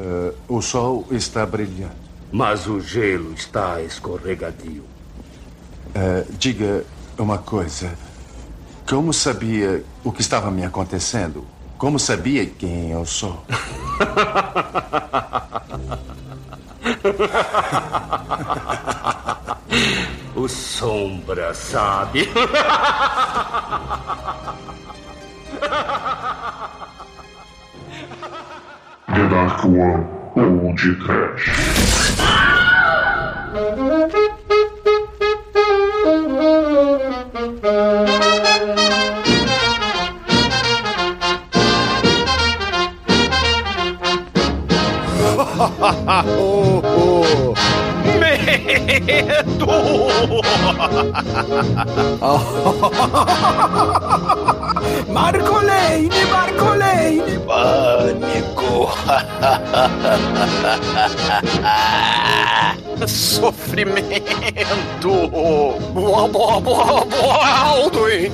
Uh, o sol está brilhando. Mas o gelo está escorregadio. Uh, diga uma coisa. Como sabia o que estava me acontecendo? Como sabia quem eu sou? o Sombra sabe. Old Trash. oh, oh. Medo! Marco Sofrimento! Boa, boa, boa, boa, Alduin!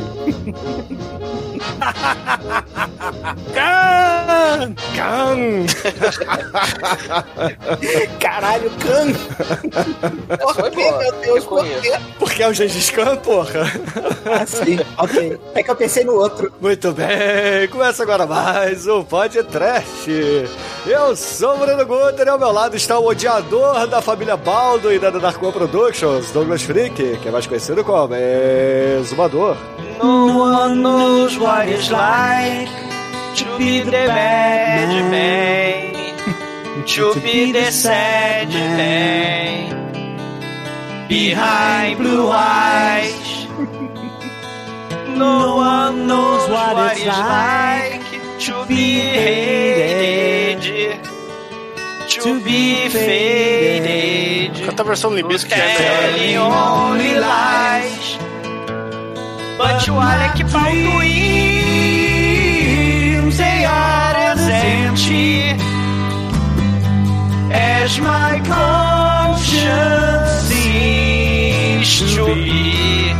Can! Can! Caralho, Can! Por que, meu Deus, por quê? Porque é o Gengis Khan, porra! Ah, sim, ok. É que eu pensei no outro. Muito bem, começa agora mais um podcast. Eu sou o Bruno Guter e ao meu lado está o odiador da família Baldo e da Darkman Productions, Douglas Freak, que é mais conhecido como Exumador. No one knows what it's like to be the bad man, to be the sad man, behind blue eyes. No one knows what it's like to be hated, to be faded. Canta a versão Limbisco que é Telling only lies. But you Alec Baldwin, as my conscience seems to be.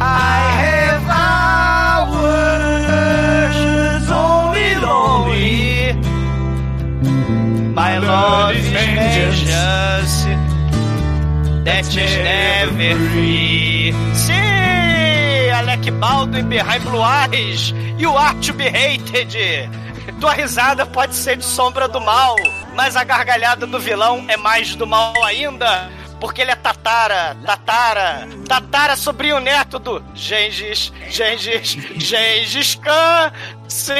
I have hours only lonely. My love is vengeance that is never free. Sim, Alec Baldwin behind blue eyes. You are to be hated. Tua risada pode ser de sombra do mal, mas a gargalhada do vilão é mais do mal ainda. Porque ele é Tatara, Tatara, Tatara, sobrinho neto do Gengis, Gengis, Gengis Khan. Sim,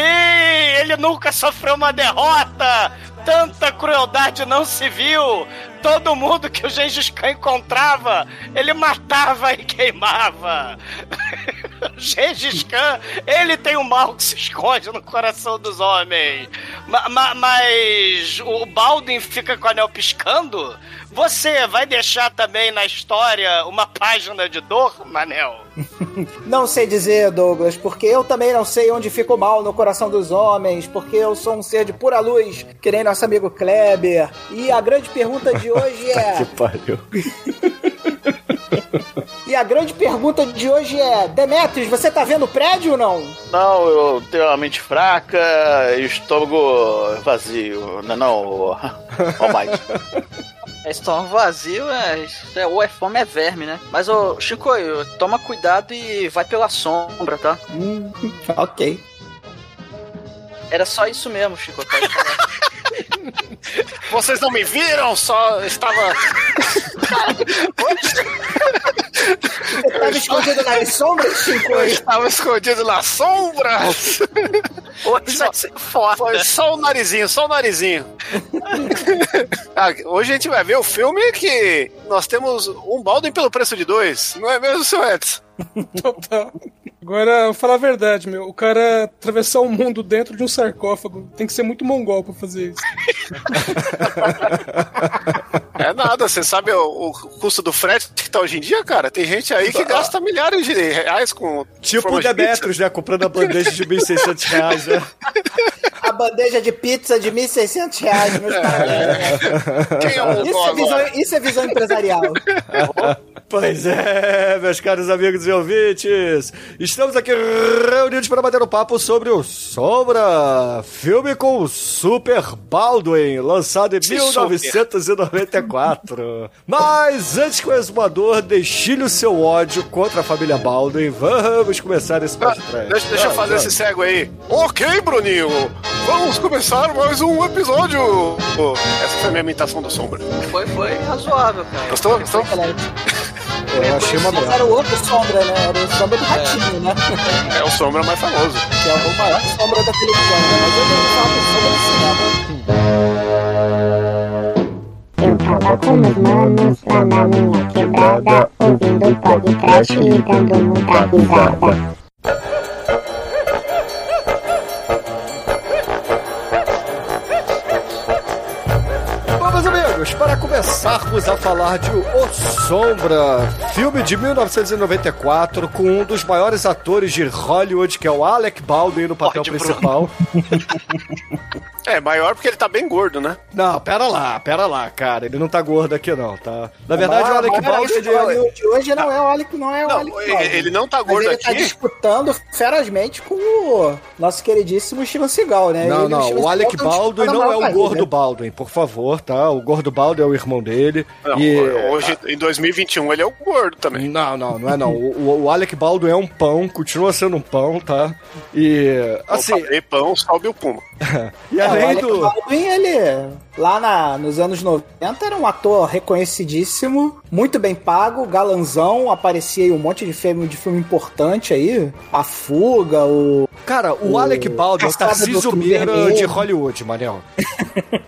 ele nunca sofreu uma derrota. Tanta crueldade não se viu. Todo mundo que o Gengis Khan encontrava, ele matava e queimava. Gengis Khan, ele tem um mal que se esconde no coração dos homens. Ma- ma- mas o Baldwin fica com o anel piscando? Você vai deixar também na história uma página de dor, Manel? Não sei dizer, Douglas, porque eu também não sei onde fica o mal no coração dos homens, porque eu sou um ser de pura luz, que nem nosso amigo Kleber. E a grande pergunta de hoje é. Que pariu. E a grande pergunta de hoje é: Demetrius, você tá vendo o prédio ou não? Não, eu tenho a mente fraca e o estômago vazio. Não, não, Almighty. É estômago vazio, é, é, ou é fome, é verme, né? Mas, ô, Chico, toma cuidado e vai pela sombra, tá? Hum, ok. Era só isso mesmo, Chico. Tá? Vocês não me viram, só estava. Você tava escondido nas sombras, Chico? Eu estava escondido nas sombras. Hoje vai ser foda. Foi só o narizinho, só o narizinho. Ah, hoje a gente vai ver o filme que nós temos um Baldwin pelo preço de dois, não é mesmo, seu Edson? Total. Agora, vou falar a verdade, meu. O cara atravessar o mundo dentro de um sarcófago tem que ser muito mongol pra fazer isso. É nada, você sabe o, o custo do frete que tá hoje em dia, cara? Tem gente aí que gasta milhares de reais com. Tipo o Demetrius, né? Comprando a bandeja de 1.600 reais, né? A bandeja de pizza de 1.600 reais, meus parabéns. Quem é o Isso é, visão, isso é visão empresarial. Pois é, meus caros amigos e ouvintes, estamos aqui reunidos para bater um papo sobre o Sombra, filme com o Super Baldwin, lançado em 1994. Mas antes que o exumador deixe o seu ódio contra a família Baldwin, vamos começar esse Ah, podcast. deixa, deixa eu fazer vamos. esse cego aí. Ok, Bruninho, vamos começar mais um episódio. Essa foi a minha imitação do Sombra. Foi, foi razoável, cara. Gostou? Gostou? Eu achei uma Mas merda. era o outro Sombra, né? Era o Sombra do Ratinho, né? É o Sombra mais famoso. Que é o maior Sombra da televisão, né? Mas eu não falo Sombra do cinema. Eu tava com meus manos lá na minha quebrada, ouvindo podcast e dando muita risada. Amigos, para começarmos a falar de O Sombra, filme de 1994 com um dos maiores atores de Hollywood, que é o Alec Baldwin no papel Pode, principal. É, maior porque ele tá bem gordo, né? Não, pera lá, pera lá, cara, ele não tá gordo aqui não, tá? Na verdade, o Alec Baldwin... de ele- Hollywood de hoje não é o Alec, não é o Não, Alec ele- Baldwin. ele não tá Mas gordo ele tá aqui. disputando ferozmente com o nosso queridíssimo Steven Seagal, né? Não, Ele não, Steven o Alec Baldwin a não é o gordo Baldwin, por favor, tá? O gordo Baldwin é o irmão dele. Não, e... hoje, em 2021, ele é o gordo também. Não, não, não é não. O, o- Alec Baldwin é um pão, continua sendo um pão, tá? E, assim, falei pão, sobe o puma. e É, o além Alec do... Baldwin, ele, lá na, nos anos 90, era um ator reconhecidíssimo, muito bem pago, galanzão, aparecia em um monte de filme, de filme importante aí. A Fuga, o... Cara, o, O Alec Baldwin é o Tarcísio Meira de Hollywood, Manel.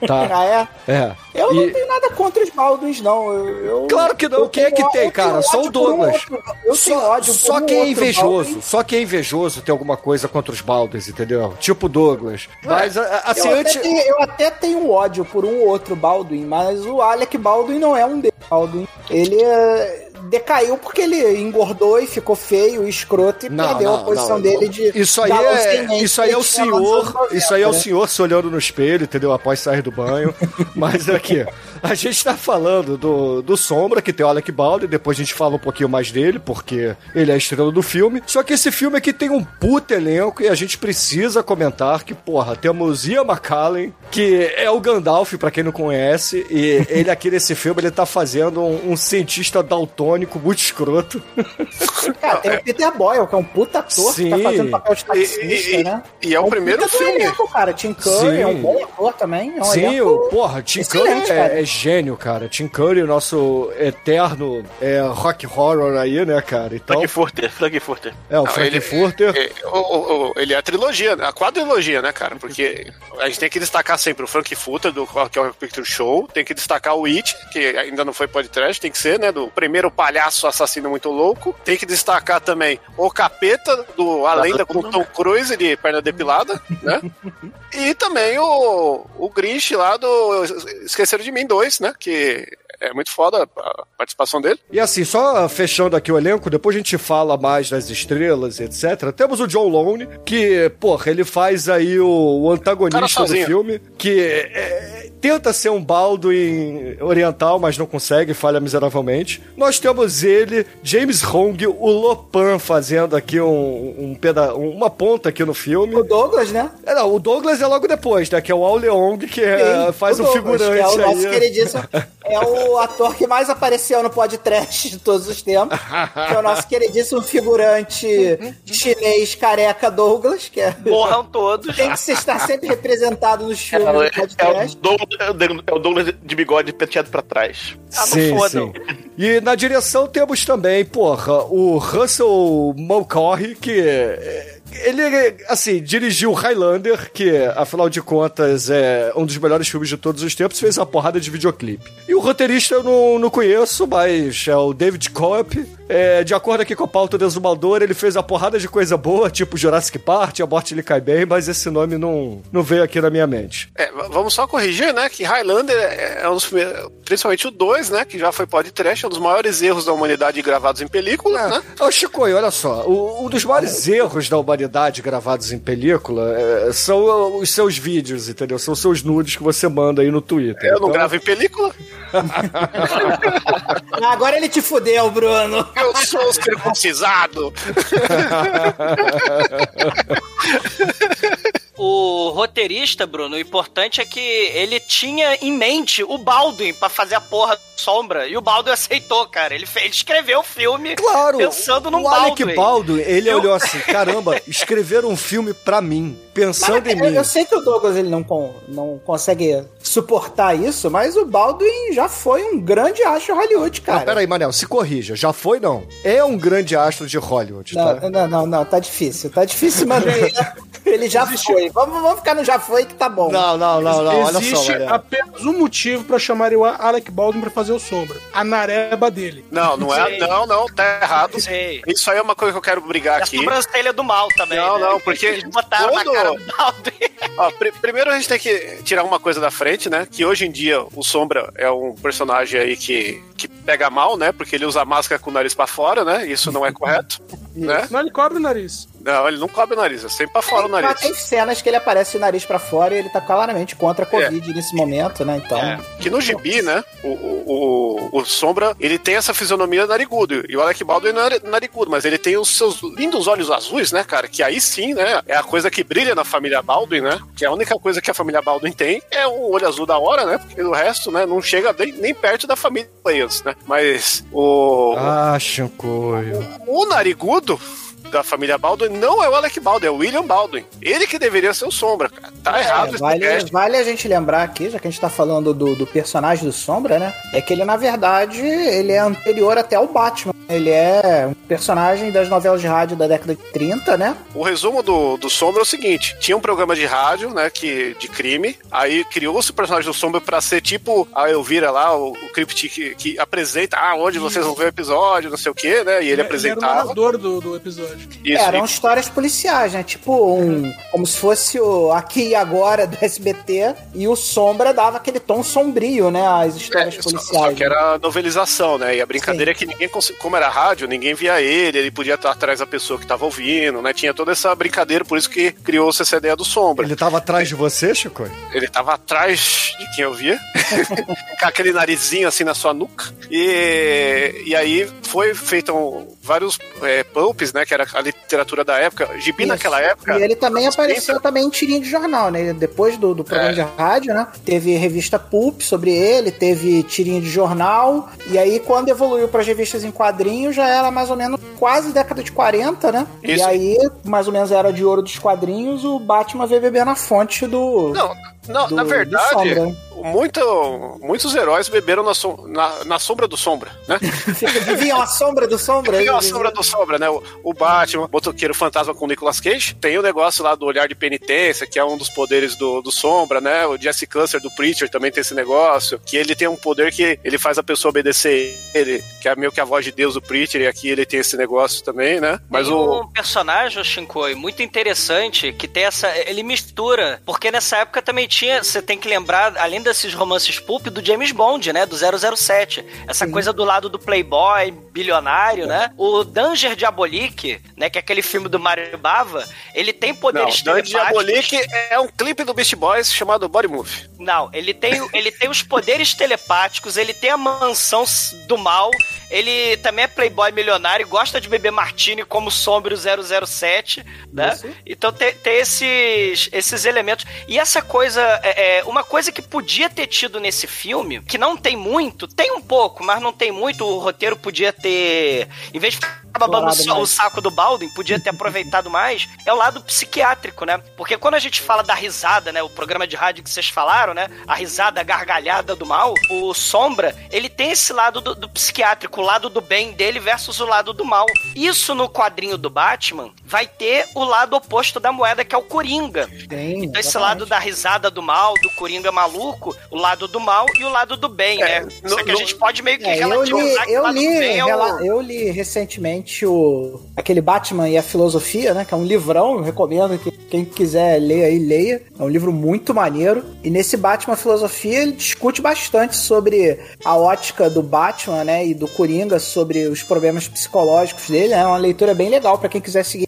Tá, Ah, é? é. Eu E- não tenho nada contra os Baldwins, não. Eu, eu- Claro que não. eu Quem é que tem, cara? Só o um Douglas. outro- eu Só, ódio só um quem é outro invejoso, Baldwin. só quem é invejoso tem alguma coisa contra os Baldwins, entendeu? Tipo Douglas. Mas, a- assim, eu, até tenho, eu até tenho ódio por um ou outro Baldwin, mas o Alec Baldwin não é um deles. Baldwin. Ele é, decaiu porque ele engordou e ficou feio e escroto e Não, perdeu não, a posição não. dele de. Isso aí é, isso aí é o senhor, anos 90, isso aí é o senhor se olhando no espelho, entendeu? Após sair do banho. Mas aqui, a gente tá falando do, do Sombra, que tem o Alec Baldwin, depois a gente fala um pouquinho mais dele, porque ele é a estrela do filme. Só que esse filme aqui tem um puta elenco e a gente precisa comentar que, porra, temos Ian McKellen, que é o Gandalf, pra quem não conhece, e ele aqui nesse filme, ele tá fazendo um, um cientista daltônico muito escroto. Cara, tem o Peter Boyle, que é um puta ator que tá Sim. fazendo papel de taxista, e- e- né? e é o um primeiro filme. elenco, cara. Tim Curry Sim. é um bom ator também. É um Sim, elenco o, porra, Tim Curry é, é gênio, cara. Tim Curry, nosso eterno é, rock horror aí, né, cara? Então, Frankfurter, Frankfurter. é o Não, Frankfurter. É, o- o- o- ele é a trilogia, a quadrilogia, né, cara? Porque a gente tem que destacar sempre o Frankfurter, do que é o Picture Show, tem que destacar o It, que ainda não foi podcast, tem que ser, né? Do primeiro palhaço assassino muito louco. Tem que destacar também o Capeta, do A Lenda com Tom Cruise de perna depilada, né? E também o, o Grinch lá do Esqueceram de Mim 2, né? Que é muito foda a participação dele. E assim, só fechando aqui o elenco, depois a gente fala mais das estrelas, etc. Temos o John Lone, que, porra, ele faz aí o, o antagonista do filme, que é, tenta ser um Baldwin oriental, mas não consegue, falha miseravelmente. Nós temos ele, James Hong, o Lopan, fazendo aqui um, um peda uma ponta aqui no filme. O Douglas, né? É, não, o Douglas é logo depois, né? Que é o Al Leong, que é, faz o um Douglas, figurante que é o aí. nosso queridíssimo. É o ator que mais apareceu no podcast de todos os tempos. que é o nosso queridíssimo figurante chinês careca Douglas, que é. Morram todos. Tem que estar sempre representado nos É, filmes do é, o podcast. Douglas, é o Douglas de bigode penteado pra trás. Ah, não Sim, fodam. sim. E na direção temos também, porra, o Russell Mulcahy, que é, ele, assim, dirigiu Highlander, que, afinal de contas, é um dos melhores filmes de todos os tempos, fez uma porrada de videoclipe. E o roteirista eu não, não conheço, mas é o David Cope. É, de acordo aqui com a pauta do Exumador, ele fez uma porrada de coisa boa, tipo Jurassic Park, a morte lhe cai bem, mas esse nome não, não veio aqui na minha mente. É, vamos só corrigir, né? Que Highlander é é um dos primeiros, principalmente o 2, né? Que já foi podcast, é um dos maiores erros da humanidade gravados em película, né? Ô, Chico, olha só, o- um dos maiores erros da humanidade qualidade gravados em película é, são os seus vídeos, entendeu? São os seus nudes que você manda aí no Twitter. Eu não Então, gravo em película. Agora ele te fudeu, Bruno. Eu sou circuncisado. O roteirista, Bruno, o importante é que ele tinha em mente o Baldwin pra fazer a porra Sombra. E o Baldwin aceitou, cara. Ele, ele escreveu o filme Claro, pensando no o Alec Baldwin. Baldwin, ele Eu- olhou assim, caramba, escreveram um filme pra mim, pensando em eu, mim. eu sei que o Douglas ele não, não consegue suportar isso, mas o Baldwin já foi um grande astro Hollywood, Não, cara. peraí, Manel, se corrija. Já foi, não? É um grande astro de Hollywood, tá? Não, não, não, não, tá difícil. Tá difícil manter. ele já foi. Vamos, vamos ficar no já foi que tá bom. Não, não, não, não, olha só, Existe Manel. apenas um motivo pra chamarem o Alec Baldwin pra fazer o Sombra. A nareba dele. Não, não é. Sei. Não, não, tá errado. Sei. Isso aí é uma coisa que eu quero brigar A aqui. sobrancelha do mal também. Não, né? não, porque Eles botaram quando- na cara do Baldwin. Ó, pri- primeiro a gente tem que tirar uma coisa da frente, né? Que hoje em dia o Sombra é um personagem aí que, que pega mal, né? Porque ele usa máscara com o nariz pra fora, né? Isso não é correto, né? Não, ele cobre o nariz. Não, ele não cobre o nariz, é sempre pra fora o nariz. tem cenas que ele aparece de nariz pra fora e ele tá claramente contra a Covid nesse momento, né? Então. É, que no gibi, né, o, o, o, o Sombra, ele tem essa fisionomia narigudo, e o Alec Baldwin não é narigudo, mas ele tem os seus lindos olhos azuis, né, cara, que aí sim, né, é a coisa que brilha na família Baldwin, né, que é a única coisa que a família Baldwin tem é um olho azul da hora, né, porque o resto, né, não chega nem, nem perto da família Wales, né, mas o, Ah, Shinkoio. o narigudo da família Baldwin não é o Alec Baldwin, é o William Baldwin. Ele que deveria ser o Sombra, cara. Tá errado É, esse vale, cast. vale a gente lembrar aqui, já que a gente tá falando do, do personagem do Sombra, né? É que ele, na verdade, ele é anterior até ao Batman. Ele é um personagem das novelas de rádio da década de 30, né? O resumo do, do Sombra é o seguinte: tinha um programa de rádio, né, que, de crime, aí criou-se o personagem do Sombra pra ser tipo a Elvira lá, o, o Cryptic que, que apresenta, ah, onde vocês vão ver o episódio, não sei o quê, né, e ele Ele era o apresentava. narrador do, do episódio. Isso, Eram e- histórias policiais, né? Tipo um. Como se fosse o Aqui e Agora do SBT. E o Sombra dava aquele tom sombrio, né? Às histórias É, só, policiais. só que era novelização, né? E a brincadeira é que ninguém, como era rádio, ninguém via ele, ele podia estar atrás da pessoa que tava ouvindo, né? Tinha toda essa brincadeira, por isso que criou-se essa ideia do Sombra. Ele tava atrás de você, Chico? Ele tava atrás de quem eu via, com aquele narizinho assim na sua nuca. E, e aí foi feito um- vários é, pulps, né? Que era a literatura da época. Gibi Isso. naquela época. E ele também apareceu 30, também em tirinha de jornal, né? Depois do, do programa É. de rádio, né? Teve revista Pulp sobre ele, teve tirinha de jornal. E aí, quando evoluiu para as revistas em quadrinhos, já era mais ou menos quase década de 40, né? E Isso. aí, mais ou menos era de ouro dos quadrinhos, o Batman veio beber na fonte do. Não, não do- na verdade, Sombra. muito, muitos heróis beberam na, som- na, na sombra do Sombra, né? Viviam a sombra do Sombra. Tem a sombra do Sombra, né? O, o Batman, o Motoqueiro Fantasma com o Nicolas Cage. Tem o negócio lá do olhar de penitência, que é um dos poderes do, do Sombra, né? O Jesse Cancer do Preacher também tem esse negócio. Que ele tem um poder que ele faz a pessoa obedecer ele, que é meio que a voz de Deus do Preacher, e aqui ele tem esse negócio também, né? Mas Tem o. um personagem, o Shinkoi, muito interessante, que tem essa. Ele mistura. Porque nessa época também tinha. Você tem que lembrar, além desses romances pulp, do James Bond, né? Do 007. Essa coisa do lado do Playboy, bilionário, né? O Danger Diabolique, né? Que é aquele filme do Mario Bava, ele tem Não, poderes Dandy telepáticos. Diabolique é um clipe do Beast Boys chamado Body Move. Não, ele tem, ele tem os poderes telepáticos, ele tem a mansão do mal, ele também é playboy milionário, gosta de beber martini como Sombrio 007, né? Isso. Então tem, tem esses, esses elementos. E essa coisa, é, é, uma coisa que podia ter tido nesse filme, que não tem muito, tem um pouco, mas não tem muito, o roteiro podia ter, em vez de babando o saco do Baldwin, podia ter aproveitado mais, é o lado psiquiátrico, né? Porque quando a gente fala da risada, né? O programa de rádio que vocês falaram, né? A risada a gargalhada do mal, o Sombra, ele tem esse lado do, do psiquiátrico, o lado do bem dele versus o lado do mal. Isso no quadrinho do Batman vai ter o lado oposto da moeda, que é o Coringa. Tem, Então, esse exatamente. lado da risada do mal, do Coringa maluco, o lado do mal e o lado do bem, É, né? no- Só que a no- gente pode meio que É, eu li, relativizar que o eu, lado li, do bem é o... eu li recentemente o aquele Batman e a Filosofia, né? Que é um livrão, eu recomendo que quem quiser ler aí, leia. É um livro muito maneiro. E nesse Batman Filosofia, ele discute bastante sobre a ótica do Batman, né? E do Coringa, sobre os problemas psicológicos dele. É uma leitura bem legal para quem quiser seguir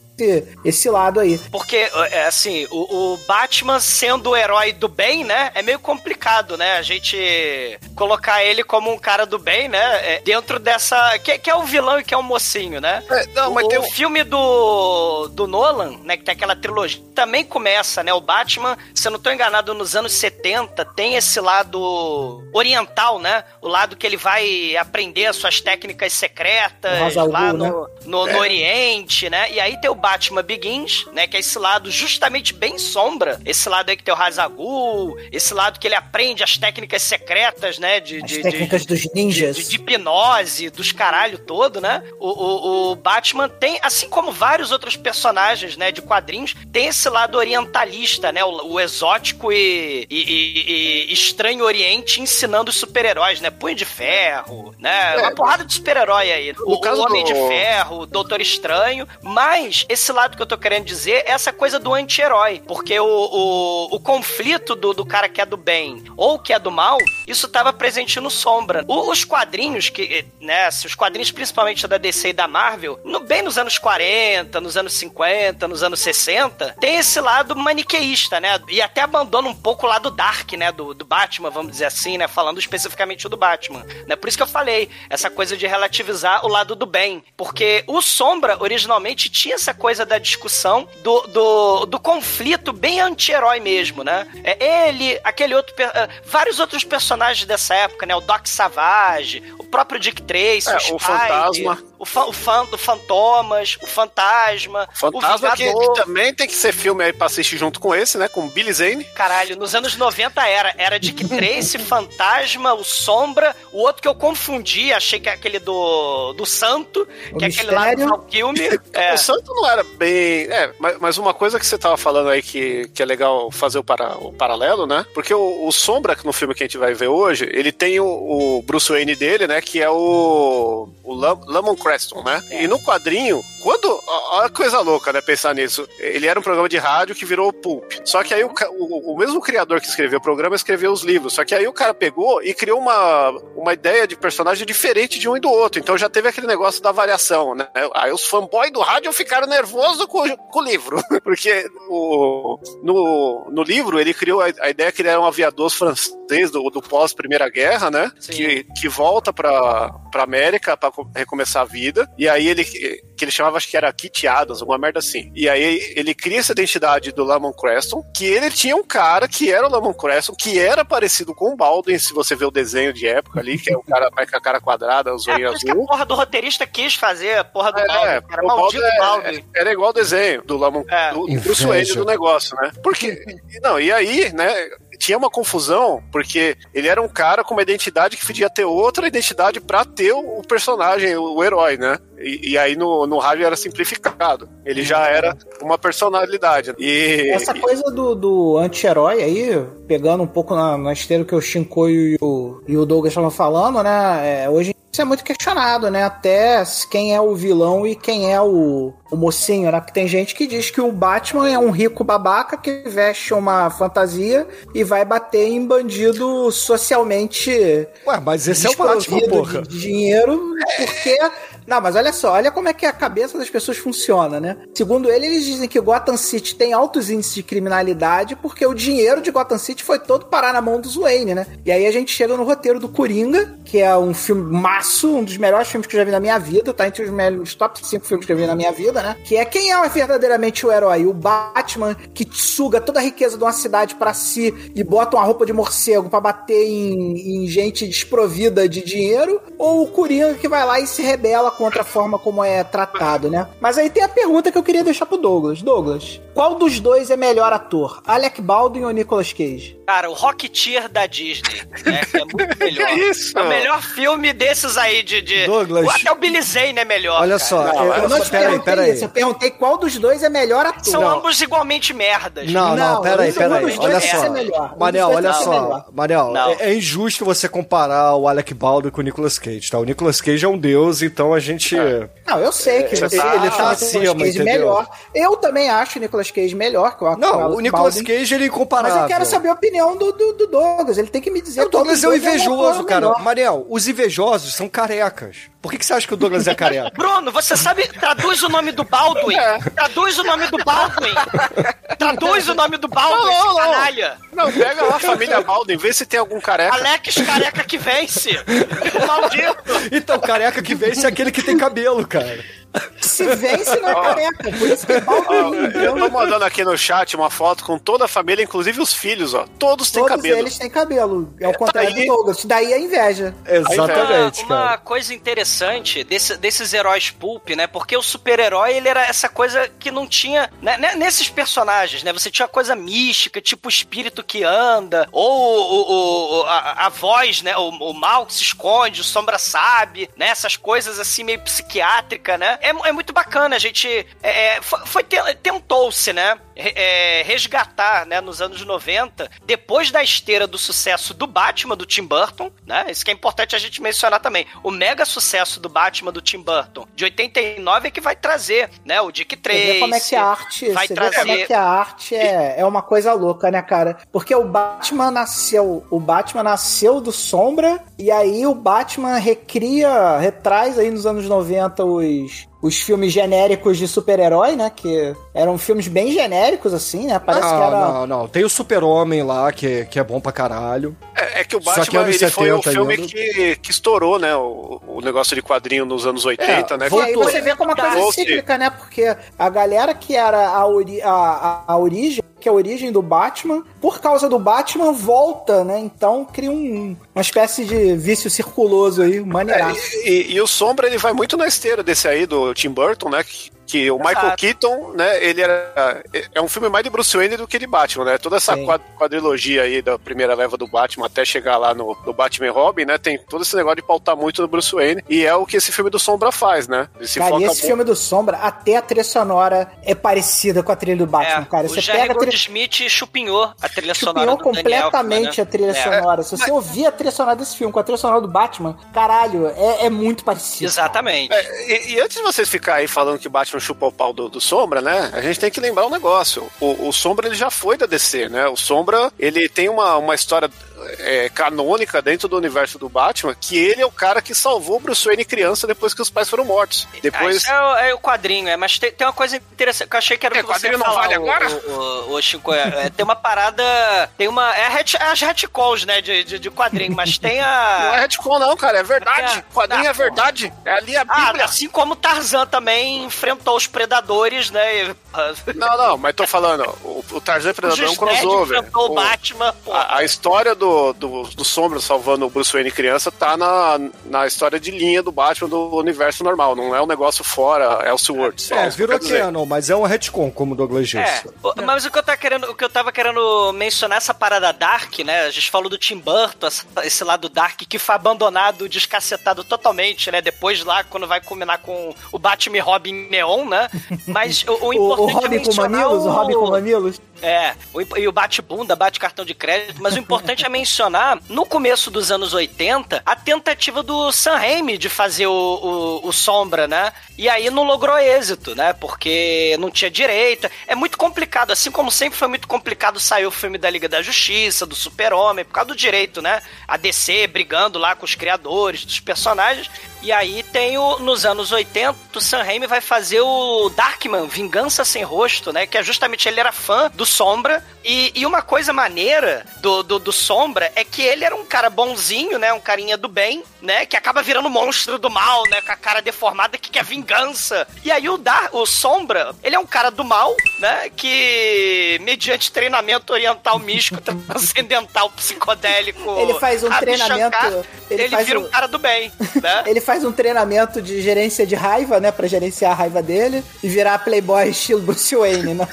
esse lado aí. Porque, é, assim, o, o Batman sendo o herói do bem, né? É meio complicado, né? A gente colocar ele como um cara do bem, né? é, dentro dessa. Que, que é o vilão e que é o mocinho, né? não, mas o, tem o filme do, do Nolan, né? Que tem aquela trilogia, também começa, né? O Batman, se eu não tô enganado, nos anos 70, tem esse lado oriental, né? O lado que ele vai aprender as suas técnicas secretas lá né? no, no, no Oriente, né? E aí tem o Batman Begins, né? Que é esse lado justamente bem sombra. Esse lado aí que tem o Hazagul, esse lado que ele aprende as técnicas secretas, né? De, As de, técnicas de, dos ninjas. de, de hipnose, dos caralho todo, né? O, o, o Batman tem, assim como vários outros personagens, né, de quadrinhos, tem esse lado orientalista, né? O, o exótico e, e- e- e estranho oriente ensinando os super-heróis, né? Punho de Ferro, né? Uma porrada de super-herói aí. O, o Homem do- de Ferro, o Doutor Estranho, mas esse lado que eu tô querendo dizer é essa coisa do anti-herói, porque o, o, o conflito do, do cara que é do bem ou que é do mal, isso tava presente no Sombra. O- os quadrinhos que, né, os quadrinhos principalmente da DC e da Marvel, no, bem nos anos 40, nos anos 50, nos anos 60, tem esse lado maniqueísta, né, e até abandona um pouco o lado dark, né, do, do Batman, vamos dizer assim, né, falando especificamente do Batman, né, por isso que eu falei, essa coisa de relativizar o lado do bem, porque o Sombra, originalmente, tinha essa coisa da discussão do, do, do conflito bem anti-herói mesmo, né, é ele, aquele outro, eh, vários outros personagens dessa época, né, o Doc Savage, o próprio Dick Tracy, É, o, Fantasma. O, fan, o, fan, o Fantomas, o Fantasma, Fantasma o que, Vingador. que também tem que ser filme aí pra assistir junto com esse, né? Com Billy Zane. Caralho, nos anos 90 era. Era Dick Tracy, Fantasma, o Sombra, o outro que eu confundi, achei que é aquele do, do Santo, O que é aquele lá do Mistério. Kilmer. É. O Santo não era bem. É, mas, mas uma coisa que você tava falando aí que, que é legal fazer o, para, o paralelo, né? Porque o, o Sombra, que no filme que a gente vai ver hoje, ele tem o, o Bruce Wayne dele, né? Que é o. O Lam- Lamont Creston, né? E no quadrinho, quando. Olha a coisa louca, né? Pensar nisso. Ele era um programa de rádio que virou Pulp. Só que aí o, o, o mesmo criador que escreveu o programa escreveu os livros. Só que aí o cara pegou e criou uma, uma ideia de personagem diferente de um e do outro. Então já teve aquele negócio da variação, né? Aí os fanboys do rádio ficaram nervosos com, o- com o livro. Porque o, no, no livro ele criou a, a ideia que ele era um aviador francês do, do pós-Primeira Guerra, né? Que, que volta pra, pra América pra co- recomeçar a vida. E aí ele, que ele chamava, acho que era Kit Adams, alguma merda assim. E aí ele cria essa identidade do Lamont Creston, que ele tinha um cara que era o Lamont Creston, que era parecido com o Baldwin, se você vê o desenho de época ali, que é o cara mais com a cara quadrada, o É, zoinho por isso que a azul. porra do roteirista quis fazer a porra do É, Baldwin, cara. o Maldito Baldwin é- Baldwin. Era igual o desenho do Lamont, do, do Bruce Wayne Inveja. do negócio, né? Porque, não, e aí, né, tinha uma confusão, porque ele era um cara com uma identidade que podia ter outra identidade pra ter o, personagem, o, herói, né? E, e aí no, no rádio era simplificado. Ele já era uma personalidade. E, Essa coisa do, do anti-herói aí, pegando um pouco na, na esteira que o Shinkoio e o, e o Douglas estavam falando, né? é, hoje isso é muito questionado, né? Até quem é o vilão e quem é o, o mocinho, né? Porque tem gente que diz que o Batman é um rico babaca que veste uma fantasia e vai bater em bandido socialmente. Ué, mas esse é o Batman, porra. de dinheiro, porque. Não, mas olha só, olha como é que a cabeça das pessoas funciona, né? Segundo ele, eles dizem que Gotham City tem altos índices de criminalidade porque o dinheiro de Gotham City foi todo parar na mão dos Wayne, né? E aí a gente chega no roteiro do Coringa, que é um filme maço, um dos melhores filmes que eu já vi na minha vida, tá entre os, melhores, top 5 filmes que eu vi na minha vida, né? Que é quem é verdadeiramente o herói? O Batman que suga toda a riqueza de uma cidade pra si e bota uma roupa de morcego pra bater em, em gente desprovida de dinheiro? Ou o Coringa que vai lá e se rebela contra a forma como é tratado, né? Mas aí tem a pergunta que eu queria deixar pro Douglas. Douglas, qual dos dois é melhor ator? Alec Baldwin ou Nicolas Cage? Cara, o Rocketeer da Disney, né? Que é muito melhor. Que isso? É o melhor filme desses aí de. de... Douglas. Até o Billy Zane é melhor. Olha cara. só, eu, olha eu não te peraí, perguntei peraí. isso. Eu perguntei qual dos dois é melhor ator. São Não. ambos igualmente merdas. Não, não, Não, peraí, um peraí. dois Olha só. Um Manel, olha ser só. Manel, Não. é, é injusto você comparar o Alec Baldwin com o Nicolas Cage, tá? O Nicolas Cage é um deus, então a gente. Não, eu sei que É, você ele- ele tá o acima, Nicolas Cage entendeu? melhor. Eu também acho o Nicolas Cage melhor que o Não, o Nicolas Baldwin. Cage ele é incomparável. Mas eu quero saber a opinião do, do, do Douglas. Ele tem que me dizer O Douglas é dois invejoso, ator cara. melhor. Mariel, os invejosos são carecas. Por que, que você acha que o Douglas é careca? Bruno, você sabe, traduz o nome do Baldwin. Traduz o nome do Baldwin. Traduz o nome do Baldwin, Não, não, não. canalha. Não, pega lá a família Baldwin, vê se tem algum careca. Alex careca que vence. Maldito. Então, careca que vence é aquele que tem cabelo, cara. Se vence, não é careca. Por isso que é Ó, Baldwin. eu tô mandando aqui no chat uma foto com toda a família, inclusive os filhos, ó. Todos têm Todos cabelo. eles têm cabelo. É o contrário aí- do Douglas. Daí a inveja. Exatamente, uma, uma cara. coisa interessante desse- desses heróis pulp, né? Porque o super-herói, ele era essa coisa que não tinha... né, né, nesses personagens, né? Você tinha coisa mística, tipo o espírito que anda, ou o, o- a, a voz, né? O, o mal que se esconde, o sombra sabe, né? Essas coisas assim meio psiquiátrica, né? É, é muito bacana, a gente... é, é, foi, foi te- tentou-se, né? é, resgatar, né, nos anos 90, depois da esteira do sucesso do Batman do Tim Burton, né? Isso que é importante a gente mencionar também. O mega sucesso do Batman do Tim Burton de 89 é que vai trazer, né, o Dick Você Tracy. vê como é que a arte, vai você trazer como é que a arte é, é uma coisa louca, né, cara? Porque o Batman nasceu, o Batman nasceu do Sombra e aí o Batman recria, retraz aí nos anos 90 os os filmes genéricos de super-herói, né, que eram filmes bem genéricos assim, né? Parece não, que era não, não. Tem o Super-Homem lá, que, que é bom pra caralho. É, é que o que Batman anos ele foi o 70 filme ainda. que, que estourou, né? O, o negócio de quadrinho nos anos 80, né? E aí você vê como uma coisa Voltou. cíclica, né? Porque a galera que era a, ori a, a, a origem, que é a origem do Batman, por causa do Batman, volta, né? Então cria um, uma espécie de vício circuloso aí, maneiraço. É, e, e o Sombra ele vai muito na esteira desse aí do Tim Burton, né? Que, que o Michael Exato. Keaton, né? Ele era é um filme mais de Bruce Wayne do que de Batman, né? Toda essa Sim. quad- quadrilogia aí da primeira leva do Batman até chegar lá no, no Batman e Robin, né? Tem todo esse negócio de pautar muito no Bruce Wayne e é o que esse filme do Sombra faz, né? Ele se Cara, e esse muito- filme do Sombra, até a trilha sonora é parecida com a trilha do Batman, É, cara. o Você Jerry pega a trilha. Goldsmith chupinhou a trilha sonora Chupinhou Daniel completamente Elfman, a trilha né? sonora. Se você ouvir a trilha sonora desse filme com a trilha sonora do Batman, caralho, é, é muito parecido. Exatamente. É, e, e antes de vocês ficarem aí falando que Batman chupou o pau do, do Sombra, né? A gente tem que lembrar um negócio. O, o Sombra ele já foi da DC, né? O Sombra ele tem uma, uma história é, canônica dentro do universo do Batman que ele é o cara que salvou o Bruce Wayne criança depois que os pais foram mortos. Ah, Depois. é, o- é o quadrinho, é, mas tem, tem uma coisa interessante que eu achei que era o É, que você ia quadrinho não falar, vale o- agora? O, o, o Chico, é, é, tem uma parada, tem uma, é, a ret- é as retcons, né, de, de, de quadrinho, mas tem Não é a... retcon, não, cara. É verdade. Quadrinho Ah, é verdade. É ali a Ah, Bíblia. assim como Tarzan também enfrentou os predadores, né, Não, não, mas tô falando, o, o Tarzan Predador é um crossover. o O- Batman, pô. A, a história do, do, do Sombra salvando o Bruce Wayne criança tá na, na história de linha do Batman do universo normal, não é um negócio fora Elseworlds. É, que virou canon, mas é um retcon, como o Douglas disse. É, o- mas o que eu tava querendo, o que eu tava querendo mencionar essa parada dark, né? A gente falou do Tim Burton, esse lado dark que foi abandonado, descacetado totalmente, né? Depois lá quando vai combinar com o Batman e Robin Neon, né? Mas o, o O, importante o é Robin com mencionar mamilos, o Robin com mamilos. É, e o bate-bunda, bate-cartão de crédito, mas o importante é mencionar, no começo dos anos 80, a tentativa do Sam Raimi de fazer o, o, o Sombra, né? E aí não logrou êxito, né? Porque não tinha direita. É muito complicado, assim como sempre foi muito complicado sair o filme da Liga da Justiça, do Super-Homem, por causa do direito, né? A DC brigando lá com os criadores dos personagens. E aí tem o, nos anos 80, o Sam Raimi vai fazer o Darkman, Vingança Sem Rosto, né? Que é justamente, ele era fã do Sombra. E, e uma coisa maneira do, do, do Sombra é que ele era um cara bonzinho, né? Um carinha do bem, né? Que acaba virando monstro do mal, né? Com a cara deformada que quer vingança. E aí o, Dar, o Sombra, ele é um cara do mal, né? Que, mediante treinamento oriental místico, transcendental, psicodélico... Ele faz um treinamento- Shankar, ele ele, faz vira um- um cara do bem, né? Ele faz um treinamento de gerência de raiva, né? Pra gerenciar a raiva dele e virar playboy estilo Bruce Wayne, né?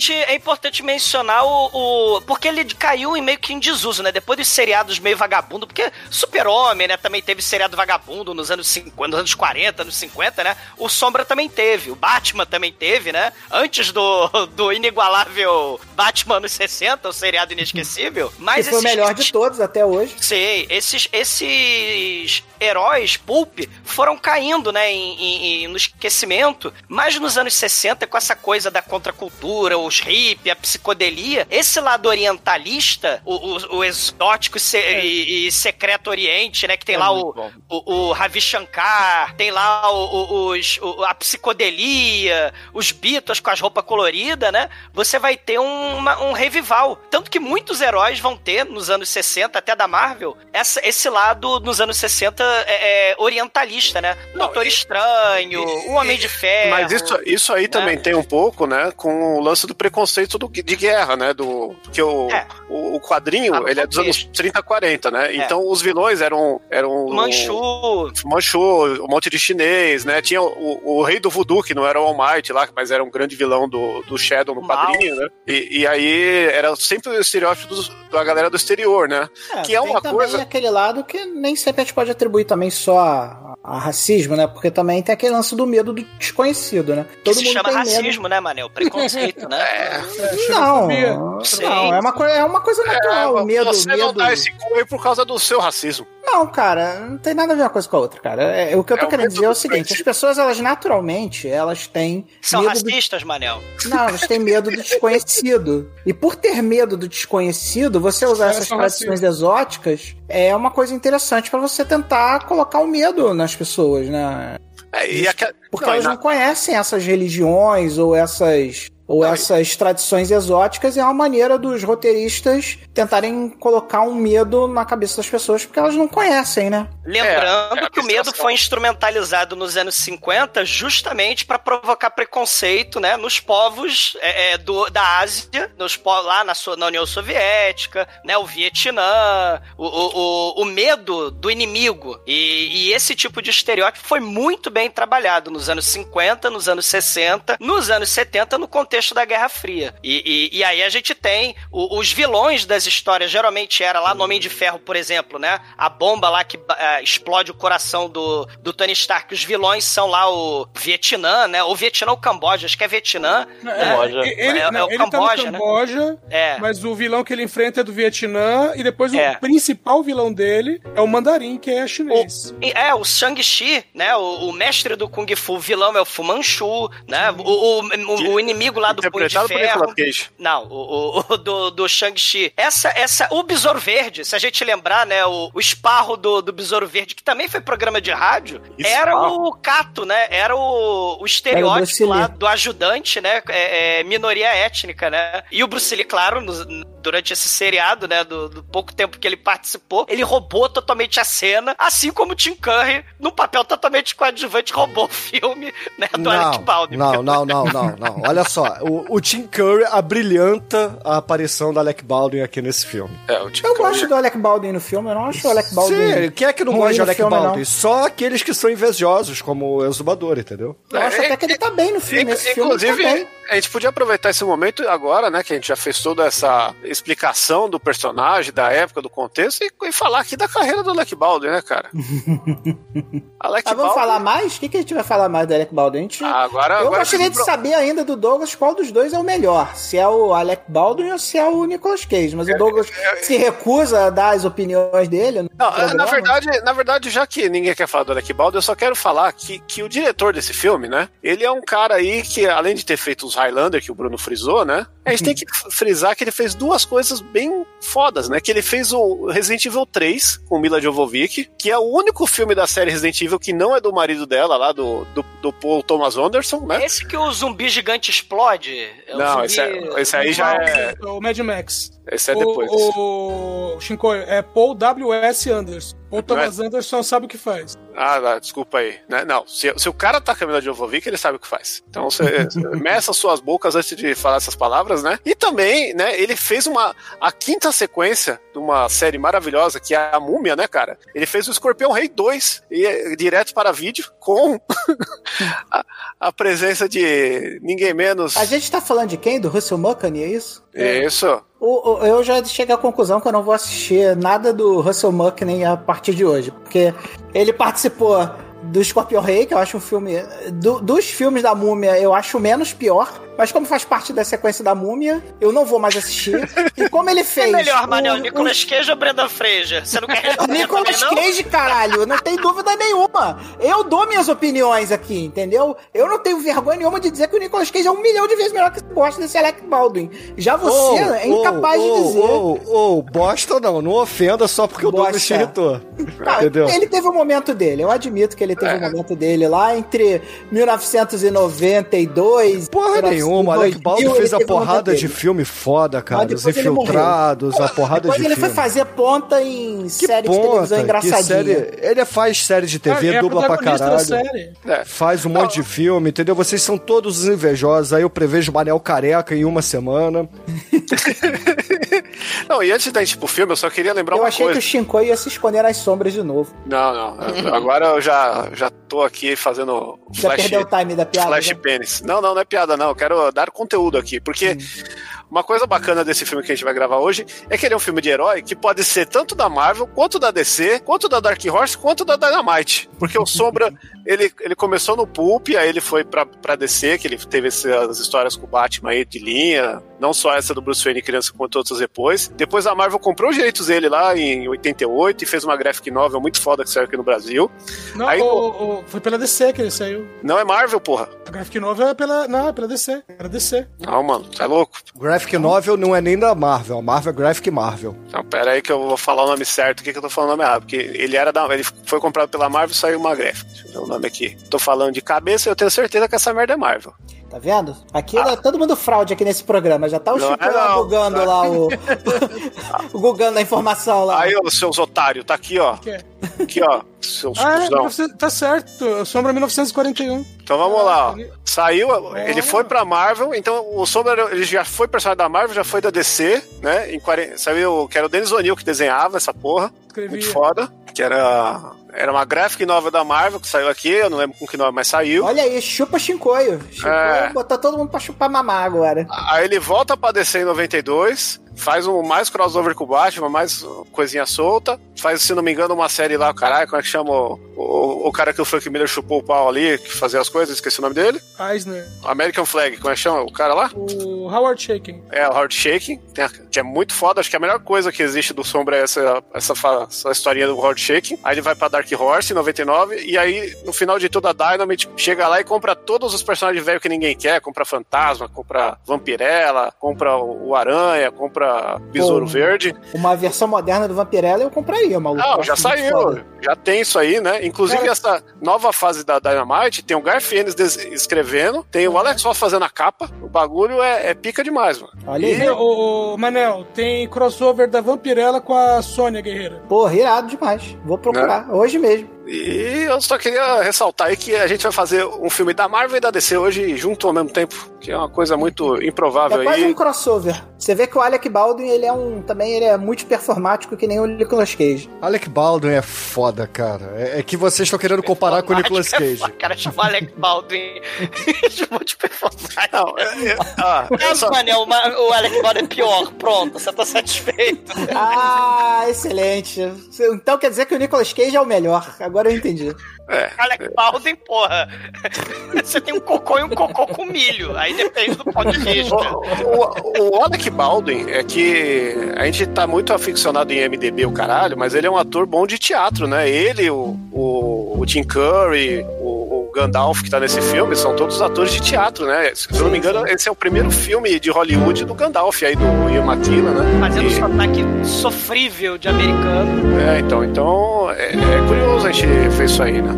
Importante- é importante mencionar o, o- Porque ele caiu em meio que em desuso, né? Depois dos seriados meio vagabundo, porque Super-Homem, né? Também teve seriado vagabundo nos anos 50, nos anos 40, anos 50, né? O Sombra também teve, o Batman também teve, né? Antes do, do inigualável Batman anos 60, o seriado inesquecível. Mas que foi o melhor de todos até hoje. Sei, esses, esses heróis pulp foram caindo, né, em, em- no esquecimento. Mas nos anos 60, com essa coisa da contracultura, os hippies, a psicodelia, esse lado orientalista, o, o- o exótico e, se- e- e secreto oriente, né, que tem É lá o, bom. o, o Ravi Shankar, tem lá o- os, a psicodelia, os Beatles com as roupas coloridas, né? Você vai ter um, uma- um revival. Tanto que muitos heróis vão ter nos anos 60, até da Marvel, essa- esse lado nos anos 60 é, é orientalista, né? Doutor Estranho, o Homem de Ferro. Mas isso, isso aí também tem um pouco, né, com o lance do preconceito do- de guerra, né, do que o, É. o, o quadrinho, Ah, ele é dos anos 30, 40, né? Então os vilões eram eram Manchu. Manchu, um monte de chinês, né? Tinha o, o rei do voodoo, que não era o All Might lá, mas era um grande vilão do, do Shadow no O mal. quadrinho, né? E, e aí era sempre o estereótipo dos- da galera do exterior, né? que é tem uma também coisa... aquele lado que nem sempre a gente pode atribuir também só a, a racismo, né? Porque também tem aquele lance do medo do desconhecido, né? Que Todo se mundo chama tem racismo, né, Manel? Preconceito, né? É. Não, Sim. não, é uma, é uma coisa natural, o medo, Você não medo. dá esse cu por causa do seu racismo. Não, cara, não tem nada a ver uma coisa com a outra, cara. É, o que eu tô É querendo dizer é o seguinte: as desconhecido. pessoas, elas naturalmente, elas têm São medo do racistas, Manel. Não, elas têm medo do desconhecido. E por ter medo do desconhecido, você usar caras essas tradições exóticas é uma coisa interessante pra você tentar colocar o medo nas pessoas, né? É, e aque- Porque não, elas na- não conhecem essas religiões ou essas ou essas tradições exóticas e é uma maneira dos roteiristas tentarem colocar um medo na cabeça das pessoas porque elas não conhecem, né? Lembrando É, é que o medo foi instrumentalizado nos anos 50 justamente para provocar preconceito né, nos povos é, é, do, da Ásia, nos lá na, so- na União Soviética, né, o Vietnã, o, o, o, o medo do inimigo. E, e esse tipo de estereótipo foi muito bem trabalhado nos anos 50, nos anos 60, nos anos 70, no contexto da Guerra Fria. E, e, e aí a gente tem o- os vilões das histórias, geralmente era lá no Homem de Ferro, por exemplo, né? A bomba lá que ah, explode o coração do, do Tony Stark. Os vilões são lá o Vietnã, né? O Vietnã ou Camboja, acho que é Vietnã. né? Camboja. Ele, É- é não, o ele Camboja, tá né? no Camboja, É. mas o vilão que ele enfrenta é do Vietnã, e depois É. o principal vilão dele é o Mandarim, que é chinês. E- É, o Shang-Chi, né? O, o mestre do Kung Fu, o vilão é o Fu Manchu, né? O, o, o- o inimigo lá do Punho de Ferro. Nicolas Cage. Não, o, o- o do, do Shang-Chi. Essa, essa, o Besouro Verde, se a gente lembrar, né? O, o esparro do, do Besouro Verde, que também foi programa de rádio, era o Cato, né? Era o, o estereótipo lá do ajudante, né? É, é, minoria étnica, né? E o Bruce Lee, claro, nos- durante esse seriado, né? Do, do pouco tempo que ele participou, ele roubou totalmente a cena, assim como o Tim Curry, num papel totalmente coadjuvante, roubou o filme, né? Do Alec Não, Baldwin. não, não, não, não, não. Olha só, o, o Tim Curry abrilhanta a aparição do Alec Baldwin aqui nesse filme. É, o Tim Eu Curry- gosto do Alec Baldwin no filme, eu não acho o Alec Baldwin. Sim, quem é que não gosta de no Alec filme, não. Baldwin? Só aqueles que são invejosos, como o Exumador, entendeu? Eu acho até que ele tá bem no filme. Inc- Esse filme Inclusive, tá bem. a gente podia aproveitar esse momento agora, né? Que a gente já fez toda essa explicação do personagem, da época, do contexto, e, e falar aqui da carreira do Alec Baldwin, né, cara? Alec Mas vamos Baldwin- falar mais? O que, que a gente vai falar mais do Alec Baldwin? A gente- Ah, agora, eu agora gostaria de pro- saber ainda do Douglas qual dos dois é o melhor. Se é o Alec Baldwin ou se é o Nicolas Cage. Mas o Douglas se recusa a dar as opiniões dele. no Não, é, programa. na verdade, na verdade, já que ninguém quer falar do Alec Baldwin, eu só quero falar que, que o diretor desse filme, né? Ele é um cara aí que, além de ter feito os Highlander, que o Bruno frisou, né? A gente tem que frisar que ele fez duas coisas bem fodas, né? Que ele fez o Resident Evil 3 com Mila Jovovich, que é o único filme da série Resident Evil que não é do marido dela, lá do, do, do Paul Thomas Anderson, né? Esse que o zumbi gigante explode? É Não, esse, é- esse aí já é. O Mad Max. Esse é depois. O, o Shinkoio, é Paul W.S. Anderson. Paul Thomas Anderson sabe o que faz. Ah, desculpa aí. Né? Não, se, se o cara tá com a Mila Jovovich, ele sabe o que faz. Então você meça suas bocas antes de falar essas palavras, né? E também, né, ele fez uma a quinta sequência de uma série maravilhosa que é a Múmia, né, cara? Ele fez o Escorpião Rei 2 e, é direto para vídeo com a, a presença de ninguém menos. A gente tá falando de quem? Do Russell Mulcahy, é isso? Isso. O- o- eu já cheguei à conclusão que eu não vou assistir nada do Russell Mulcahy a partir de hoje, porque ele participou do Scorpion Rei, que eu acho um filme... do- dos filmes da Múmia, eu acho o menos pior, mas como faz parte da sequência da múmia, eu não vou mais assistir. E como ele fez. É melhor, Manel, o- Nicolas Cage ou Brenda Fraser? Você não quer responder Nicolas também, não? Cage, caralho, não tem dúvida nenhuma. Eu dou minhas opiniões aqui, entendeu? Eu não tenho vergonha nenhuma de dizer que o Nicolas Cage é um milhão de vezes melhor que você gosta desse Alec Baldwin. Já você é incapaz de dizer. Ô, ô, bosta não, não ofenda só porque o Douglas te Bosta. irritou. Tá, Entendeu? Ele teve um momento dele, eu admito que ele teve um momento dele lá entre 1992 Porra nenhuma, o Alec Baldwin fez a porrada de filme foda, cara. Os depois ele. Infiltrados, a porrada Depois de ele filme. foi fazer ponta em série de Ponta, televisão que engraçadinha. série- ele faz série de TV, Ah, é dubla pra protagonista da caralho. série. Faz um monte de filme, entendeu? Vocês são todos os invejosos. Aí eu prevejo Manel careca em uma semana. Não, e antes da gente ir pro filme, eu só queria lembrar Eu uma achei coisa. que o Shinkoi ia se esconder nas sombras de novo. Não, não. Agora eu já, já tô aqui fazendo Já flash, perdeu o time da piada. flash né? pênis. Não, não, não é piada, não. Eu quero dar conteúdo aqui. Porque uma coisa bacana desse filme que a gente vai gravar hoje é que ele é um filme de herói que pode ser tanto da Marvel, quanto da DC, quanto da Dark Horse, quanto da Dynamite. Porque o Sombra, ele, ele começou no Pulp, aí ele foi pra, pra DC, que ele teve essas histórias com o Batman aí de linha. Não só essa do Bruce Wayne criança, quanto outras depois. Depois a Marvel comprou os direitos dele lá em 88 e fez uma graphic novel muito foda que saiu aqui no Brasil. Não, Aí, o- o- foi pela DC que ele saiu. Não é Marvel, porra. A Graphic Novel é pela. Não, é pela DC. Era DC. Não, mano, tá louco? Graphic Novel não é nem da Marvel. A Marvel é Graphic Marvel. Então, pera aí que eu vou falar o nome certo. O que, que eu tô falando o nome errado? Porque ele era da. Ele foi comprado pela Marvel e saiu uma graphic. Deixa eu ver o nome aqui. Tô falando de cabeça eu tenho certeza que essa merda é Marvel. Tá vendo? Aqui é todo mundo fraude aqui nesse programa. Já tá o Ah. Não Chico é lá não. bugando lá o. o gugando a informação lá. Aí, ô, seus otários, tá aqui, ó. Que é? Aqui, ó. Seus Ah, é, cuzão. 1900 tá certo. Sombra 1941. Então vamos lá, ó. Saiu, ele foi pra Marvel, então o Sombra ele já foi personagem da Marvel, já foi da DC, né? Em 40, saiu que era o Dennis O'Neill que desenhava essa porra. Escrevia. Muito foda. Que era. Era uma graphic nova da Marvel que saiu aqui, eu não lembro com que nome, mas saiu. Olha aí, chupa Shinkoio. Shinkoio É. botou todo mundo pra chupar mamar agora. Aí ele volta pra DC em 92, faz um mais crossover com o Batman, mais coisinha solta. Faz, se não me engano, uma série lá, caralho, como é que chama o, o, o cara que o Frank Miller chupou o pau ali, que fazia as coisas, esqueci o nome dele. Eisner. American Flag, como é que chama o cara lá? O Howard Shaking. É, o Hard Shaking, que é muito foda. Acho que a melhor coisa que existe do Sombra é essa, essa, essa historinha do Hard Shaking. Aí ele vai pra Dark Horse em 99, e aí, no final de tudo, a Dynamite chega lá e compra todos os personagens velhos que ninguém quer. Compra Fantasma, compra Vampirella, compra o Aranha, compra Besouro Pô, Verde. Uma versão moderna do Vampirella eu compraria, maluco. Não, Eu já saiu, já tem isso aí, né? Inclusive, Cara- essa nova fase da Dynamite tem o des- escrevendo, tem o Alex Ross fazendo a capa. O bagulho é, é pica demais, mano. Olha E- aí. O, o Manel, tem crossover da Vampirella com a Sônia Guerreira. Porra, irado demais. Vou procurar Né? hoje mesmo. E eu só queria ressaltar aí que a gente vai fazer um filme da Marvel e da DC hoje junto ao mesmo tempo, que é uma coisa muito improvável É quase aí. um crossover. Você vê que o Alec Baldwin, ele é um. Também ele é muito performático que nem o Nicolas Cage. Alec Baldwin é foda, cara. É, é que vocês estão querendo comparar com o Nicolas Cage. O cara chamou Alec Baldwin. chamou de performance. Não, é, é, ah, eu só- Manel, o Ma- o Alec Baldwin é pior. Pronto, você tá satisfeito. Ah, excelente. Então quer dizer que o Nicolas Cage é o melhor. Agora eu entendi. é, Alec Baldwin, porra. Você tem um cocô e um cocô com milho. Aí depende do ponto de vista. o, o, o Alec Baldwin é que a gente tá muito aficionado em MDB, o caralho, mas ele é um ator bom de teatro, né? Ele, o, o, o Tim Curry, o, o Gandalf que tá nesse filme, são todos atores de teatro, né? Se eu não me engano, esse é o primeiro filme de Hollywood do Gandalf aí, do Ian McKellen, né? Fazendo E- sotaque sofrível de americano. É, então, então é, é curioso a gente ver isso aí, né?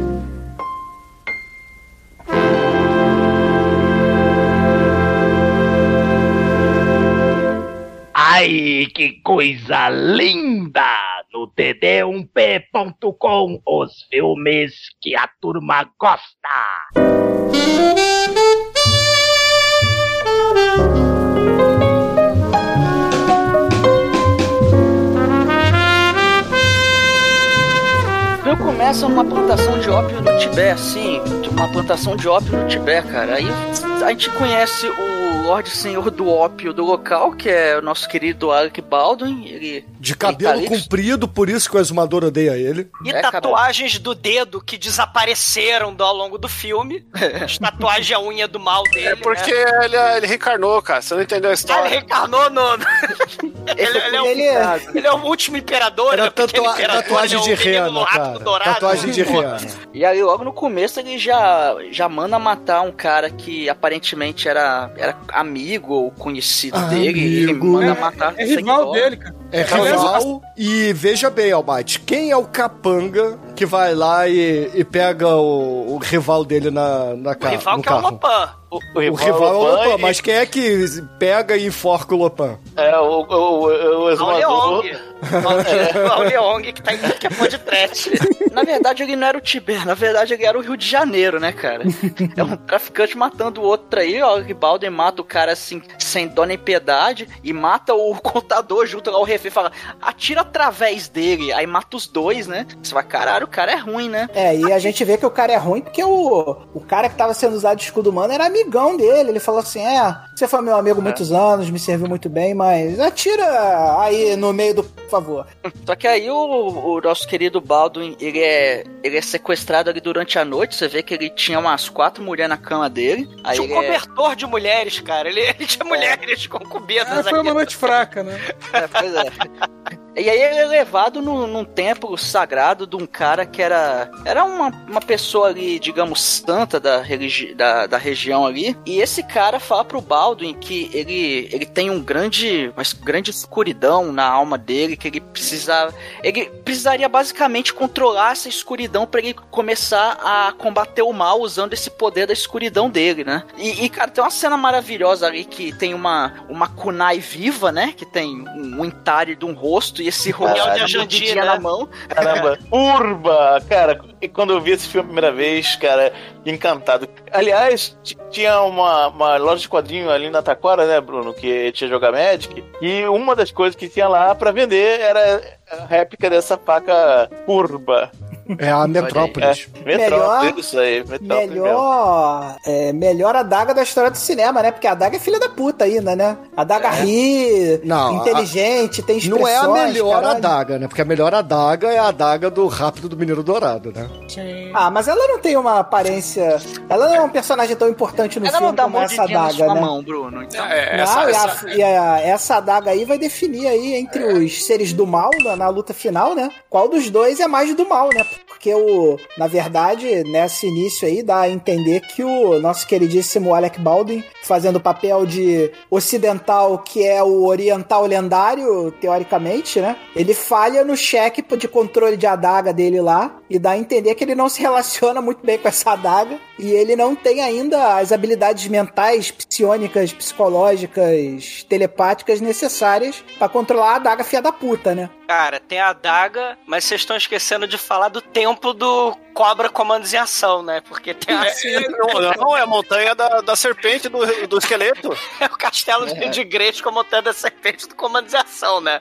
Ai, que coisa linda! No td1p.com, os filmes que a turma gosta. Começa numa plantação de ópio no Tibete, assim, uma plantação de ópio no Tibete, cara. Aí a gente conhece o Lorde Senhor do Ópio do local, que é o nosso querido Alec Baldwin. Ele, De cabelo ele tá comprido, por isso que o exumador odeia ele. E É, cara. tatuagens do dedo que desapareceram do- ao longo do filme. As tatuagens a unha do mal dele. É porque né? ele, ele reencarnou, cara. Você não entendeu a Ah, ele história. reencarnou no. no- ele, ele é o, Ele- ele é o último imperador, Era é o pequeno tatua- imperador, tatuagem ele de é o menino rena, rato cara. dourado. Tatuagem de rena. E aí, logo no começo, ele já, já manda matar um cara que aparentemente era, era amigo ou conhecido dele. E ele Amigo. manda matar. É sem rival dó. dele, cara. É rival. E veja bem, Almighty, quem é o capanga que vai lá e, e pega o, o rival dele na, na O ca- rival no que é o carro? Lopan. O, O rival é o Lopan e- mas quem é que pega e enforca o Lopan? É, o, o, o, o O exumador. Leong. O Leong que tá em que é trash. Na verdade, ele não era o Tiber, na verdade, ele era o Rio de Janeiro, né, cara? É um traficante matando o outro aí, ó. O Balden mata o cara assim, sem dó nem piedade, e mata o contador junto lá, o refém fala, atira através dele, aí mata os dois, né? Você vai, caralho, o cara é ruim, né? É, e a gente vê que o cara é ruim porque o, o cara que tava sendo usado de escudo humano era amigão dele. Ele falou assim: É, você foi meu amigo há muitos anos, me serviu muito bem, mas atira aí no meio do. Por favor. Só que aí o, o nosso querido Baldwin, ele é, ele é sequestrado ali durante a noite. Você vê que ele tinha umas quatro mulheres na cama dele. Aí Tinha um ele é- cobertor de mulheres, cara. Ele, ele tinha mulheres concubinas Ah, foi uma noite fraca, né? É, pois é. E aí ele é levado no, num templo sagrado de um cara que era era uma, uma pessoa ali, digamos, santa da, religi da, da região ali. E esse cara fala pro Baldwin que ele, ele tem um grande, uma grande escuridão na alma dele, que ele precisa ele precisaria basicamente controlar essa escuridão para ele começar a combater o mal usando esse poder da escuridão dele, né? E, e, cara, tem uma cena maravilhosa ali que tem uma, uma kunai viva, né? Que tem um entalhe de um rosto e esse Caralho. de mordidinha né? na mão. Caramba, Urba! Cara, e quando eu vi esse filme a primeira vez, cara, encantado. Aliás, tinha uma, uma loja de quadrinho ali na Taquara, né, Bruno, que tinha jogar Magic, e uma das coisas que tinha lá pra vender era a réplica dessa faca Urba. É a Metrópolis. É, Metrópolis, isso aí, Metrópolis. Melhor, é, melhor adaga da história do cinema, né? Porque a adaga é filha da puta ainda, né? A adaga ri, Não, inteligente, tem Não expressões. é a melhor caralho. adaga, né? Porque a melhor adaga é a adaga do Rápido do Mineiro Dourado, né? Ah, mas ela não tem uma aparência. Ela não é um personagem tão importante no Ela filme não dá como essa adaga, sua né? mão, Bruno. Então, É, Não, essa, e, a- essa- e a- essa adaga aí vai definir aí entre os seres do mal na, na luta final, né? Qual dos dois é mais do mal, né? Porque o, na verdade, nesse início aí dá a entender que o nosso queridíssimo Alec Baldwin, fazendo o papel de ocidental, que é o oriental lendário, teoricamente, né? Ele falha no cheque de controle de adaga dele lá e dá a entender que ele não se relaciona muito bem com essa adaga e ele não tem ainda as habilidades mentais, psionicas, psicológicas, telepáticas necessárias pra controlar a adaga filha da puta, né? Cara, tem a adaga, mas vocês estão esquecendo de falar do templo do Cobra Comandos em Ação, né? Porque tem a, É, não, não, é a montanha da, da serpente do, do esqueleto. é o castelo de Gretchen com a montanha da serpente do Comandos em Ação, né?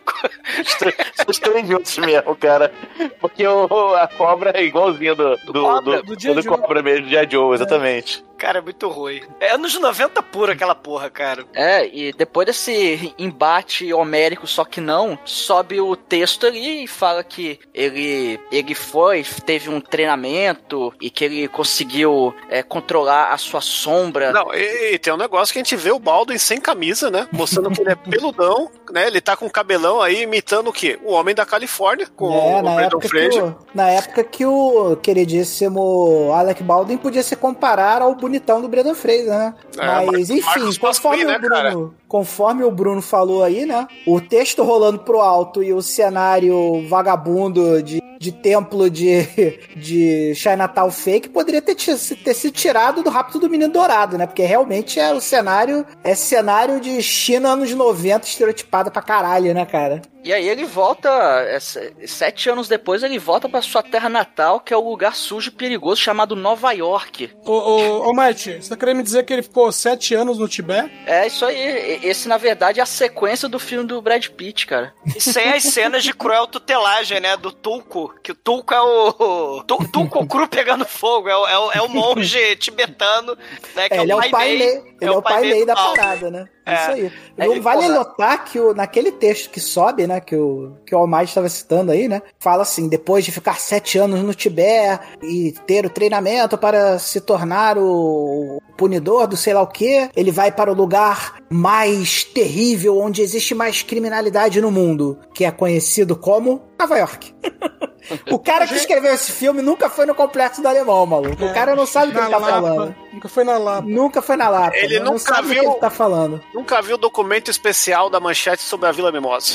Os três- Os três juntos mesmo, cara. Porque o, a cobra é igualzinha do, do, do, Cobra, do do. Joe. cobra mesmo, de Joe, exatamente. Cara, é muito ruim. É anos 90 puro aquela porra, cara. É, e depois desse embate homérico, só que não, sobe o texto ali e fala que ele, ele foi, teve um treinamento e que ele conseguiu é, controlar a sua sombra. Não, e, e tem um negócio que a gente vê o Baldwin sem camisa, né? Mostrando que ele é peludão, né? Ele tá com cabelão aí, imitando o quê? O Homem da Califórnia, com É, o na Brandon época, que Fraser. o, na época que o queridíssimo Alec Baldwin podia se comparar ao bonitão do Brendan Fraser, né? É, Mas, enfim, conforme Pasquim, né, o Bruno, conforme o Bruno falou aí, né? O texto rolando pro alto e o cenário vagabundo de, de templo de, de Chinatown fake poderia ter, ter sido tirado do Rápido do Menino Dourado, né? Porque realmente é o cenário, é cenário de China anos 90 estereotipada pra caralho, né, cara? E aí ele volta, é, se- sete anos depois, ele volta pra sua terra natal, que é o lugar sujo e perigoso chamado Nova York. Ô, ô, ô Mike, você tá querendo me dizer que ele ficou sete anos no Tibete? É isso aí. Esse, na verdade, é a sequência do filme do Brad Pitt, cara. E sem as cenas de cruel tutelagem, né? Do Tulco. Que o Tulco é o. Tu- Tulco cru pegando fogo. É o, é o, é o monge tibetano, né? Que É, ele é o pai Mei, lei, ele é o pai lei da parada, né? É. Isso aí. É, e, vale porra- notar que o, naquele texto que sobe, né, que o, que o Almighty estava citando aí, né, fala assim, depois de ficar sete anos no Tibete e ter o treinamento para se tornar o punidor do sei lá o que, ele vai para o lugar mais terrível, onde existe mais criminalidade no mundo, que é conhecido como Nova York. O cara que escreveu esse filme nunca foi no complexo do alemão, maluco. O cara não sabe o que ele tá Lapa. falando. Nunca foi na Lapa. Nunca foi na Lapa. Ele não nunca sabe o que viu- ele tá falando. Nunca viu o documento especial da manchete sobre a Vila Mimosa.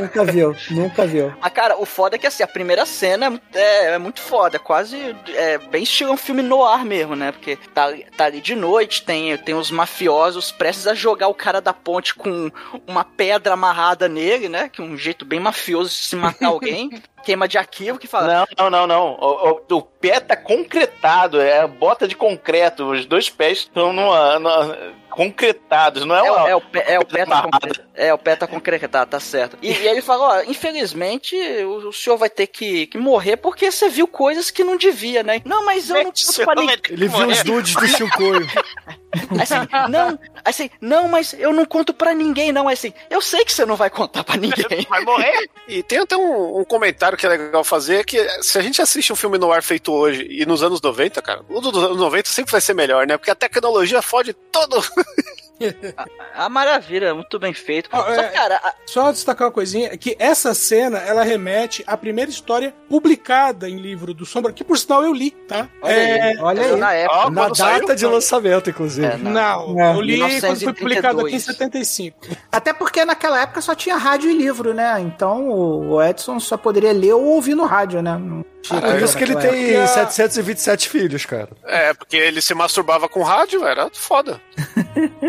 Nunca viu, nunca viu. Mas, cara, o foda é que, assim, a primeira cena é, é- é muito foda. é Quase é, bem estilo um filme no ar mesmo, né? Porque tá, tá ali de noite, tem, tem os mafiosos prestes a jogar o cara da ponte com uma pedra amarrada nele, né? Que é um jeito bem mafioso de se matar alguém. Queima de arquivo que fala... Não, não, não, não. O, o- o pé tá concretado, é a bota de concreto. Os dois pés estão numa, numa- concretados, não é É, uma. é o pé, é o pé tá é, o pé tá concretado, tá certo. E, e ele fala, ó, infelizmente o, o senhor vai ter que, que morrer porque você viu coisas que não devia, né? Não, mas eu não O conto senhor pra vai ninguém. ter que Ele viu os nudes do Chicoio. Assim, não, assim, não, mas eu não conto pra ninguém, não. Assim, eu sei que você não vai contar pra ninguém. Vai morrer? E tem até um, um comentário que é legal fazer, que se a gente assiste um filme no ar feito hoje e nos anos 90, cara, o dos anos 90 sempre vai ser melhor, né? Porque a tecnologia fode todo. A maravilha, muito bem feito. Ó, Só, é- cara, a- Só destacar uma coisinha, é que essa cena, ela remete à primeira história publicada em livro do Sombra, que por sinal eu li, tá? olha É, aí, olha aí. na época. Na quando saiu, data de lançamento, inclusive. É, na- Não, É. eu li quando foi 1932. publicado aqui em 75. Até porque naquela época só tinha rádio e livro, né? Então o Edson só poderia ler ou ouvir no rádio, né? Por isso que ele naquela tem É. 727 filhos, cara. É, porque ele se masturbava com rádio, era foda.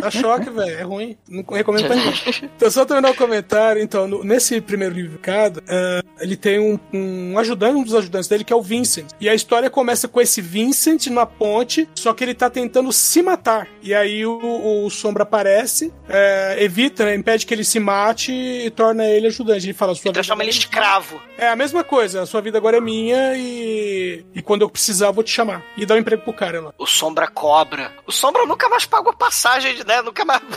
Dá choque, velho. É ruim. Não recomendo pra ninguém. Então, só terminar o comentário. Então, no- nesse primeiro livro publicado, eh, ele tem um, um ajudante, um dos ajudantes dele, que é o Vincent. E a história começa com esse Vincent na ponte, só que ele tá tentando se matar. E aí o, o Sombra aparece, eh, evita, né, impede que ele se mate e torna ele ajudante. Ele fala, sua vida Transforma ele em escravo. é a mesma coisa, a sua vida agora é minha e, e quando eu precisar eu vou te chamar. E dá um emprego pro cara lá. O Sombra cobra. O Sombra nunca mais pagou passagem, né? Nunca mais.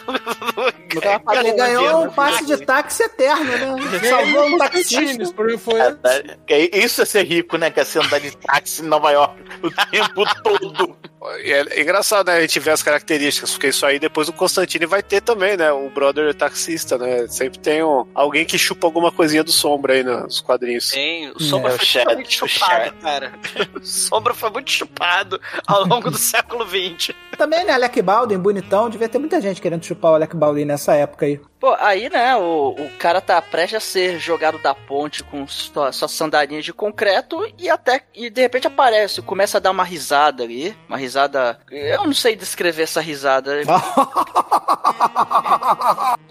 Ele ganhou um passe de táxi eterno, né? Salvou um taxista. O problema foi. É, Isso é ser rico, né? Que é você andar de táxi em Nova York o tempo todo. E é engraçado, né? A gente vê as características, porque isso aí depois o Constantine vai ter também, né? O brother taxista, né? Sempre tem um, alguém que chupa alguma coisinha do sombra aí nos quadrinhos. Sim, o Sombra É, o foi o Chad. cara. O Sombra foi muito chupado ao longo do século XX. Também, né? Alec Baldwin, bonitão. Devia ter muita gente querendo chupar o Alec Baldwin nessa época aí. Pô, aí, né, o, o cara tá prestes a ser jogado da ponte com sua, sua sandalinha de concreto e até, e de repente aparece, começa a dar uma risada ali, uma risada, eu não sei descrever essa risada.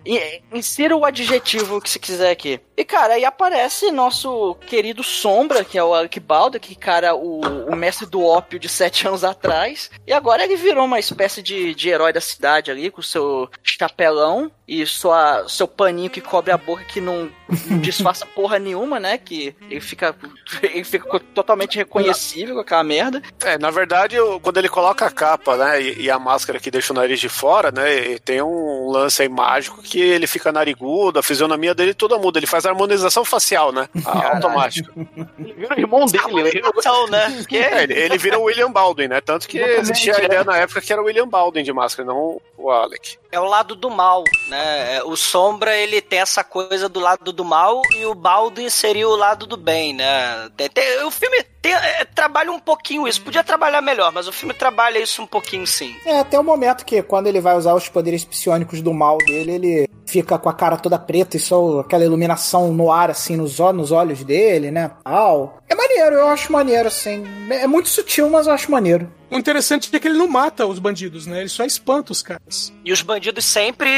E- Insira o adjetivo que se quiser aqui. E, cara, aí aparece nosso querido Sombra, que é o Baldwin, que, cara, o, o mestre do ópio de sete anos atrás. E agora ele virou uma espécie de, de herói da cidade ali, com seu chapelão e sua, seu paninho que cobre a boca, que não, não disfarça porra nenhuma, né? Que ele fica, ele fica totalmente reconhecível com aquela merda. É, na verdade, o- quando ele coloca a capa, né, e, e a máscara que deixa o nariz de fora, né, e tem um lance aí mágico que ele fica narigudo, a fisionomia dele toda muda, ele faz harmonização facial, né, a- automático. Ele vira o irmão dele. ele- Então, né? Que É, ele, ele vira o William Baldwin, né, tanto que Exatamente, existia a é. ideia na época que era o William Baldwin de máscara, não o Alec. é o lado do mal, né? É, O Sombra, ele tem essa coisa do lado do mal e o Baldi seria o lado do bem, né? Tem- tem- o filme tem- é, trabalha um pouquinho isso. Podia trabalhar melhor, mas o filme trabalha isso um pouquinho sim. É, até o momento que quando ele vai usar os poderes psionicos do mal dele, ele fica com a cara toda preta e só aquela iluminação no ar, assim, nos, nos olhos dele, né? Tal. É maneiro, eu acho maneiro, assim. É muito sutil, mas eu acho maneiro. O interessante é que ele não mata os bandidos, né? Ele só espanta os caras. E os bandidos sempre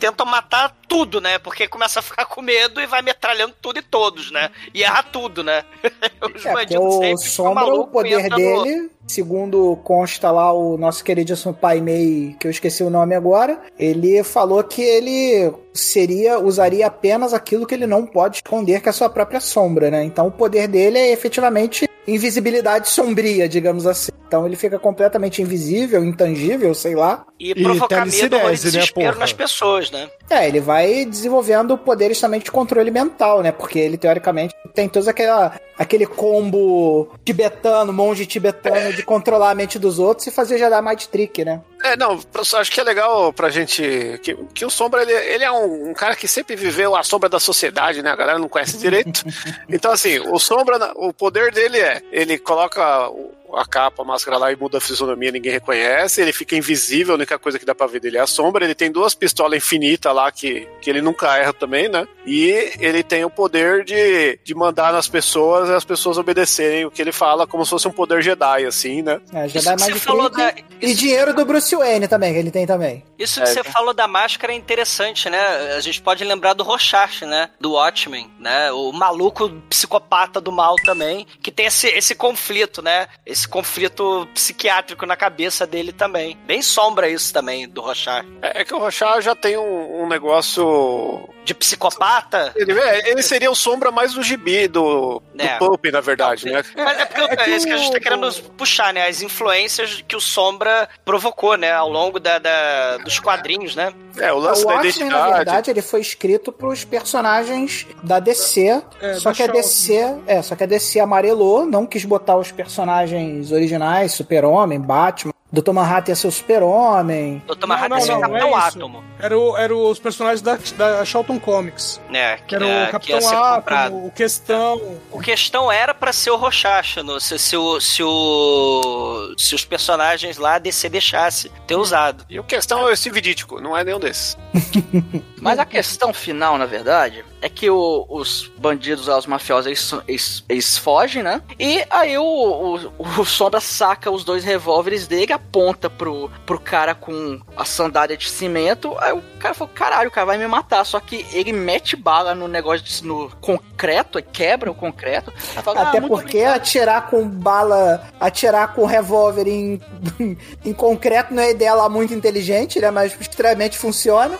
tentam matar tudo, né? Porque começa a ficar com medo e vai metralhando tudo e todos, né? E erra tudo, né? Os É, porque o Sombra, o poder dele, segundo consta lá o nosso queridíssimo Pai Mei, que eu esqueci o nome agora, ele falou que ele seria, usaria apenas aquilo que ele não pode esconder, que é a sua própria sombra, né? Então o poder dele é efetivamente invisibilidade sombria, digamos assim. Então ele fica completamente invisível, intangível, sei lá. E provocar medo e desespero nas pessoas, né? É, ele vai desenvolvendo poderes também de controle mental, né? Porque ele, teoricamente, tem todo aquela, aquele combo tibetano, monge tibetano, de controlar a mente dos outros e fazer já dar mind trick, né? É, não, acho que é legal pra gente. Que, que o Sombra, ele, ele é um, um, cara que sempre viveu a sombra da sociedade, né? A galera não conhece direito. Então, assim, o Sombra, o poder dele é: ele coloca a capa, a máscara lá e muda a fisionomia, ninguém reconhece, ele fica invisível, a única coisa que dá pra ver dele é a sombra, ele tem duas pistolas infinitas lá que, que ele nunca erra também, né? E ele tem o poder de, de mandar nas pessoas e as pessoas obedecerem o que ele fala, como se fosse um poder Jedi, assim, né? É, Jedi mais falou da... E dinheiro do Bruce Wayne também, que ele tem também. Isso que é, você é. falou da máscara é interessante, né? A gente pode lembrar do Rorschach, né? Do Watchmen, né? O maluco psicopata do mal também, que tem esse, esse conflito, né? Esse conflito psiquiátrico na cabeça dele também. Bem sombra isso também do Rorschach. É, é que o Rorschach já tem um, um negócio de psicopata? Ele, é, ele seria o sombra mais do gibi, do, É. do Pulp, na verdade, né? Mas é porque é, isso que a gente tá querendo puxar, né? As influências que o Sombra provocou, né? Ao longo da, da- dos quadrinhos, né? É, o O Watchmen, na verdade, ele foi escrito pros personagens da DC. É, só da que a. DC, é, só que a DC amarelou, não quis botar os personagens originais, Super-Homem, Batman. Dr. Manhattan ia ser o Super-Homem. Dr. Manhattan ia ser o não é Capitão isso. Átomo. Era, o- era os personagens da, da Charlton Comics. né? Que era é, o Capitão. Átomo, o Questão. O questão era pra ser o Rochacha, no, se, se, o, se, o, se os personagens lá DC deixasse ter usado. E o questão é o Steve Ditko, não é nenhum desses. Mas a questão final, na verdade, é que o- os bandidos lá, os mafiosos, eles, eles- eles fogem, né? E aí o, o, o Sombra saca os dois revólveres dele, aponta pro, pro cara com a sandália de cimento. Aí o cara falou: caralho, o cara vai me matar. Só que ele mete bala no negócio, de- no concreto, quebra o concreto. Fala, Até "Ah, porque atirar com bala, atirar com revólver em, em concreto não é ideia lá muito inteligente, né? Mas extremamente funciona.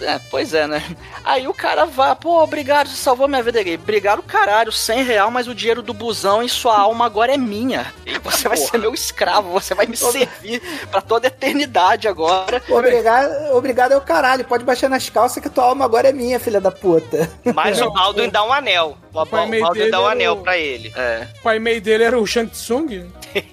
É, pois é, né? Aí o cara vai, pô, obrigado, você salvou minha vida aí. Obrigado, caralho, 100 real, mas o dinheiro do busão e sua alma agora é minha. Você vai ser meu escravo, você vai me servir pra toda a eternidade agora. Obrigado, obrigado é o caralho. Pode baixar nas calças que tua alma agora é minha, filha da puta. Mas o Baldwin dá um anel. O, pai o dele dá um anel o- pra ele. É. O pai meio dele era o Shang Tsung.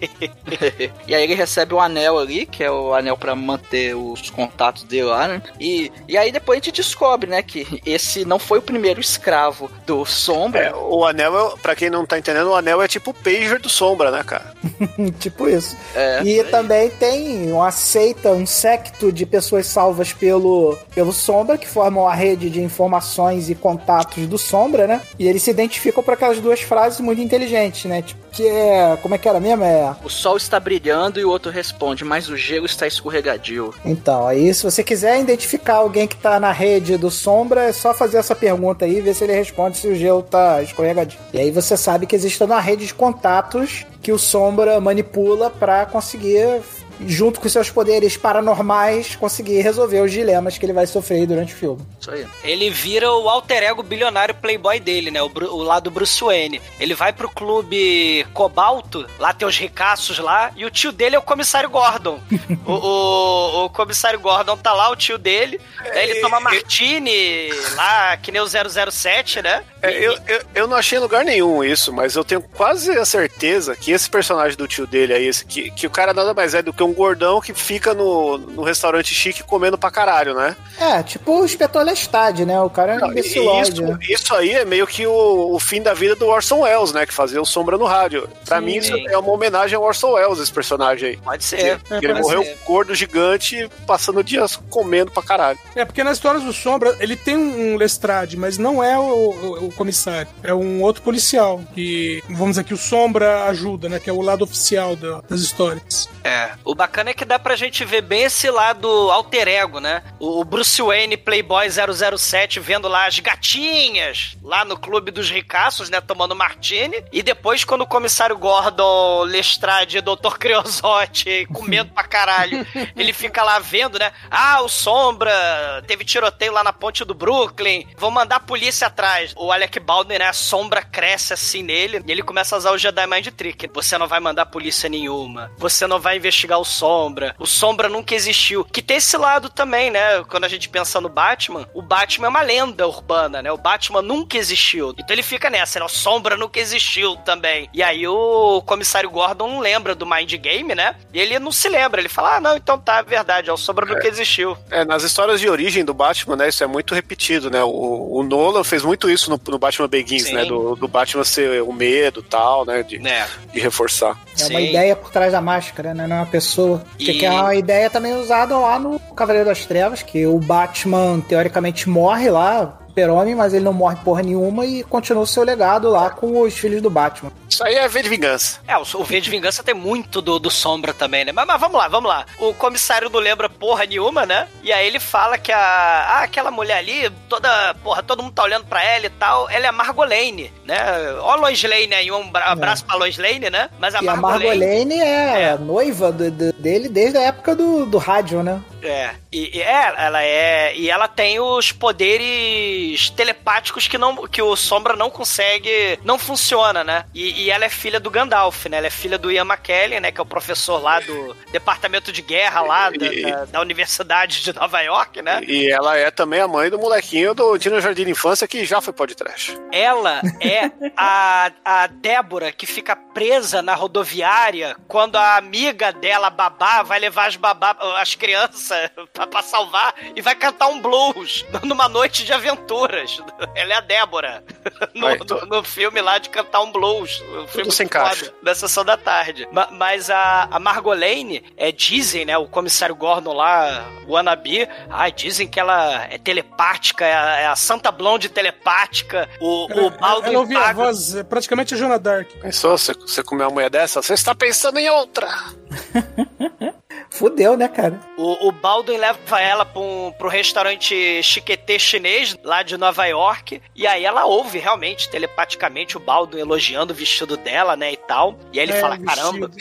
E aí ele recebe o anel ali, que é o anel pra manter os contatos dele lá, né? E, e aí depois a gente descobre, né, que esse não foi o primeiro escravo do Sombra. É, o anel, é, pra quem não tá entendendo, o anel é tipo o pager do Sombra, né, cara? tipo isso. É, E também tem uma seita, um secto de pessoas salvas pelo, pelo Sombra, que formam a rede de informações e contatos do Sombra, né? E eles se identificam por aquelas duas frases muito inteligentes, né? Tipo, que é. Como é que era mesmo? É. O sol está brilhando e o outro responde, mas o gelo está escorregadio. Então, aí se você quiser identificar alguém que tá na rede do Sombra, é só fazer essa pergunta aí e ver se ele responde se o gelo tá escorregadio. E aí você sabe que existe uma rede de contatos que o Sombra manipula pra conseguir, junto com seus poderes paranormais, conseguir resolver os dilemas que ele vai sofrer durante o filme. Isso aí. Ele vira o alter ego bilionário playboy dele, né? O, Bru- o lado Bruce Wayne. Ele vai pro clube Cobalto, lá tem os ricaços lá, e o tio dele é o comissário Gordon. o, o, o comissário Gordon tá lá, o tio dele, daí ele toma martini lá, que nem o 007, né? É, eu, eu, eu não achei em lugar nenhum isso, mas eu tenho quase a certeza que esse personagem do tio dele aí, esse, que, que o cara nada mais é do que um um gordão que fica no, no restaurante chique comendo pra caralho, né? É, tipo o inspetor Lestat, né? O cara é um isso, né? isso aí é meio que o, o fim da vida do Orson Welles, né? Que fazia o Sombra no rádio. Pra Sim, mim, isso é uma homenagem ao Orson Welles, esse personagem aí. Pode ser. Que ele morreu gordo, gigante, passando dias comendo pra caralho. É, porque nas histórias do Sombra, ele tem um Lestrade, mas não é o, o- o comissário. É um outro policial. Que, vamos dizer que o Sombra ajuda, né? Que é o lado oficial da- das histórias. É. O bacana é que dá pra gente ver bem esse lado alter ego, né? O Bruce Wayne, Playboy 007, vendo lá as gatinhas lá no clube dos ricaços, né? Tomando martini. E depois, quando o comissário Gordon, Lestrade e Dr. Creosote comendo pra caralho, ele fica lá vendo, né? Ah, o Sombra teve tiroteio lá na ponte do Brooklyn. Vão mandar a polícia atrás. O Alec Baldwin, né? A sombra cresce assim nele e ele começa a usar o Jedi Mind Trick. Você não vai mandar polícia nenhuma. Você não vai investigar o Sombra. O Sombra nunca existiu. Que tem esse lado também, né? Quando a gente pensa no Batman, o Batman é uma lenda urbana, né? O Batman nunca existiu. Então ele fica nessa, né? O Sombra nunca existiu também. E aí o comissário Gordon não lembra do Mind Game, né? E ele não se lembra. Ele fala, ah, não, então tá, é verdade. O Sombra nunca existiu. É, nas histórias de origem do Batman, né, isso é muito repetido, né? O, o Nolan fez muito isso no, no Batman Begins, Sim. né? Do, do Batman ser o medo e tal, né? De, Né? de reforçar. É uma Sim. ideia por trás da máscara, né? Não é uma pessoa. Que, E- que é uma ideia também usada lá no Cavaleiro das Trevas, que o Batman teoricamente morre lá, super-homem, mas ele não morre porra nenhuma e continua o seu legado lá com os filhos do Batman. Isso aí é ver de vingança. É, o, o V de Vingança tem muito do, do Sombra também, né? Mas, mas vamos lá, vamos lá. O comissário não lembra porra nenhuma, né? E aí ele fala que a. Ah, aquela mulher ali, toda. Porra, todo mundo tá olhando pra ela e tal. Ela é a Margolane, né? Ó, a Lois Lane aí, um bra- abraço pra Lois Lane, né? Mas a e a Margolane. Margolane é, noiva do- do- dele desde a época do, do rádio, né? É, e, é, ela é. E ela tem os poderes telepáticos que, não, que o Sombra não consegue. Não funciona, né? E, e ela é filha do Gandalf, né? Ela é filha do Ian McKellen, né? Que é o professor lá do Departamento de Guerra lá da, E- da, da Universidade de Nova York, né? E ela é também a mãe do molequinho do Dino Jardim de Infância que já foi podcast. Ela é a, a Débora que fica presa na rodoviária quando a amiga dela, babá, vai levar as babá, as crianças pra, pra salvar e vai cantar um blues numa noite de aventuras. Ela é a Débora no, Vai, no- no filme lá de cantar um blues. O filme se muito encaixa. foda, Da sessão da tarde. Ma- mas a, a Margolane, é, dizem, né, o comissário Gordon lá, o Anabi, ai, dizem que ela é telepática, é a, é a Santa Blonde telepática, o, o Baldwin Ela ouvia a voz, é praticamente a Joana Dark. Pensou, você, você comer uma mulher dessa? Você está pensando em outra. Fudeu, né, cara? O, o Baldwin leva ela pra um, pro restaurante chiquetê chinês lá de Nova York. E aí ela ouve realmente, telepaticamente, o Baldwin elogiando o vestido dela, né? E tal. E aí ele É, fala: vestido. caramba.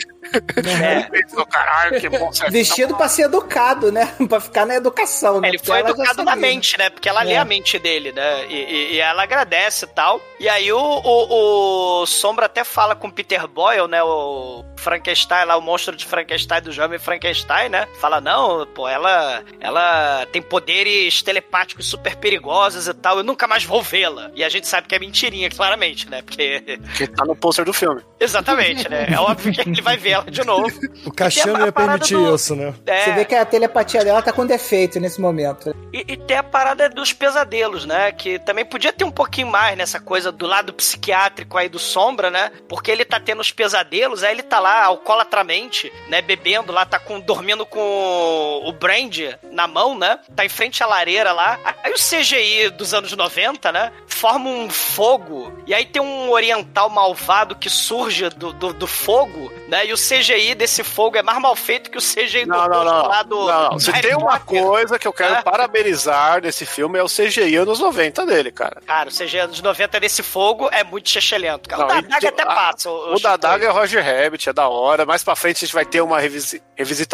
É, Pensou, caralho, que bom. Vestido pra ser educado, né? pra ficar na educação, né? ele foi educado na sabia. mente, né? Porque ela lê É. a mente dele, né? E, e- e ela agradece e tal. E aí o, o, o Sombra até fala com o Peter Boyle, né? O Frankenstein lá, o monstro de Frankenstein do jovem Frankenstein, né? Fala, não, pô, ela, ela tem poderes telepáticos super perigosos e tal, eu nunca mais vou vê-la. E a gente sabe que é mentirinha, claramente, né? Porque. Que tá no pôster do filme. Exatamente, né? É óbvio que ele vai vê-la de novo. O a ia permitir do- isso, né? É. Você vê que a telepatia dela tá com defeito nesse momento. E, e tem a parada dos pesadelos, né? Que também podia ter um pouquinho mais nessa coisa do lado psiquiátrico aí do Sombra, né? Porque ele tá tendo os pesadelos, aí ele tá lá alcoolatramente, né? Bebendo lá, tá com, dormindo com o Brand na mão, né? Tá em frente à lareira lá. Aí o CGI dos anos 90, né? Forma um fogo. E aí tem um oriental malvado que surge do, do, do fogo, né? E o CGI desse fogo é mais mal feito que o CGI do Não, não, não. lá do. não, não. Se tem uma coisa que eu quero É. parabenizar nesse filme é o CGI anos 90 dele, cara. Cara, o CG anos 90 desse fogo é muito chechelento. Cara. Não, o da Daga até passa. O da Daga é Roger Rabbit, é da hora. Mais pra frente a gente vai ter uma revisi-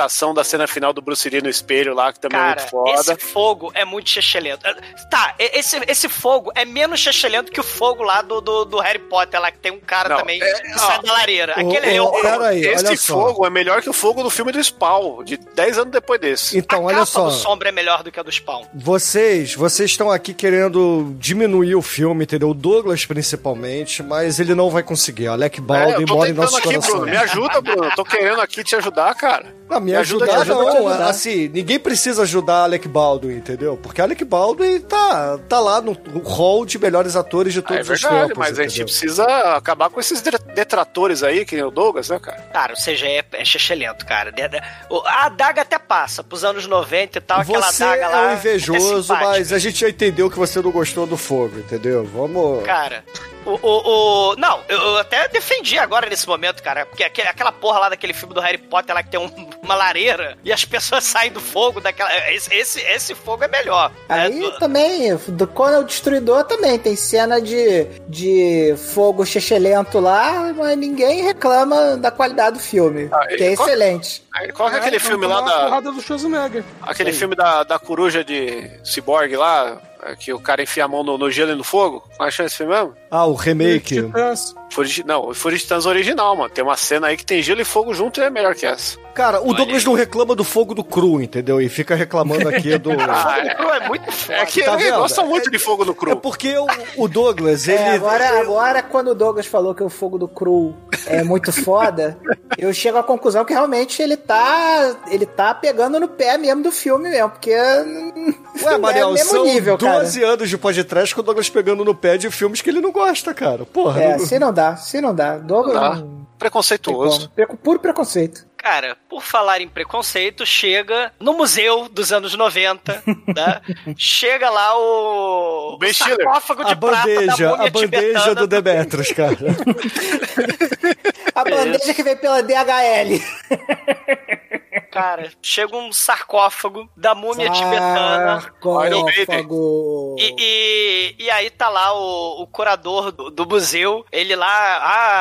revisitação da cena final do Bruce Lee no espelho lá, que também é Cara, muito foda. esse fogo é muito chechelento. Tá, e- esse, esse fogo é menos chechelento que o fogo lá do, do, do Harry Potter, lá que tem um cara Não, também é- que sai ó, da lareira. o- Aquele é o- horroroso. pera aí, Esse fogo é melhor que o fogo do filme do Spawn, de 10 anos depois desse. Então, a olha capa só. do Sombra é melhor do que a do Spawn. Vocês, vocês estão aqui querendo diminuir o filme, entendeu? O Douglas principalmente, mas ele não vai conseguir. Alec É, Baldwin tô mora em nossos aqui, corações. Bruno. Me ajuda, Bruno. Eu tô querendo aqui te ajudar, cara. Pra me Me ajuda ajuda não. Assim, ninguém precisa ajudar Alec Baldwin, entendeu? Porque Alec Baldwin tá, tá lá no hall de melhores atores de Ah, todos é os verdade, tempos. mas a gente entendeu? precisa acabar com esses de- detratores aí, que nem o Douglas, né, cara? Cara, o CGI é, é xixelento, cara. De- de- o- A adaga até passa, pros anos 90 e tal, aquela Você adaga é lá. um invejoso, é simpática. mas a gente já entendeu que você não gostou do fogo, entendeu? Vamos. Cara, o, o, o- Não, eu, eu até defendi agora nesse momento, cara. Porque aquele- aquela porra lá daquele filme do Harry Potter lá que tem um- uma lareira e as pessoas saem do fogo daquela. Esse, esse, esse fogo é melhor. né? Aí também, do Conan o Destruidor também tem cena de, de fogo chechelento lá, mas ninguém reclama da qualidade do filme, que é qual- excelente. Aí, Qual que é aquele Vamos filme lá tomar uma da. porrada do Schwarzenegger. Aquele filme da, da coruja de Cyborg lá, é, que o cara enfia a mão no, no gelo e no fogo? Qual é esse filme mesmo? Ah, o remake. Titãs. De- não, Titãs original, mano. Tem uma cena aí que tem gelo e fogo junto e é melhor que essa. Cara, o Douglas não reclama do fogo do cru, entendeu? E fica reclamando aqui do. Ah, O cru é muito foda. É que Tá ele gosta muito de fogo no É cru. porque o, o Douglas, ele. É, agora, agora, quando o Douglas falou que o fogo do Cru é muito foda, eu chego à conclusão que realmente ele tá. Ele tá pegando no pé mesmo do filme mesmo, porque. Ué, Mariel, é o mesmo são nível, cara. 12 anos de podcast com o Douglas pegando no pé de filmes que ele não gosta, cara. Porra. É, não- se não dá, se não dá. Tá. não tem Preconceituoso. como. Preco- Puro preconceito. Cara, por falar em preconceito, chega no museu dos anos 90, né? Chega lá o, O sarcófago de A prata bandeja, a bandeja tibetana do Demetrius, cara. A bandeja que veio pela DHL. Cara, chega um sarcófago da múmia tibetana. Sarcófago. E, e, e aí tá lá o, o curador do, do museu, ele lá,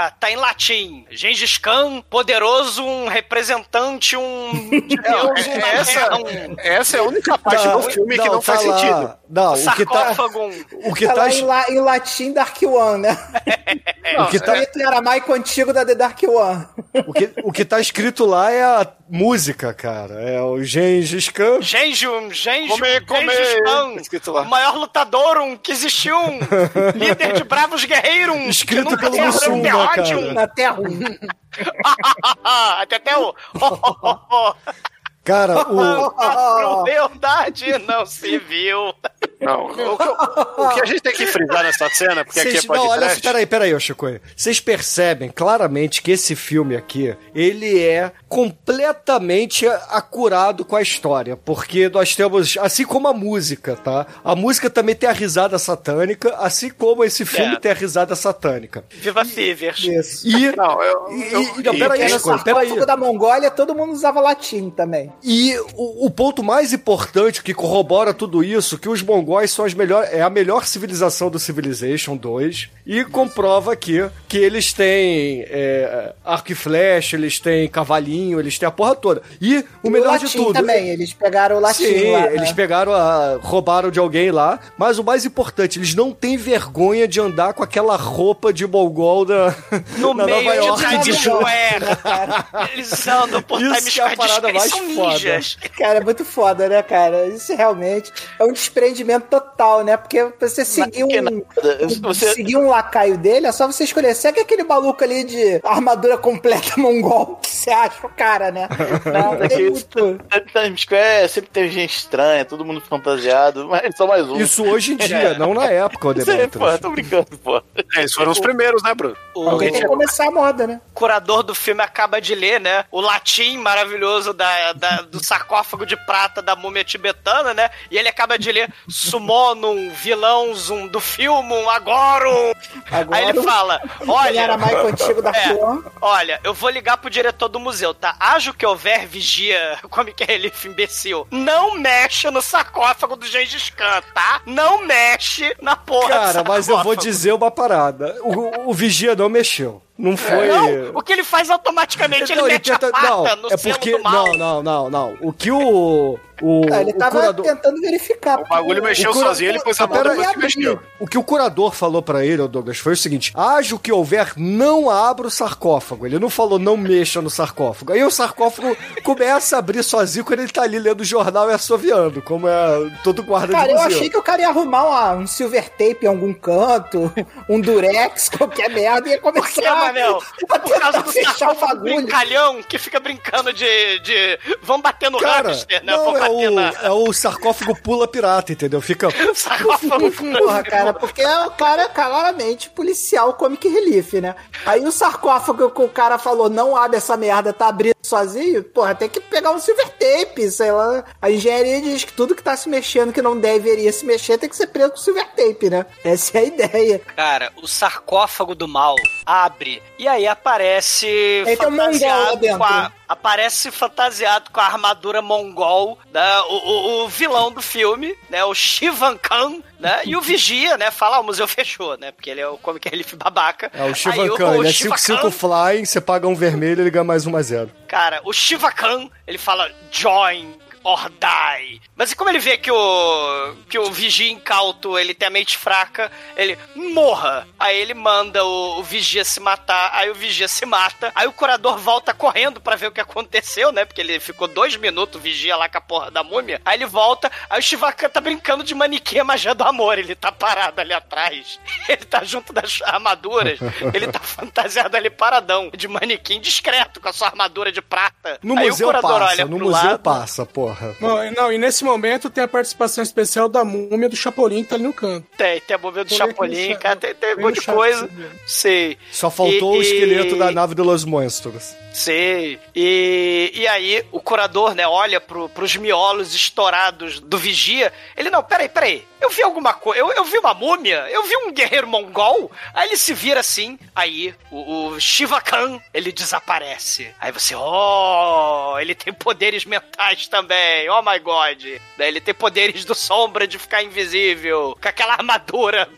ah, tá em latim. Gengis Khan, poderoso, um representante, um da essa- um Essa é a única parte Tá, do filme que não tá faz lá. sentido. Não, o que tá. sarcófago. um- O que Tá tá. lá em, la- em latim Dark One, né? O que tá, Escrito em aramaico antigo da The Dark One. o que, o que tá escrito lá é a música, cara. É o Gengis Khan. Genjun, Comer, comer. Gengis Khan, lá. o maior lutador um, que existiu, um líder de bravos guerreiros, um, Escrito pelo Mussum, né, cara? Na Terra. Até até o... Cara, o. Crueldade não se viu. Não, o, que- o que a gente tem que frisar nessa cena, porque Vocês, aqui é não, olha, peraí, peraí, ô Chico. Vocês percebem claramente que esse filme aqui, ele é completamente acurado com a história, porque nós temos, assim como a música, tá? A música também tem a risada satânica, assim como esse filme É. tem a risada satânica. Viva Fivers. Isso. E... Não, eu... e, eu- e- não, peraí, Porque no Chico, peraí. da Mongólia todo mundo usava latim também. E o, o ponto mais importante que corrobora tudo isso, que os mongóis são as melhor, é a melhor civilização do Civilization 2 e comprova aqui que eles têm é, arco e flecha, eles têm cavalinho, eles têm a porra toda. E o melhor latim de tudo... também, eles pegaram o latim Sim, lá, né? eles pegaram a. roubaram de alguém lá. Mas o mais importante, eles não têm vergonha de andar com aquela roupa de mongol da, No na meio Nova de York. Times de- Square. Eles andam por Isso Times que é a Square. parada Eles mais foda. ninjas. Cara, é muito foda, né, cara? Isso realmente é um desprendimento total, né? Porque você seguir que um. Você- seguir um lacaio dele, é só você escolher. Segue aquele maluco ali de armadura completa mongol que você acha o cara, né? Nada Tem que muito- Times Square sempre teve gente estranha, todo mundo fantasiado, mas só mais um. Isso hoje em dia, não na época, o Sei, Demetrius. pô, tô brincando, pô. É, Eles foram os primeiros, né, Bruno? O, Alguém tem que começar a moda, né? curador do filme acaba de ler, né? O latim maravilhoso da, da- do sarcófago de prata da múmia tibetana, né? E ele acaba de ler Summonum, vilãozum do filme, Agorum. Agora, Aí ele fala: Ele Olha. era mais antigo da É, olha, eu vou ligar pro diretor do museu, tá? Ajo que houver vigia, como que é ele, imbecil. Não mexe no sarcófago do Gengis Khan, tá? Não mexe na porra do Cara, mas eu vou dizer uma parada. O, o vigia não mexeu. Não foi. Não, o que ele faz automaticamente, ele Não, ele mete tenta- a pata não, no é porque. do mal. Não, não, não, não. O que o. O, Ah, ele o tava curador. tentando verificar. O bagulho mexeu cura- sozinho, ele pôs a mão Pera depois que mexeu. O que o curador falou pra ele, ô Douglas, foi o seguinte: haja o que houver, não abra o sarcófago. Ele não falou não mexa no sarcófago. Aí o sarcófago começa a abrir sozinho quando ele tá ali lendo o jornal e assoviando, como é todo guarda Cara, de eu museu. achei que o cara ia arrumar uma- um silver tape em algum canto, um durex, qualquer merda, e ia começar a a? Por causa do fechar o sarcófago bagulho. brincalhão que fica brincando de. de vamos bater no Cara, hamster, né? não, é o, é o sarcófago pula pirata, entendeu? Fica. Sarcófago Porra, cara, porque o cara é claramente policial comic relief, né? Aí o sarcófago que o cara falou, não abre essa merda, tá abrindo sozinho, porra, tem que pegar um silver tape, sei lá. A engenharia diz que tudo que tá se mexendo que não deveria se mexer tem que ser preso com silver tape, né? Essa é a ideia. Cara, o sarcófago do mal abre e aí aparece Aí um fantasiado dentro. com a, aparece fantasiado com a armadura mongol, né? O, o- o vilão do filme, né? O Shivan Khan, né? E o vigia, né? Fala, ah, o museu fechou, né? Porque ele é o comic relief babaca. É o Shivan ele é Shiva 5-5 Khan- flying, você paga um vermelho ele ganha mais 1 a 0 Cara, o Shiva Khan, ele fala join or die. Mas e como ele vê que o que o vigia incauto, ele tem a mente fraca, ele morra. Aí ele manda o, o vigia se matar, aí o vigia se mata, aí o curador volta correndo pra ver o que aconteceu, né? Porque ele ficou dois minutos vigia lá com a porra da múmia. Aí ele volta, aí o Shiva Khan tá brincando de manequim a magia do amor. Ele tá parado ali atrás. Ele tá junto das armaduras. Ele tá fantasiado ali paradão, de manequim discreto, com a sua armadura de prata. No Aí museu o curador passa, olha no museu lado. passa, porra. Não, não, e nesse momento tem a participação especial da múmia do Chapolin que tá ali no canto. Tem, tem a múmia do vendo Chapolin, cara, chat. tem, tem um monte de coisa. Sei. Só faltou E- o esqueleto e- da nave de Los Monstros. Sei. E, e aí, o curador, né, olha pro, pros miolos estourados do vigia. Ele, não, peraí, peraí. Eu vi alguma coisa. Eu, eu vi uma múmia. Eu vi um guerreiro mongol. Aí ele se vira assim. Aí, o, o Shiva Khan, ele desaparece. Aí você, oh, ele tem poderes mentais também. Oh my god. Daí ele tem poderes do sombra de ficar invisível. Com aquela armadura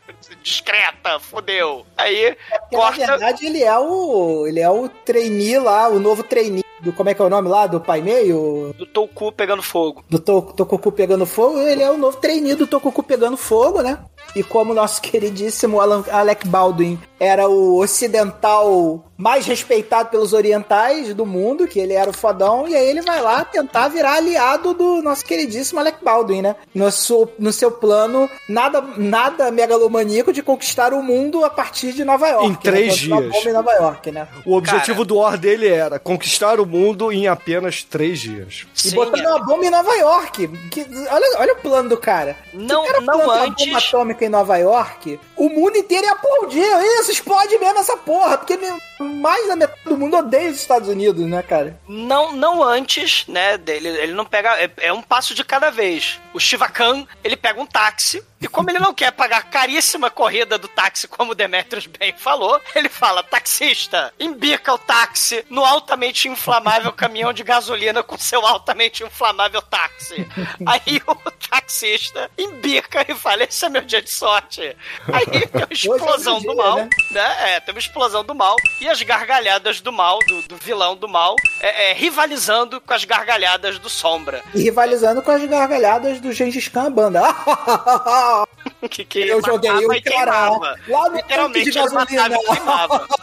discreta. Fodeu. Aí, na corta. verdade, ele é o. Ele é o trainee lá, o novo trainee do. Como é que é o nome lá? Do Pai Meio? Do Toku pegando fogo. Do To- Tokuku pegando fogo. Ele é o novo trainee do Tokuku pegando fogo, né? E como nosso queridíssimo Alan, Alec Baldwin era o ocidental mais respeitado pelos orientais do mundo, que ele era o fodão, e aí ele vai lá tentar virar aliado do nosso queridíssimo Alec Baldwin, né? No seu, no seu plano nada, nada megalomaníaco de conquistar o mundo a partir de Nova York. Em né? três uma dias. bomba em Nova York, né? O objetivo do War dele era conquistar o mundo em apenas três dias. E Sim, botando é. uma bomba em Nova York. Que- olha, olha o plano do cara. Não- Se o cara não planta uma antes- bomba atômica em Nova York, o mundo inteiro ia aplaudir. Isso, explode mesmo essa porra. Porque mais da metade do mundo odeia os Estados Unidos, né, cara? Não, não antes, né, dele, ele não pega, é, é um passo de cada vez. O Shiva Khan, ele pega um táxi, e como ele não quer pagar a caríssima corrida do táxi, como o Demetrius bem falou, ele fala, taxista, embica o táxi no altamente inflamável caminhão de gasolina com seu altamente inflamável táxi. Aí o taxista embica e fala, esse é meu dia de sorte. Aí tem uma explosão dia, do mal, né? né? É, tem uma explosão do mal e as gargalhadas do mal, do, do vilão do mal, é, é, rivalizando com as gargalhadas do Sombra. E rivalizando com as gargalhadas do Gengis Khan, a banda. Que, que Eu joguei matava o cara lá no Literalmente, tanque de queimava.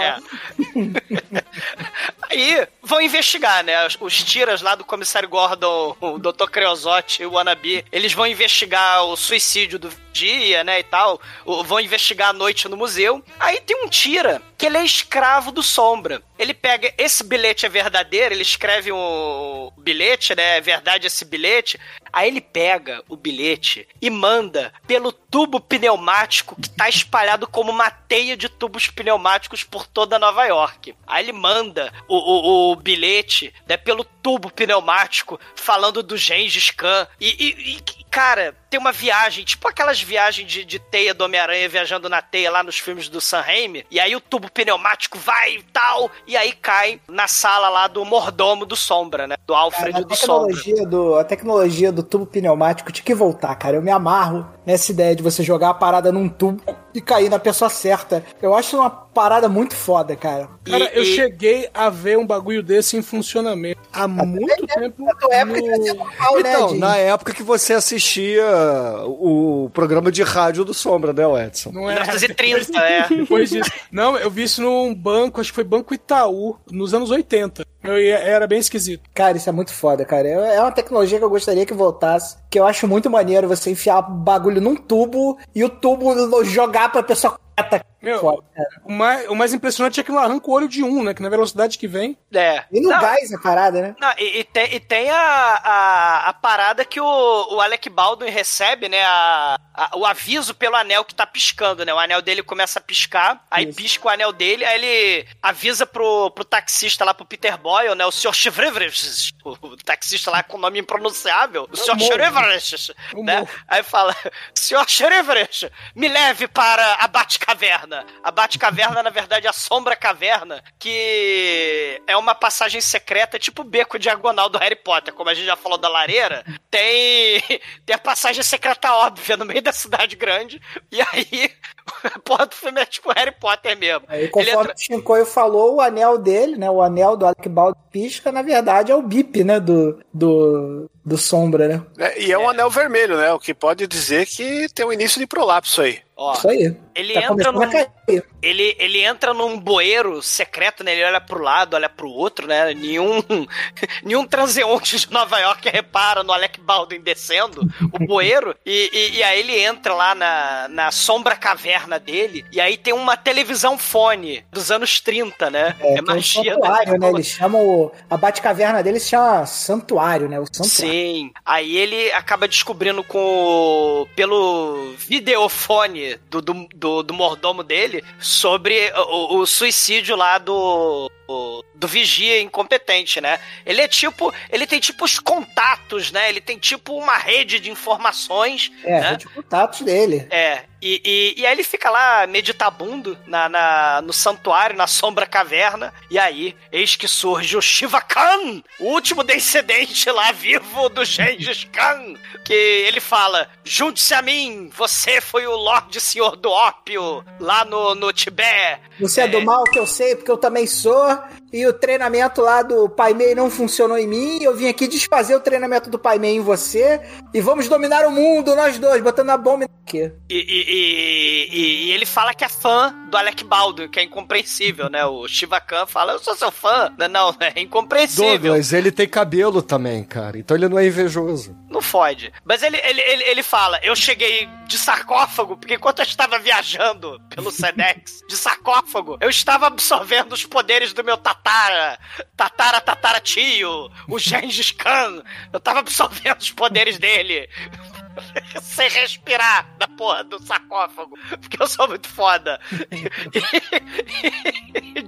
É. Aí vão investigar, né? Os, tiras lá do comissário Gordon, o Dr. Creosote e o Wannabe, eles vão investigar o suicídio do dia, né, e tal. Vão investigar a noite no museu. Aí tem um tira que ele é escravo do Sombra. Ele pega esse bilhete é verdadeiro, ele escreve um bilhete, né? É verdade esse bilhete. Aí ele pega o bilhete e manda pelo tubo pneumático que tá espalhado como uma teia de tubos pneumáticos por toda Nova York. Aí ele manda o, o, o bilhete né, pelo tubo pneumático falando do Gengis Khan. E, e- e, cara, tem uma viagem, tipo aquelas viagens de, de teia do Homem-Aranha viajando na teia lá nos filmes do Sam Raimi. E aí o tubo pneumático vai e tal. E aí cai na sala lá do mordomo do Sombra, né? Do Alfred Cara, a do Sombra. tecnologia do, a tecnologia do tubo pneumático tinha que voltar, cara. Eu me amarro nessa ideia de você jogar a parada num tubo e cair na pessoa certa. Eu acho uma parada muito foda, cara. Cara, E- eu e- cheguei a ver um bagulho desse em funcionamento há muito tempo. Na tua época no... normal, né, Então, de- na época que você assistia o programa de rádio do Sombra, né, Edson? Não é 1930, é. Depois disso. Não, eu vi isso num banco, acho que foi Banco Itaú, nos anos 80. Eu ia- era bem esquisito. Cara, isso é muito foda, cara. É é uma tecnologia que eu gostaria que voltasse. Que eu acho muito maneiro você enfiar bagulho num tubo e o tubo jogar pra pessoa Meu, o, mais, o mais impressionante é que não arranca o olho de um, né? Que na velocidade que vem. É. E no Não, gás a parada, né? Não, e, e tem, e tem a, a, a parada que o, o Alec Baldwin recebe, né? a- a- o aviso pelo anel que tá piscando, né? O anel dele começa a piscar, aí Isso. pisca o anel dele, aí ele avisa pro, pro taxista lá, pro Peter Boyle, né? O Sr. Chevreves, o taxista lá com nome impronunciável, o. Chevreves, Eu né? Aí fala, Sr. Chevreves, me leve para a Batcaverna. A Batcaverna, na verdade, é a Sombra Caverna, que é uma passagem secreta, tipo o beco diagonal do Harry Potter. Como a gente já falou da lareira, tem, tem a passagem secreta óbvia no meio da cidade grande. E aí, porra do filme é tipo Harry Potter mesmo. Aí, conforme entra- o Shinkoio falou, o anel dele, né? O anel do Alec Baldwin pisca, na verdade, é o bip, né? Do, do, do Sombra, né? É, e é um anel vermelho, né? O que pode dizer que tem um início de prolapso aí. Ó, Isso aí. ele Tá entra num, ele, ele entra num bueiro secreto, né? Ele olha pro lado, olha pro outro, né? Nenhum, nenhum transeunte de Nova York repara no Alec Baldwin descendo o bueiro. E, e, e aí ele entra lá na, na sombra caverna dele. E aí tem uma televisão fone dos anos 30, né? É, É, tem um magia da santuário, né? Eles chamam. o- A Batcaverna dele se chama Santuário, né? O Santuário. Sim. Aí ele acaba descobrindo com pelo videofone do, do, do, do mordomo dele sobre o, o suicídio lá do. Do vigia incompetente, né? Ele é tipo. Ele tem tipo os contatos, né? Ele tem tipo uma rede de informações. É, né? de contatos dele. É, e, e, e aí ele fica lá meditabundo na, na, no santuário, na sombra caverna, e aí, eis que surge o Shiva Khan, o último descendente lá vivo do Gengis Khan, que ele fala, junte-se a mim, você foi o Lorde Senhor do Ópio, lá no, no Tibete. Você é do mal que eu sei, porque eu também sou. river E o treinamento lá do Pai Mei não funcionou em mim. Eu vim aqui desfazer o treinamento do Pai Mei em você. E vamos dominar o mundo, nós dois, botando a bomba aqui. E, e- e- e- ele fala que é fã do Alec Baldwin, que é incompreensível, né? O Shiva Khan fala, eu sou seu fã. Não, Não, é incompreensível. Douglas, ele tem cabelo também, cara. Então ele não é invejoso. Não fode. Mas ele, ele, ele, ele fala: Eu cheguei de sarcófago, porque enquanto eu estava viajando pelo Sedex de sarcófago, eu estava absorvendo os poderes do meu Tatara, Tatara, Tatara tio, o Gengis Khan. Eu estava absorvendo os poderes dele. Sem respirar da porra do sarcófago. Porque eu sou muito foda.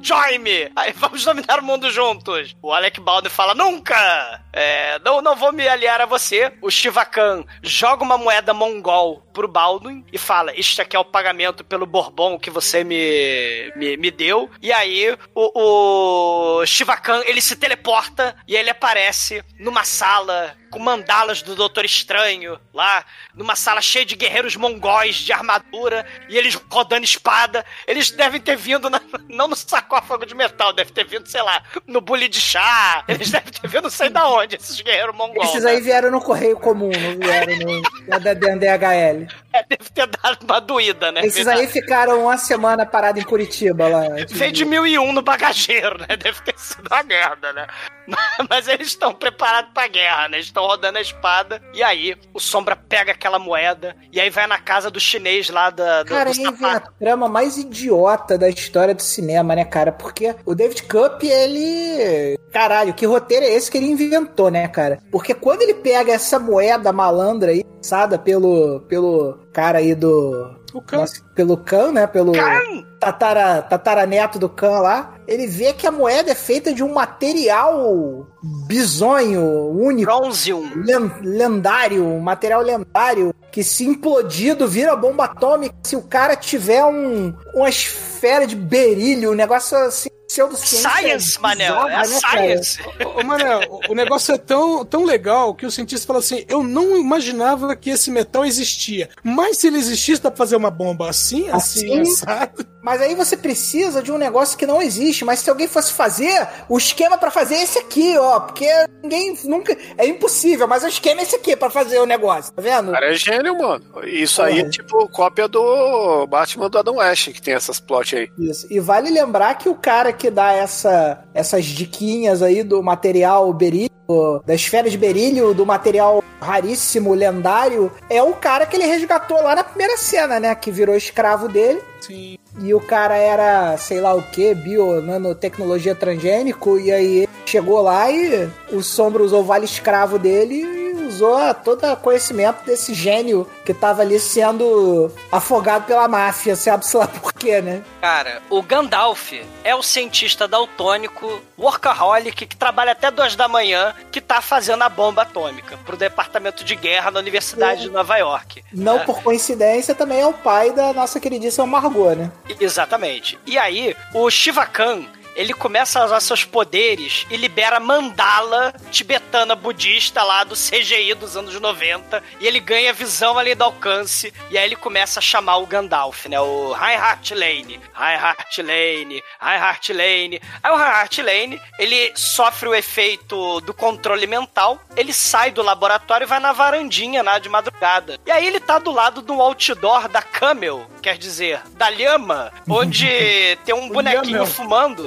Join me! Aí vamos dominar o mundo juntos. O Alec Baldwin fala: Nunca! É, não, não vou me aliar a você. O Shiva Khan joga uma moeda mongol pro Baldwin e fala: Isto aqui é o pagamento pelo Bourbon que você me, me, me deu. E aí o, o Shiva Khan ele se teleporta e ele aparece numa sala com mandalas do Doutor Estranho lá, numa sala cheia de guerreiros mongóis de armadura e eles rodando espada. Eles devem ter vindo na- não no sarcófago de metal, deve ter vindo, sei lá, no bule de chá. Eles devem ter vindo não sei da onde, esses guerreiros mongóis. Esses aí vieram no correio comum, não vieram no, na DHL. É, deve ter dado uma doída, né? Esses aí ficaram uma semana parados em Curitiba lá. Veio de 1001 no bagageiro, né? Deve ter sido uma merda, né? Mas eles estão preparados pra guerra, né? Eles estão rodando a espada. E aí, o Sombra pega aquela moeda e aí vai na casa do chinês lá da, do, Cara, do aí vem a trama mais idiota da história do cinema, né, cara? Porque o David Cup, ele. Caralho, que roteiro é esse que ele inventou, né, cara? Porque quando ele pega essa moeda malandra aí, lançada pelo, pelo cara aí do. O Khan. Nossa, pelo Khan, né? Pelo Khan! tatara, tataraneto do Khan lá. Ele vê que a moeda é feita de um material bizonho, único. Bronzium. len- lendário, um material lendário que se implodido vira bomba atômica se o cara tiver um uma esfera de berílio, um negócio assim, pseudociência Science, Manel. bizarra, É a né, science. Ô, Mané, o- negócio é tão, tão legal que o cientista fala assim: eu não imaginava que esse metal existia. Mas se ele existisse, dá pra fazer uma bomba assim, assim, Assim? assado. Mas aí você precisa de um negócio que não existe, mas se alguém fosse fazer, o esquema pra fazer é esse aqui, ó, porque ninguém nunca é impossível, mas o esquema é esse aqui pra fazer o negócio, tá vendo? O cara é gênio, mano. Isso aí é tipo cópia do Batman do Adam West, que tem essas plot aí. Isso. E vale lembrar que o cara que dá essa, essas diquinhas aí do material berílio, da esfera de berílio, do material raríssimo, lendário, é o cara que ele resgatou lá na primeira cena, né? Que virou escravo dele. Sim. E o cara era, sei lá o que, bio, nanotecnologia transgênico, e aí chegou lá e o Sombra usou o vale escravo dele e usou todo o conhecimento desse gênio que tava ali sendo afogado pela máfia, sabe-se lá por quê, né? Cara, o Gandalf é o cientista daltônico, workaholic, que trabalha até duas da manhã, que tá fazendo a bomba atômica pro departamento de guerra na Universidade de Nova York. Não né? por coincidência, também é o pai da nossa queridíssima Margot, né? Exatamente. E aí, o Shiva Khan, ele começa a usar seus poderes e libera mandala tibetana budista lá do CGI dos anos 90 e ele ganha visão ali do alcance e aí ele começa a chamar o Gandalf, né? O Heart Lane, Heart Lane, Heart Lane. Aí o Heart Lane, ele sofre o efeito do controle mental, ele sai do laboratório e vai na varandinha lá de madrugada. E aí ele tá do lado do outdoor da Camel, quer dizer, da lhama, onde tem um bonequinho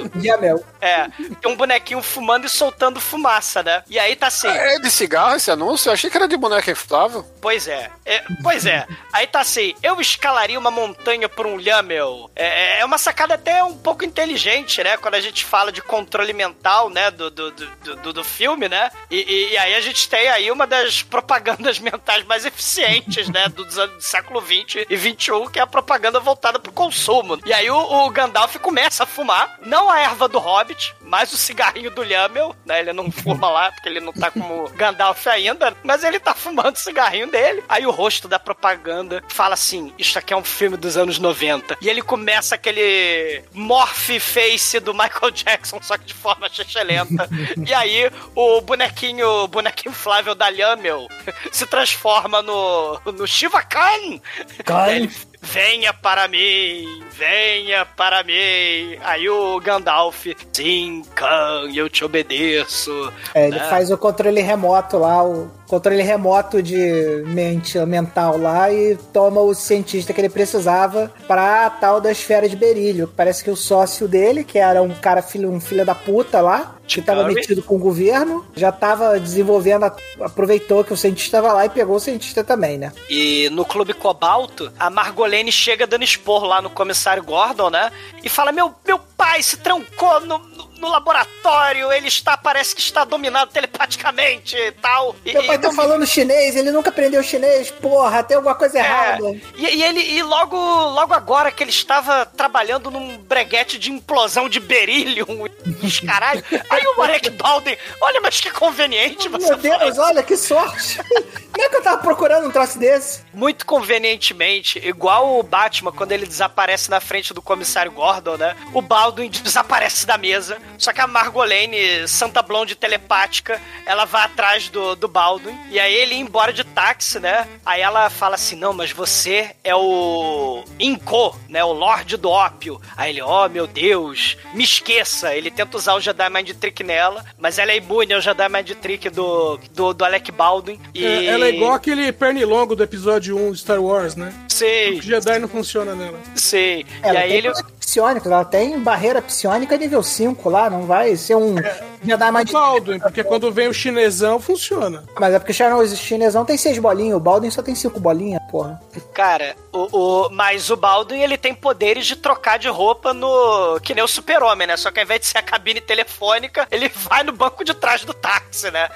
Fumando. Yamel. É, tem um bonequinho fumando e soltando fumaça, né? E aí tá assim. É de cigarro esse anúncio? Eu achei que era de boneca inflável. Pois é. É, Pois é. Aí tá assim, eu escalaria uma montanha por um lhamel. É, é uma sacada até um pouco inteligente, né? Quando a gente fala de controle mental, né? Do, do, do, do- do filme, né? E, e- e aí a gente tem aí uma das propagandas mentais mais eficientes, né? Anos do século 20 e 21, que é a propaganda voltada pro consumo. E aí o, o Gandalf começa a fumar, não a erva do Hobbit, mas o cigarrinho do Lhamel, né? Ele não fuma lá, porque ele não tá como Gandalf ainda, mas ele tá fumando o cigarrinho dele. Aí o rosto da propaganda fala assim: Isso aqui é um filme dos anos 90. E ele começa aquele morph face do Michael Jackson, só que de forma chechelenta. e aí o bonequinho, o bonequinho inflável da Lhamel se transforma no, no Shiva Khan. Khan. Ele, Venha para mim, venha para mim. Aí o Gandalf, sim, Khan, eu te obedeço. É, ele né? faz o controle remoto lá, o controle remoto de mente mental lá e toma o cientista que ele precisava pra a tal da esfera de berílio. Parece que o sócio dele, que era um cara filho, um filho da puta lá, que tava Curry. metido com o governo, já tava desenvolvendo, aproveitou que o cientista tava lá e pegou o cientista também, né? E no Clube Cobalto, a Margolene chega dando esporro lá no comissário Gordon, né? E fala: Meu, meu pai se trancou no, no- no laboratório, ele está, parece que está dominado telepaticamente e tal. E, Meu pai e tá falando chinês, ele nunca aprendeu chinês, porra, tem alguma coisa É, errada. e, e ele e logo logo agora que ele estava trabalhando num breguete de implosão de berílio, os caralho. Aí o Marek Baldwin, olha, mas que conveniente você Meu Deus, olha que sorte. Não é que eu tava procurando um troço desse? Muito convenientemente, igual o Batman quando ele desaparece na frente do comissário Gordon, né? O Baldwin desaparece da mesa, só que a Margolene, Santa Blonde telepática, ela vai atrás do, do Baldwin, e aí ele ia embora de táxi, né? Aí ela fala assim, não, mas você é o Inco, né? O Lorde do Ópio. Aí ele, oh meu Deus, me esqueça. Ele tenta usar o Jedi Mind Trick nela, mas ela é imune ao Jedi Mind Trick do, do, do Alec Baldwin. E... É, ela é igual aquele pernilongo do episódio 1 de Star Wars, né? Sei. O Jedi não funciona nela. Sei. Ela e aí tem ele. Poder psionicos, ela tem barreira psionica nível 5 lá, não vai ser um Jedi mais O Baldwin, porque quando vem o chinesão, funciona. Mas é porque o chinesão tem seis bolinhas, o Baldwin só tem cinco bolinhas, porra. Cara, o, o, mas o Baldwin ele tem poderes de trocar de roupa no. Que nem o super-homem, né? Só que ao invés de ser a cabine telefônica, ele vai no banco de trás do táxi, né?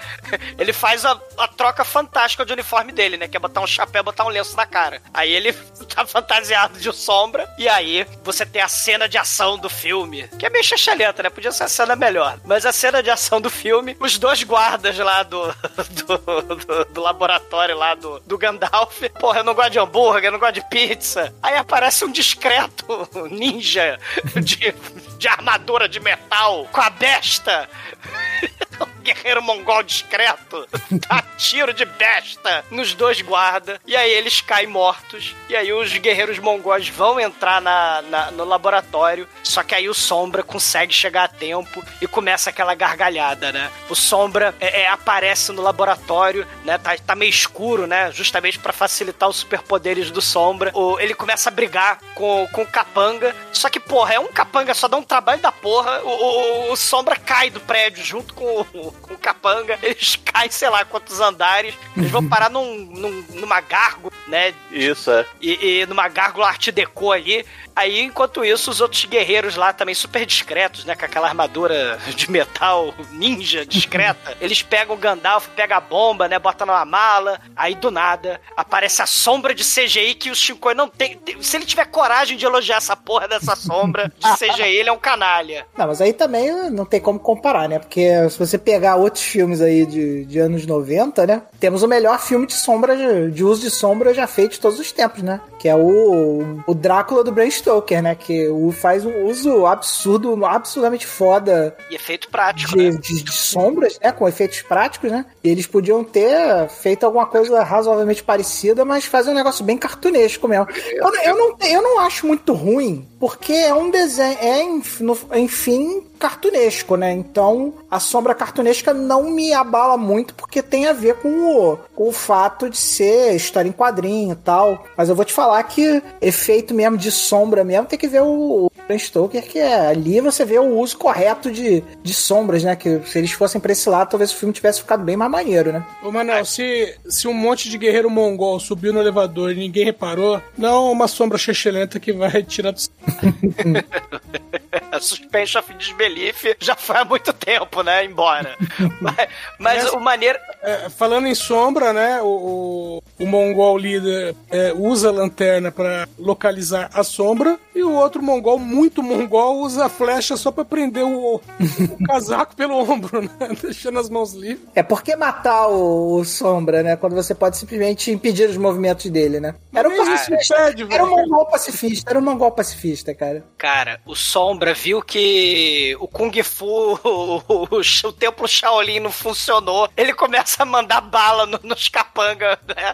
Ele faz a, a troca fantástica de uniforme dele, né? Que é botar um chapéu botar um lenço na cara. Aí ele tá fantasiado de sombra. E aí você tem a cena de ação do filme. Que é meio chachalenta, né? Podia ser a cena melhor. Mas a cena de ação do filme, os dois guardas lá do, do, do, do laboratório lá do, do Gandalf. Porra, eu não gosto de hambúrguer, eu não gosto de pizza. Aí aparece um discreto ninja de, de armadura de metal com a besta. Guerreiro mongol discreto dá tiro de besta nos dois guardas e aí eles caem mortos e aí os guerreiros mongóis vão entrar na, na- no laboratório só que aí o Sombra consegue chegar a tempo e começa aquela gargalhada, né? O Sombra é, é, aparece no laboratório, né? Tá, tá meio escuro, né? Justamente pra facilitar os superpoderes do Sombra. O- ele começa a brigar com, com o Capanga, só que, porra, é um Capanga, só dá um trabalho da porra. O, o- o Sombra cai do prédio junto com, o- com capanga, eles caem, sei lá, quantos andares, eles vão parar num, num- numa gárgula, né? Isso, é. E, e numa gárgula arte deco ali. Aí, enquanto isso, os outros guerreiros lá também super discretos, né? Com aquela armadura de metal ninja discreta. eles pegam o Gandalf, pegam a bomba, né? Bota numa mala. Aí, do nada, aparece a sombra de CGI que o Shinkoi não tem. Se ele tiver coragem de elogiar essa porra dessa sombra de CGI, ele é um canalha. Não, mas aí também não tem como comparar, né? Porque se você pegar outros filmes aí de, de anos 90, né? Temos o melhor filme de sombra, de, de uso de sombra já feito de todos os tempos, né? Que é o, o Drácula do Bram Stoker, né? Que o, faz um uso absurdo, absurdamente foda E efeito prático, de, né? de- de sombras, né? Com efeitos práticos, né? E eles podiam ter feito alguma coisa razoavelmente parecida, mas fazer um negócio bem cartunesco mesmo. Eu, eu, não, eu não acho muito ruim, porque é um desenho, é, enfim, cartunesco, né? Então, a sombra cartunesca não me abala muito, porque tem a ver com o, com o fato de ser história em quadrinho e tal. Mas eu vou te falar que efeito mesmo de sombra mesmo, tem que ver o, o Bram Stoker, que é ali você vê o uso correto de, de sombras, né? Que se eles fossem pra esse lado, talvez o filme tivesse ficado bem mais maneiro, né? Ô, Manel, se, se um monte de guerreiro mongol subiu no elevador e ninguém reparou, não é uma sombra chechelenta que vai tirar do... A suspension of disbelief já foi há muito tempo, né? Embora. mas mas o maneiro. É, falando em sombra, né? O, o, o mongol líder é, usa a lanterna pra localizar a sombra e o outro mongol, muito mongol, usa a flecha só pra prender o, o casaco pelo ombro, né? Deixando as mãos livres. É por que matar o, o Sombra, né? Quando você pode simplesmente impedir os movimentos dele, né? Era um pacifista. impede, Era um mongol pacifista, era um mongol pacifista, cara. Cara, o Sombra viu que o Kung Fu, o, o, o templo Shaolin não funcionou. Ele começa a mandar bala no- nos capanga, né?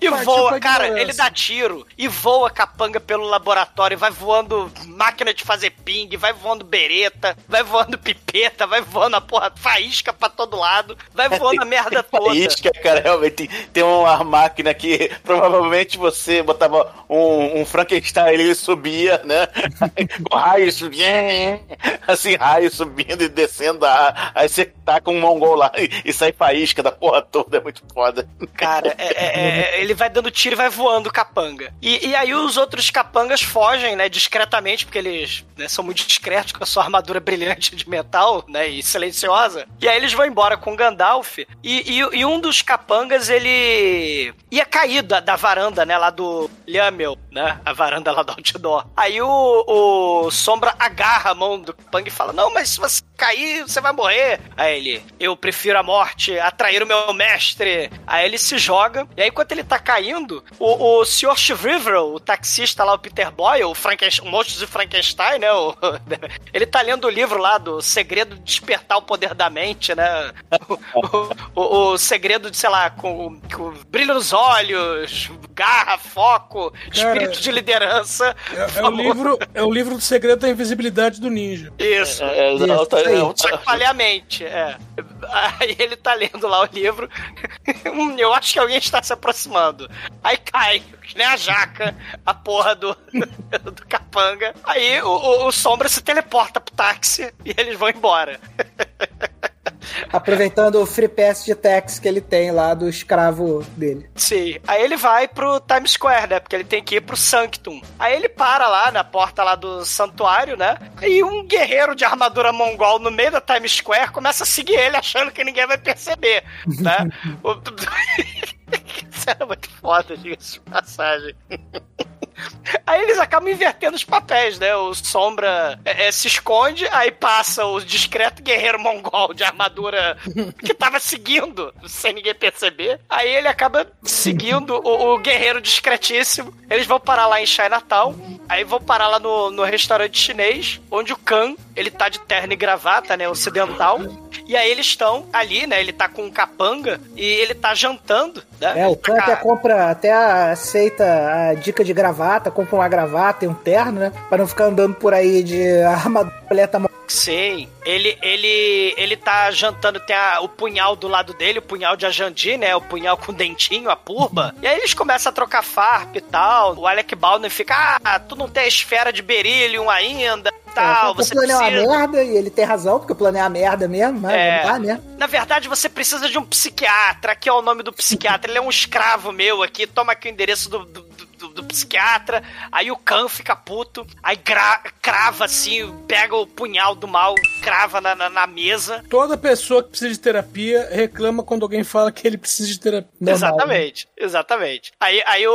E voa, pra cara, ele dá tiro e voa capanga pelo laboratório, vai voando máquina de fazer ping, vai voando bereta, vai voando pipeta, vai voando a porra faísca pra todo lado, vai voando a merda toda. Isca, cara, realmente tem, tem uma máquina que provavelmente você botava um, um Frankenstein ele subia, né? Com raios subindo, assim, raios subindo e descendo. a- Aí você com um mongol lá e, sai faísca da porra toda, é muito foda. Cara, é- é- é- ele vai dando tiro e vai voando capanga. E, e aí os outros capangas fogem, né, discretamente, porque eles né, são muito discretos com a sua armadura brilhante de metal, né, e silenciosa. E aí eles vão embora com o Gandalf. E, e- e um dos capangas, ele ia cair da, da varanda, né, lá do Lhamel, né, a varanda lá do outdoor. Aí o, o Sombra agarra a mão do capanga e fala, não, mas se você cair, você vai morrer. Aí ele, eu prefiro a morte, atrair o meu mestre. Aí ele se joga, e aí enquanto ele tá caindo, o, o Sr. Shrivel, o taxista lá, o Peter Boyle, o, Frankenstein, o monstro de Frankenstein, né? o- ele tá lendo o livro lá do Segredo de Despertar o Poder da Mente, né? O, o- o segredo de, sei lá, com, com brilho nos olhos, garra, foco, espírito de liderança. É, é o livro, é o livro do segredo da invisibilidade do ninja. Isso. É, é, Isso, outra- isso aí. é outra- Chacoalhar a mente, é. Aí ele tá lendo lá o livro. Hum, Eu acho que alguém está se aproximando. Aí cai, que nem a jaca, a porra do, do capanga. Aí o, o, o Sombra se teleporta pro táxi e eles vão embora. Aproveitando o free pass de tax que ele tem lá do escravo dele. Sim. Aí ele vai pro Times Square, né? Porque ele tem que ir pro Sanctum. Aí ele para lá na porta lá do santuário, né? E um guerreiro de armadura mongol no meio da Times Square começa a seguir ele, achando que ninguém vai perceber, né? Isso era muito foda, diga-se de passagem. Aí eles acabam invertendo os papéis, né? O Sombra é, é, se esconde, aí passa o discreto guerreiro mongol de armadura que tava seguindo, sem ninguém perceber. Aí ele acaba seguindo o, o guerreiro discretíssimo. Eles vão parar lá em Chinatown, aí vão parar lá no, no restaurante chinês, onde o Khan, ele tá de terno e gravata, né? Ocidental. E aí eles estão ali, né? Ele tá com um capanga e ele tá jantando, né? É, o Khan até compra, até aceita a dica de gravata, compra uma gravata e um terno, né? Pra não ficar andando por aí de armadura completa Sim, ele, ele, ele tá jantando, tem a- o punhal do lado dele, o punhal de Ajandi, né? O punhal com dentinho, a purba. E aí eles começam a trocar farpa e tal. O Alec Baldwin fica, ah, tu não tem a esfera de beryllium ainda, tal, É, você o plano é uma precisa... merda e ele tem razão, porque o plano é uma merda mesmo, mas É. não dá, né? Na verdade, você precisa de um psiquiatra. Aqui é o nome do psiquiatra. Ele é um escravo meu aqui. Toma aqui o endereço do, do, do- do psiquiatra. Aí o Khan fica puto. Aí gra- crava assim, pega o punhal do mal, crava na, na, na mesa. Toda pessoa que precisa de terapia reclama quando alguém fala que ele precisa de terapia. Exatamente, exatamente. Aí, aí o,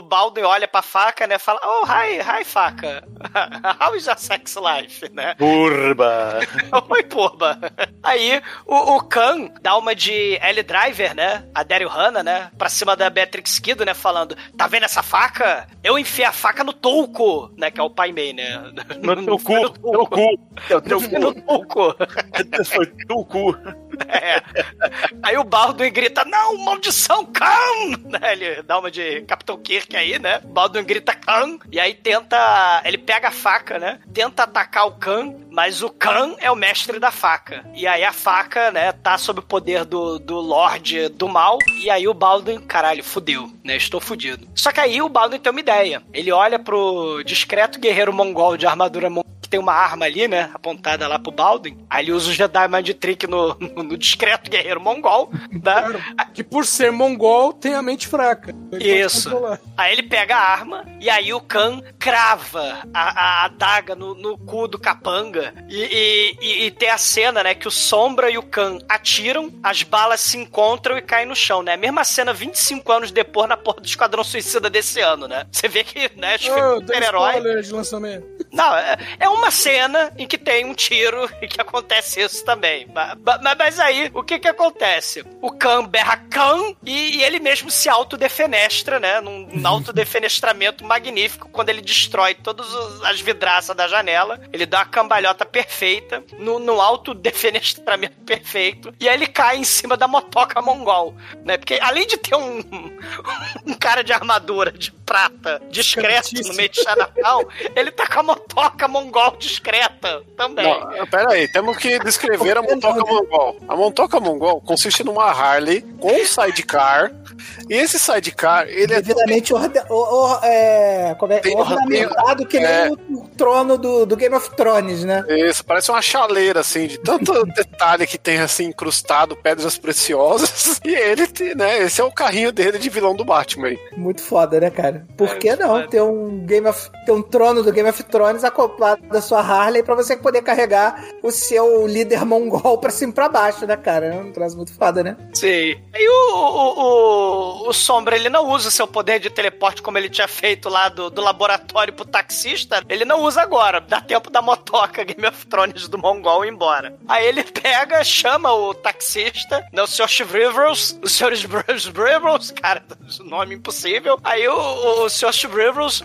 o olha pra faca, né? Fala, oh, hi, hi, faca. How is your sex life, né? Turba. Oi, porba. Aí o, o Khan dá uma de L Driver, né? A Daryl Hannah, né? Pra cima da Beatrix Kido, né? Falando: Tá vendo essa faca? Eu enfiei a faca no touco, né? Que é o Pai Mei, né? No teu cu, no teu cu. O teu cu. No touco. Foi teu cu. É. Aí o Baldwin grita: Não, maldição, Khan! Né? Ele dá uma de Capitão Kirk aí, né? O Baldwin grita Khan. E aí tenta. Ele pega a faca, né? Tenta atacar o Khan, mas o Khan é o mestre da faca. E aí a faca, né? Tá sob o poder do, do Lorde do Mal. E aí o Baldwin, caralho, fudeu, né? Estou fudido. Só que aí o Baldwin tem uma ideia. Ele olha pro discreto guerreiro mongol de armadura mongol que tem uma arma ali, né? Apontada lá pro Baldwin. Aí ele usa o Jedi Mind Trick no, no, no discreto guerreiro mongol. Né? Que por ser mongol tem a mente fraca. Ele pode Isso. Aí ele pega a arma e aí o Khan crava a, a adaga no, no cu do capanga. E, e, e- e tem a cena, né? Que o Sombra e o Khan atiram, as balas se encontram e caem no chão, né? Mesma cena 25 anos depois na porra do Esquadrão Suicida desse ano, né? Você vê que, né? Oh, super-herói. de lançamento. Não, é, é uma cena em que tem um tiro e que acontece isso também. Ba- Mas, mas aí, o que que acontece? O Khan berra Khan e, e ele mesmo se autodefenestra, né? Num, num autodefenestramento magnífico, quando ele destrói todas as vidraças da janela. Ele dá uma cambalhota perfeita, no, no autodefenestramento perfeito. E aí ele cai em cima da motoca mongol, né? Porque além de ter um, um cara de armadura de prata discreto no meio de Chinatown, ele tá com a motoca mongol discreta também. Não, pera aí, temos que descrever a montoca mongol. A montoca mongol consiste numa Harley com um sidecar. E esse sidecar, ele é. Devidamente orde- o- o- é, como é, ornamentado que nem é. o trono do, do Game of Thrones, né? Isso, parece uma chaleira, assim, de tanto detalhe que tem, assim, incrustado, pedras preciosas. E ele, tem, né, esse é o carrinho dele de vilão do Batman aí. Muito foda, né, cara? Por É, que não ter um Game of, ter um trono do Game of Thrones acoplado da sua Harley pra você poder carregar o seu líder mongol pra cima e pra baixo, né, cara? É um troço muito foda, né? Sim. E o, o, o, o Sombra, ele não usa o seu poder de teleporte como ele tinha feito lá do, do laboratório pro taxista. Ele não usa agora. Dá tempo da motoca Game of Thrones do Mongol embora. Aí ele pega, chama o taxista, né, o Sr. Shrivrils, o Sr. Shrivrils, cara, nome impossível. Aí o, o, o Sr.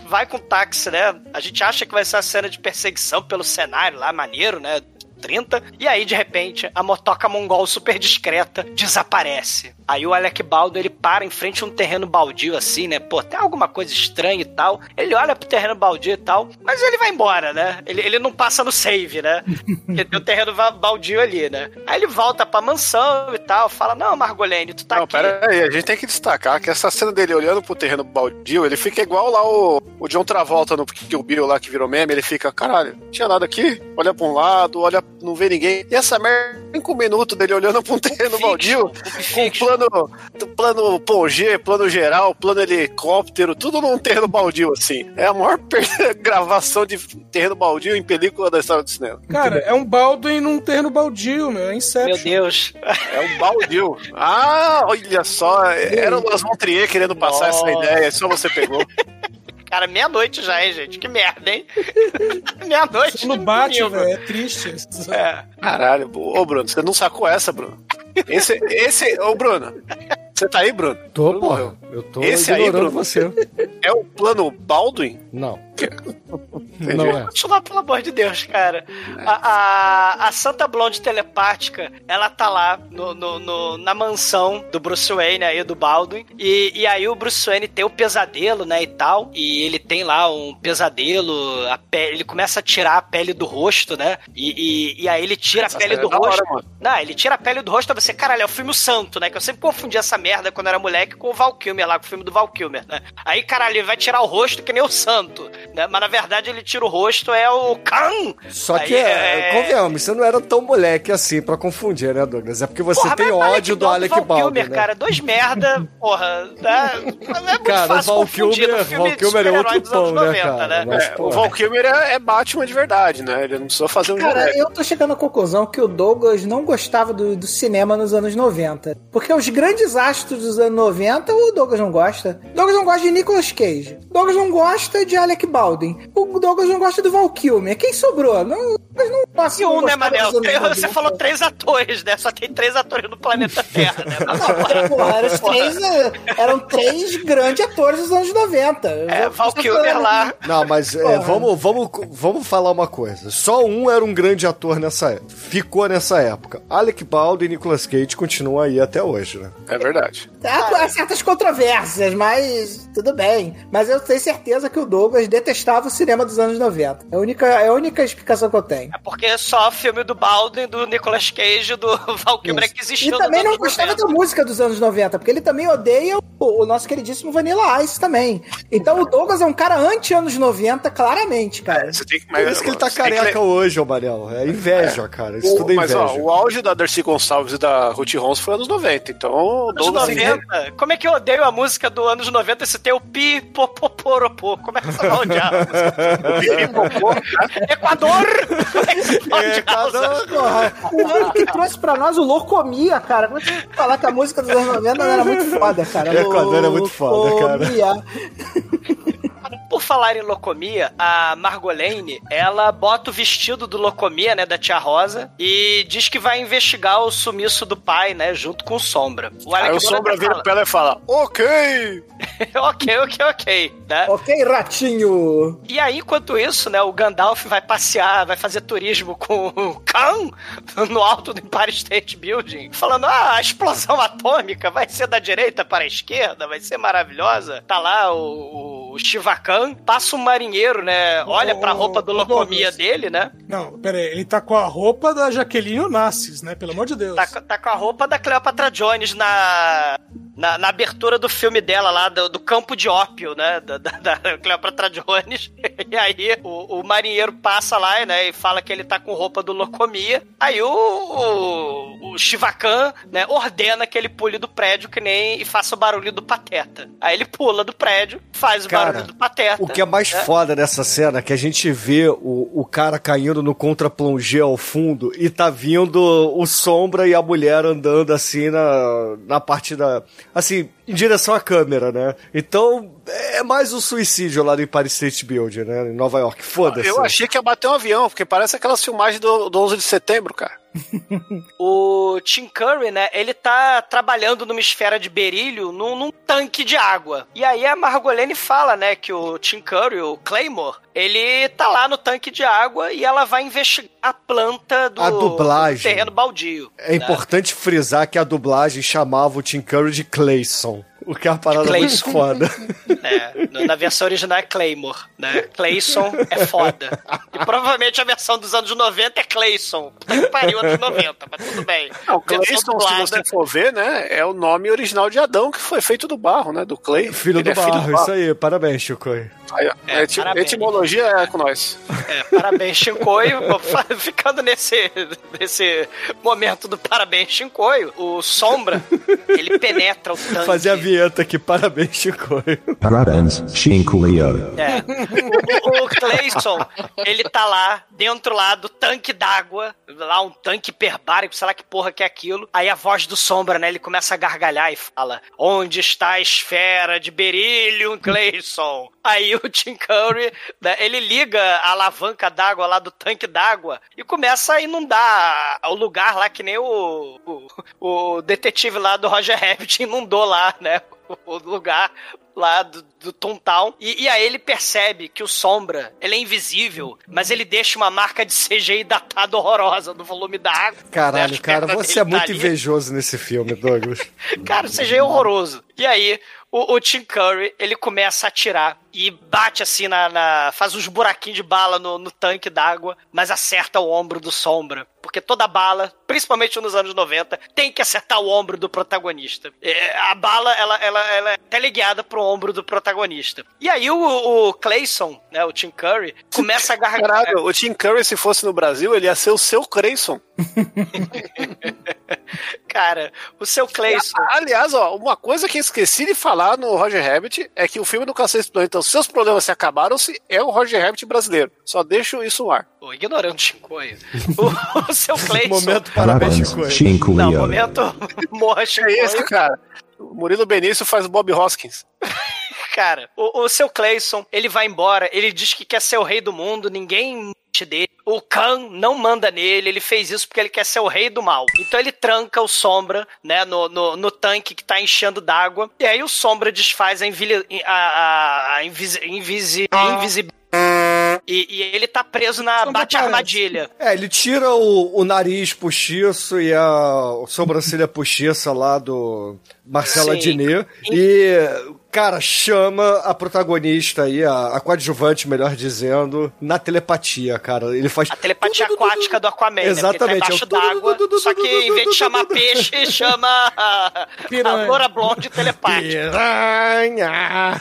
Vai com o táxi, né? A gente acha que vai ser uma cena de perseguição pelo cenário lá, maneiro, né? 30, e aí de repente a motoca mongol super discreta desaparece. Aí o Alec Baldo ele para em frente a um terreno baldio assim, né? Pô, tem alguma coisa estranha e tal. Ele olha pro terreno baldio e tal, mas ele vai embora, né? Ele, ele não passa no save, né? Porque tem o terreno baldio ali, né? Aí ele volta pra mansão e tal, fala: Não, Margolene, tu tá Não, aqui. pera aí, a gente tem que destacar que essa cena dele olhando pro terreno baldio, ele fica igual lá o, o John Travolta no Kill Bill lá que virou meme, ele fica, caralho, não tinha nada aqui, olha pra um lado, olha, não vê ninguém. E essa merda, cinco minutos dele olhando pra um terreno baldio, com plano, plano Pongê, plano geral, plano helicóptero, tudo num terreno baldio, assim. É a maior per- gravação de terreno baldio em película da história do cinema. Cara, é um Baldwin num terreno baldio, meu. É Inception. Meu Deus. É um baldio. Ah, olha só, era o Las Montrier querendo passar essa Nossa. ideia, só você pegou. Cara, meia-noite já, hein, gente? Que merda, hein? meia-noite. Não bate, velho. É triste. É. Caralho, ô Bruno, você não sacou essa, Bruno? Esse, esse, ô Bruno, você tá aí, Bruno? Tô, porra. Eu tô Esse aí, Bruno, você. É o plano Baldwin? Não. Quê? Não é. Continuar, pelo amor de Deus, cara. A, a, a Santa Blonde telepática, ela tá lá no, no- no- na mansão do Bruce Wayne aí, do Baldwin. E, e aí o Bruce Wayne tem o pesadelo, né, e tal. E ele tem lá um pesadelo, a pele, ele começa a tirar a pele do rosto, né? E, e, e aí ele tira Essa a pele cena do é rosto. hora. Não, ele tira a pele do rosto pra você, caralho, é o filme O Santo, né? Que eu sempre confundi essa merda quando era moleque com o Val Kilmer lá, com o filme do Val Kilmer, né? Aí, caralho, ele vai tirar o rosto que nem o Santo, né? Mas na verdade ele tira o rosto, é o Khan! Só Aí que, é... convenhamos, você não era tão moleque assim pra confundir, né, Douglas? É porque você Porra, tem ódio do Alec Baldwin, Kilmer, né? cara, dois merda, porra, né? É muito Cara, fácil o Val confundir Kilmer- no filme Val Kilmer é outro super-herói dos anos pão, né, 90, cara? né? Mas, É, o Val Kilmer é, é Batman de verdade, né? Ele não precisou fazer um Cara, moleque. eu tô chegando à conclusão que o Douglas não gostava do, do cinema nos anos 90. Porque os grandes astros dos anos 90, o Douglas não gosta. O Douglas não gosta de Nicolas Cage. O Douglas não gosta de Alec Baldwin. O Douglas não gosta do Val Kilmer. Quem sobrou? Não, o Douglas não passa E um, né, Manel? dos anos Tem- 90. Você falou três atores, né? Só tem três atores no planeta Terra, né? Não, porra, eram, três, eh, eram três grandes atores dos anos 90. É, Val Kilmer lá. Não, mas é, vamos, vamos, vamos falar uma coisa. Só um era um grande ator nessa época. Ficou nessa época. Alec Baldwin e Nicolas Cage continuam aí até hoje, né? É verdade. Há, há certas controvérsias, mas tudo bem. Mas eu tenho certeza que o Douglas detestava o cinema dos anos 90. É a única, é a única explicação que eu tenho. É porque só filme do Baldwin, do Nicolas Cage, do Val Kilmer é que E existiu também nos não gostava 90. da música dos anos 90, porque ele também odeia o, o nosso queridíssimo Vanilla Ice também. Então o Douglas é um cara anti-anos 90, claramente, cara. Você tem que, Por isso que ele tá que careca le- hoje, ô Manel. É inveja, cara. Isso tudo é Mas inveja. ó, o auge da Darcy Gonçalves e da Ruth Rons foi anos 90, então o Douglas 90? Como é que eu odeio a música do anos 90 se tem o pi, po, po, poropo? Como é que você vai odiar? Equador! Como é que você Equador. Porra, o ano que trouxe pra nós o Locomia, cara. Vou te falar que a música dos anos 90 era muito foda, cara. Equador é muito foda, cara. Por falar em Locomia, a Margolene, ela bota o vestido do Locomia, né, da tia Rosa, e diz que vai investigar o sumiço do pai, né, junto com o Sombra. O Aí o Sombra Baldwin vira fala, pra ela e fala: Ok! ok, ok, ok, né? Ok, ratinho. E aí, enquanto isso, né, o Gandalf vai passear, vai fazer turismo com o Khan no alto do Empire State Building, falando: ah, a explosão atômica vai ser da direita para a esquerda, vai ser maravilhosa. Tá lá o, o Shiva Passa um marinheiro, né, olha pra roupa do locomia Douglas. dele, né, Não, pera aí, ele tá com a roupa da Jaqueline Onassis, né? Pelo amor de Deus. tá, tá com a roupa da Cleopatra Jones na. Na, na abertura do filme dela lá, do, do campo de ópio, né? Da, da, da Cleopatra Jones. E aí o, o marinheiro passa lá, né? E fala que ele tá com roupa do Locomia. Aí o, o, o Shivakan, né? Ordena que ele pule do prédio que nem e faça o barulho do pateta. Aí ele pula do prédio, faz o Cara, barulho do pateta. O que é mais né? foda dessa cena é que a gente vê o, o cara caindo no contra-plongé ao fundo e tá vindo o Sombra e a mulher andando assim na, na parte da. Assim, em direção à câmera, né? Então, é mais um suicídio lá no Empire State Building, né? Em Nova York. Foda-se. Eu achei que ia bater um avião, porque parece aquelas filmagens do, do 11 de setembro, cara. O Tim Curry, né, ele tá trabalhando numa esfera de berílio num, num tanque de água. E aí a Margolene fala, né, que o Tim Curry, o Claymore, ele tá lá no tanque de água e ela vai investigar a planta do, A dublagem. do terreno baldio. É né? importante frisar que a dublagem chamava o Tim Curry de Clayson. O que é uma parada muito Clayson. foda. É, na versão original é Claymore, né? Clayson é foda. E provavelmente a versão dos anos 90 é Clayson. Puta que pariu, anos 90, mas tudo bem. Não, Clayson, se você for ver, né, é o nome original de Adão, que foi feito do barro, né, do Clay. Filho Ele do é barro, isso aí. Parabéns, Chico. Aí, ó, É, eti- parabéns. etimologia é com nós. É, parabéns, Shinkoio. Ficando nesse, nesse momento do parabéns, Shinkoio, o Sombra, ele penetra o tanque. Fazer a vinheta aqui. Parabéns, Chico. Parabéns, Shinkulio. É. O, o Clayson, ele tá lá, dentro lá do tanque d'água, lá um tanque hiperbárico, sei lá que porra que é aquilo. Aí a voz do Sombra, né, ele começa a gargalhar e fala, onde está a esfera de berílio, Clayson? Aí o Tim Curry, né, ele liga a alavanca d'água lá do tanque d'água e começa a inundar o lugar lá, que nem o, o, o detetive lá do Roger Rabbit inundou lá, né, o lugar lá do, do Toontown. E, e aí ele percebe que o Sombra, ele é invisível, mas ele deixa uma marca de CGI datada horrorosa no volume da água. né? Caralho, As cara, você é tá muito ali. invejoso nesse filme, Douglas. Cara, o CGI é horroroso. E aí, o, o Tim Curry, ele começa a atirar e bate assim na. na- faz uns buraquinhos de bala no, no tanque d'água, mas acerta o ombro do Sombra. Porque toda bala, principalmente nos anos 90, tem que acertar o ombro do protagonista. É, a bala, ela, ela, ela é teleguiada pro ombro do protagonista. E aí o, o Clayson, né, o Tim Curry, começa a agarrar. Caralho, o Tim Curry, se fosse no Brasil, ele ia ser o seu Creyson. Cara, o seu Clayson. Aliás, ó, uma coisa que eu esqueci de falar no Roger Rabbit é que o filme do Cacete Planeta, então, seus problemas se acabaram-se, é o Roger Rabbit brasileiro. Só deixo isso no ar. Ô, ignorando o Chincoio. O, o seu Clayson. Momento Parabéns, Chico Não, momento morra É Chincoio. isso, cara. O Murilo Benício faz o Bob Hoskins. Cara, o, o seu Clayson, ele vai embora, ele diz que quer ser o rei do mundo, ninguém dele. O Khan não manda nele, ele fez isso porque ele quer ser o rei do mal. Então ele tranca o Sombra, né, no, no, no tanque que tá enchendo d'água. E aí o Sombra desfaz a, invili, a, a, a invisi, invisi, invisibilidade. E, e ele tá preso na bate-armadilha. É, ele tira o, o nariz postiço e a sobrancelha postiça lá do Marcela Sim. Diné e, cara, chama a protagonista aí, a, a coadjuvante, melhor dizendo, na telepatia, cara. Ele faz... A telepatia aquática do Aquaman, Exatamente, né? é Porque o ele tá embaixo d'água, só que em vez de chamar peixe, chama a, a loura blonde telepática. Piranha!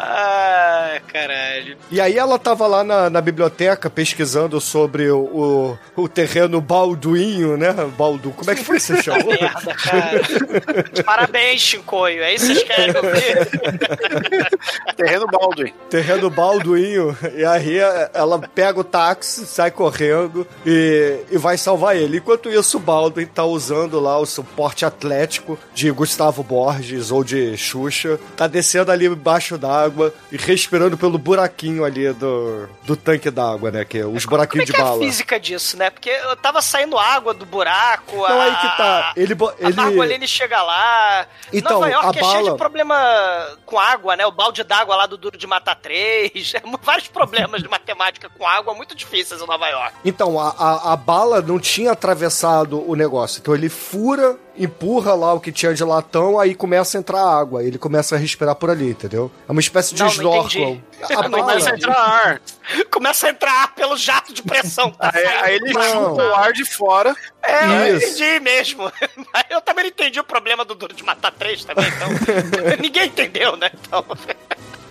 Ah, caralho. E aí ela tava lá na, na biblioteca pesquisando sobre o, o, o terreno balduinho, né? Baldu. Como é que foi que você chamou? Merda, cara. Parabéns, Chincoio. É isso que vocês querem ouvir? Terreno Baldwin. terreno balduinho. E aí ela pega o táxi, sai correndo e, e vai salvar ele. Enquanto isso, o Baldwin tá usando lá o suporte atlético de Gustavo Borges ou de Xuxa. Tá descendo ali embaixo d'água e respirando pelo buraquinho ali do, do tanque d'água, né? Que é os Como é buraquinhos que de é a bala. física disso, né? Porque eu tava saindo água do buraco. Não, a, aí que tá. Ele, bo- A ele... Margolene chega lá. Então, Nova York a é cheio bala- de problema com água, né? O balde d'água lá do Duro de Matar 3. Vários problemas de matemática com água muito difíceis em Nova York. Então, a, a, a bala não tinha atravessado o negócio. Então ele fura, empurra lá o que tinha de latão, aí começa a entrar água. Ele começa a respirar por ali, entendeu? É uma espécie de Não, snorkel. A Não, bala... começa a entrar ar. Começa a entrar ar pelo jato de pressão. Tá Aí, aí ele chupa o ar de fora. É, eu Isso. entendi mesmo. Mas eu também não entendi o problema do Duro de Matar 3 também, então. Ninguém entendeu, né? Então.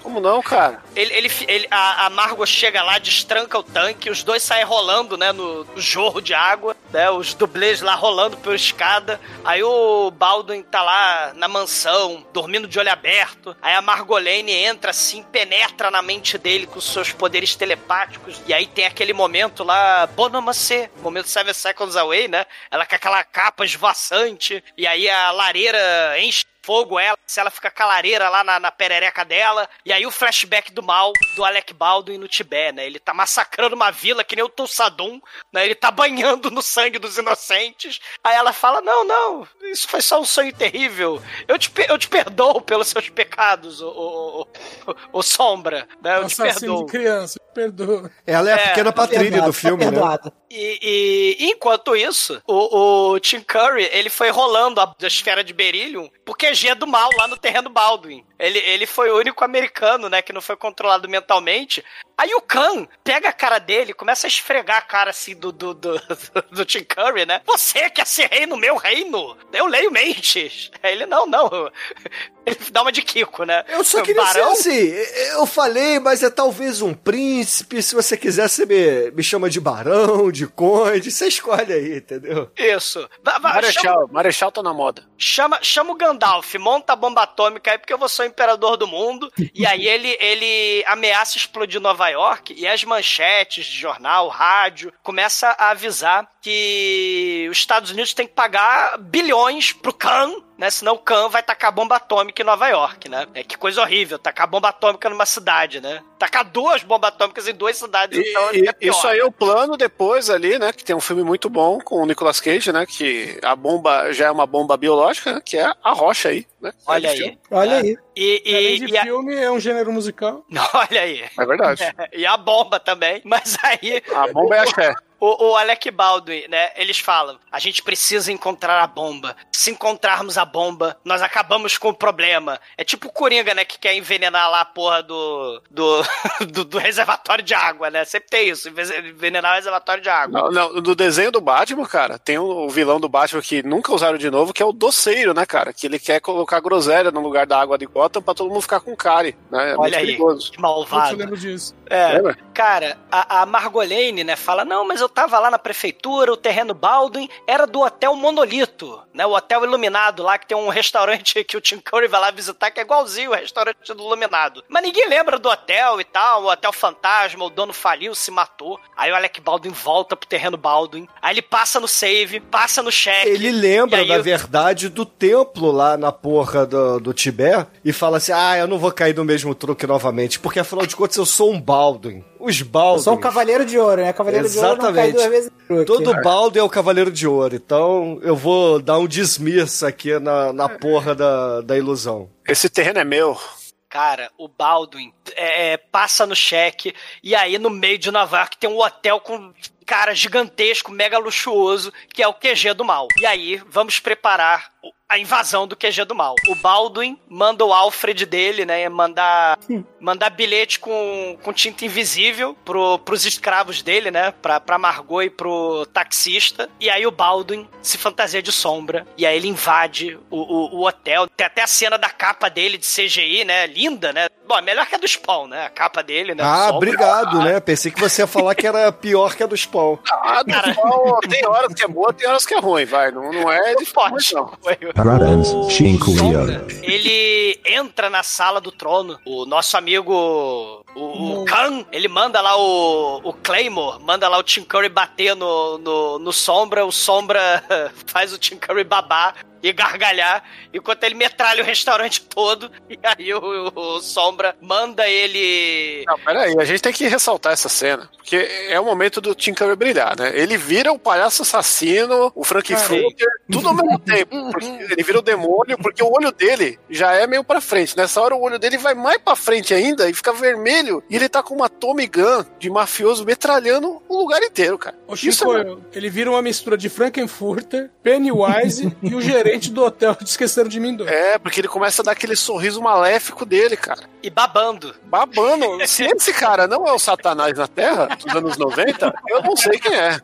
Como não, cara? Ele, ele, ele- a, a Margot chega lá, destranca o tanque, os dois saem rolando, né, no, no jorro de água, né, os dublês lá rolando pela escada. Aí o Baldwin tá lá na mansão, dormindo de olho aberto. Aí a Margolene entra assim, penetra na mente dele com seus poderes telepáticos. E aí tem aquele momento lá, Bonamacê, momento Seven Seconds Away, né? Ela com aquela capa esvoaçante, e aí a lareira enche fogo ela, se ela fica com a lareira lá na, na perereca dela. E aí o flashback do mal do Alec Baldwin no Tibete, né? Ele tá massacrando uma vila que nem o Tulsadum, né? Ele tá banhando no sangue dos inocentes. Aí ela fala: Não, não, isso foi só um sonho terrível. Eu te, eu te perdoo pelos seus pecados, o, o, o, o Sombra, né? Eu te Assassino perdoo. de criança, perdoa. Ela é a É, pequena patrília perdoado, do filme, tá né? E, e enquanto isso, o, o Tim Curry, ele foi rolando a, a esfera de Beryllium pro QG do mal lá no terreno Baldwin. Ele, ele foi o único americano, né, que não foi controlado mentalmente. Aí o Khan pega a cara dele, começa a esfregar a cara assim do, do, do, do Tim Curry, né? Você quer ser rei no meu reino? Eu leio mentes. Aí ele, não, não. Ele dá uma de Kiko, né? Eu só queria Barão, ser assim, eu falei, mas é talvez um príncipe, se você quiser, você me, me chama de barão, de conde, você escolhe aí, entendeu? Isso. Va- va- chama- Marechal, Marechal tá na moda. Chama, chama o Gandalf, monta a bomba atômica aí, porque eu vou ser o imperador do mundo. e aí ele, ele ameaça explodir Nova York e as manchetes de jornal, rádio, começa a avisar que os Estados Unidos têm que pagar bilhões pro Khan né? Senão o Khan vai tacar bomba atômica em Nova York, né? É que coisa horrível, tacar bomba atômica numa cidade, né? Tacar duas bombas atômicas em duas cidades, E- então e- é pior. isso aí é o plano depois ali, né? Que tem um filme muito bom com o Nicolas Cage, né? Que a bomba já é uma bomba biológica, né, que é a rocha aí, né? Olha É aí. filme. Olha aí. E, e, Além de e a- filme, é um gênero musical. Olha aí. É verdade. e a bomba também. Mas aí. A bomba é a. O, o Alec Baldwin, né? Eles falam: a gente precisa encontrar a bomba. Se encontrarmos a bomba, nós acabamos com o problema. É tipo o Coringa, né? Que quer envenenar lá a porra do. do, do, do reservatório de água, né? Sempre tem isso, enve- envenenar o reservatório de água. Não, não, no desenho do Batman, cara, tem o vilão do Batman que nunca usaram de novo, que é o doceiro, né, cara? Que ele quer colocar groselha no lugar da água de Gotham pra todo mundo ficar com cárie, né? É Olha aí, perigoso. que Eu malvado. lembro disso. É, Lembra? cara, a, a Margolene, né, fala: não, mas eu tava lá na prefeitura, o terreno Baldwin era do Hotel Monolito, né? O hotel iluminado lá, que tem um restaurante que o Tim Curry vai lá visitar, que é igualzinho o restaurante do Iluminado. Mas ninguém lembra do hotel e tal, o hotel fantasma, o dono faliu, se matou. Aí o Alec Baldwin volta pro terreno Baldwin. Aí ele passa no save, passa no cheque. Ele lembra, aí na verdade, do templo lá na porra do, do Tibete e fala assim: ah, eu não vou cair no mesmo truque novamente, porque afinal de contas eu sou um Baldwin. Os Baldwins. Eu sou um cavaleiro de ouro, né? Cavaleiro de ouro não cai Exatamente. duas vezes. Todo Baldwin é o cavaleiro de ouro, então eu vou dar um dismiss aqui na, na porra da, da ilusão. Esse terreno é meu. Cara, o Baldwin é, é, passa no cheque e aí no meio de Nova York tem um hotel com cara gigantesco, mega luxuoso, que é o QG do mal. E aí vamos preparar o- a invasão do QG do mal. O Baldwin manda o Alfred dele, né, mandar mandar bilhete com, com tinta invisível pro, pros escravos dele, né, pra, pra Margot e pro taxista. E aí o Baldwin se fantasia de sombra e aí ele invade o, o, o hotel. Tem até a cena da capa dele de CGI, né, linda, né. Bom, é melhor que a do Spawn, né, a capa dele, né. Ah, obrigado, né? Pensei que você ia falar que era pior que a do Spawn. Ah, do Spawn, tem horas que é boa, tem horas que é ruim, vai. Não, não é de forte, não. Parabéns, Cinco Leo. ele entra na sala do trono. O nosso amigo, o, o Khan, ele manda lá o, o Claymore, manda lá o Tim Curry bater no, no, no Sombra. O Sombra faz o Tim Curry babar e gargalhar, enquanto ele metralha o restaurante todo. E aí o, o Sombra manda ele. Não, peraí, a gente tem que ressaltar essa cena, porque é o momento do Tim Curry brilhar, né? Ele vira o palhaço assassino, o Frankfurter, tudo ao mesmo tempo. Ele vira o demônio, porque o olho dele já é meio pra frente. Nessa hora o olho dele vai mais pra frente ainda e fica vermelho. E ele tá com uma Tommy Gun de mafioso metralhando o lugar inteiro, cara. O Isso Chico, é- ele vira uma mistura de Frankenfurter, Pennywise e o gerente do hotel de Esqueceram de Mim dois. É, porque ele começa a dar aquele sorriso maléfico dele, cara. E babando. Babando. Se esse cara não é o Satanás na Terra, dos anos 90, eu não sei quem é.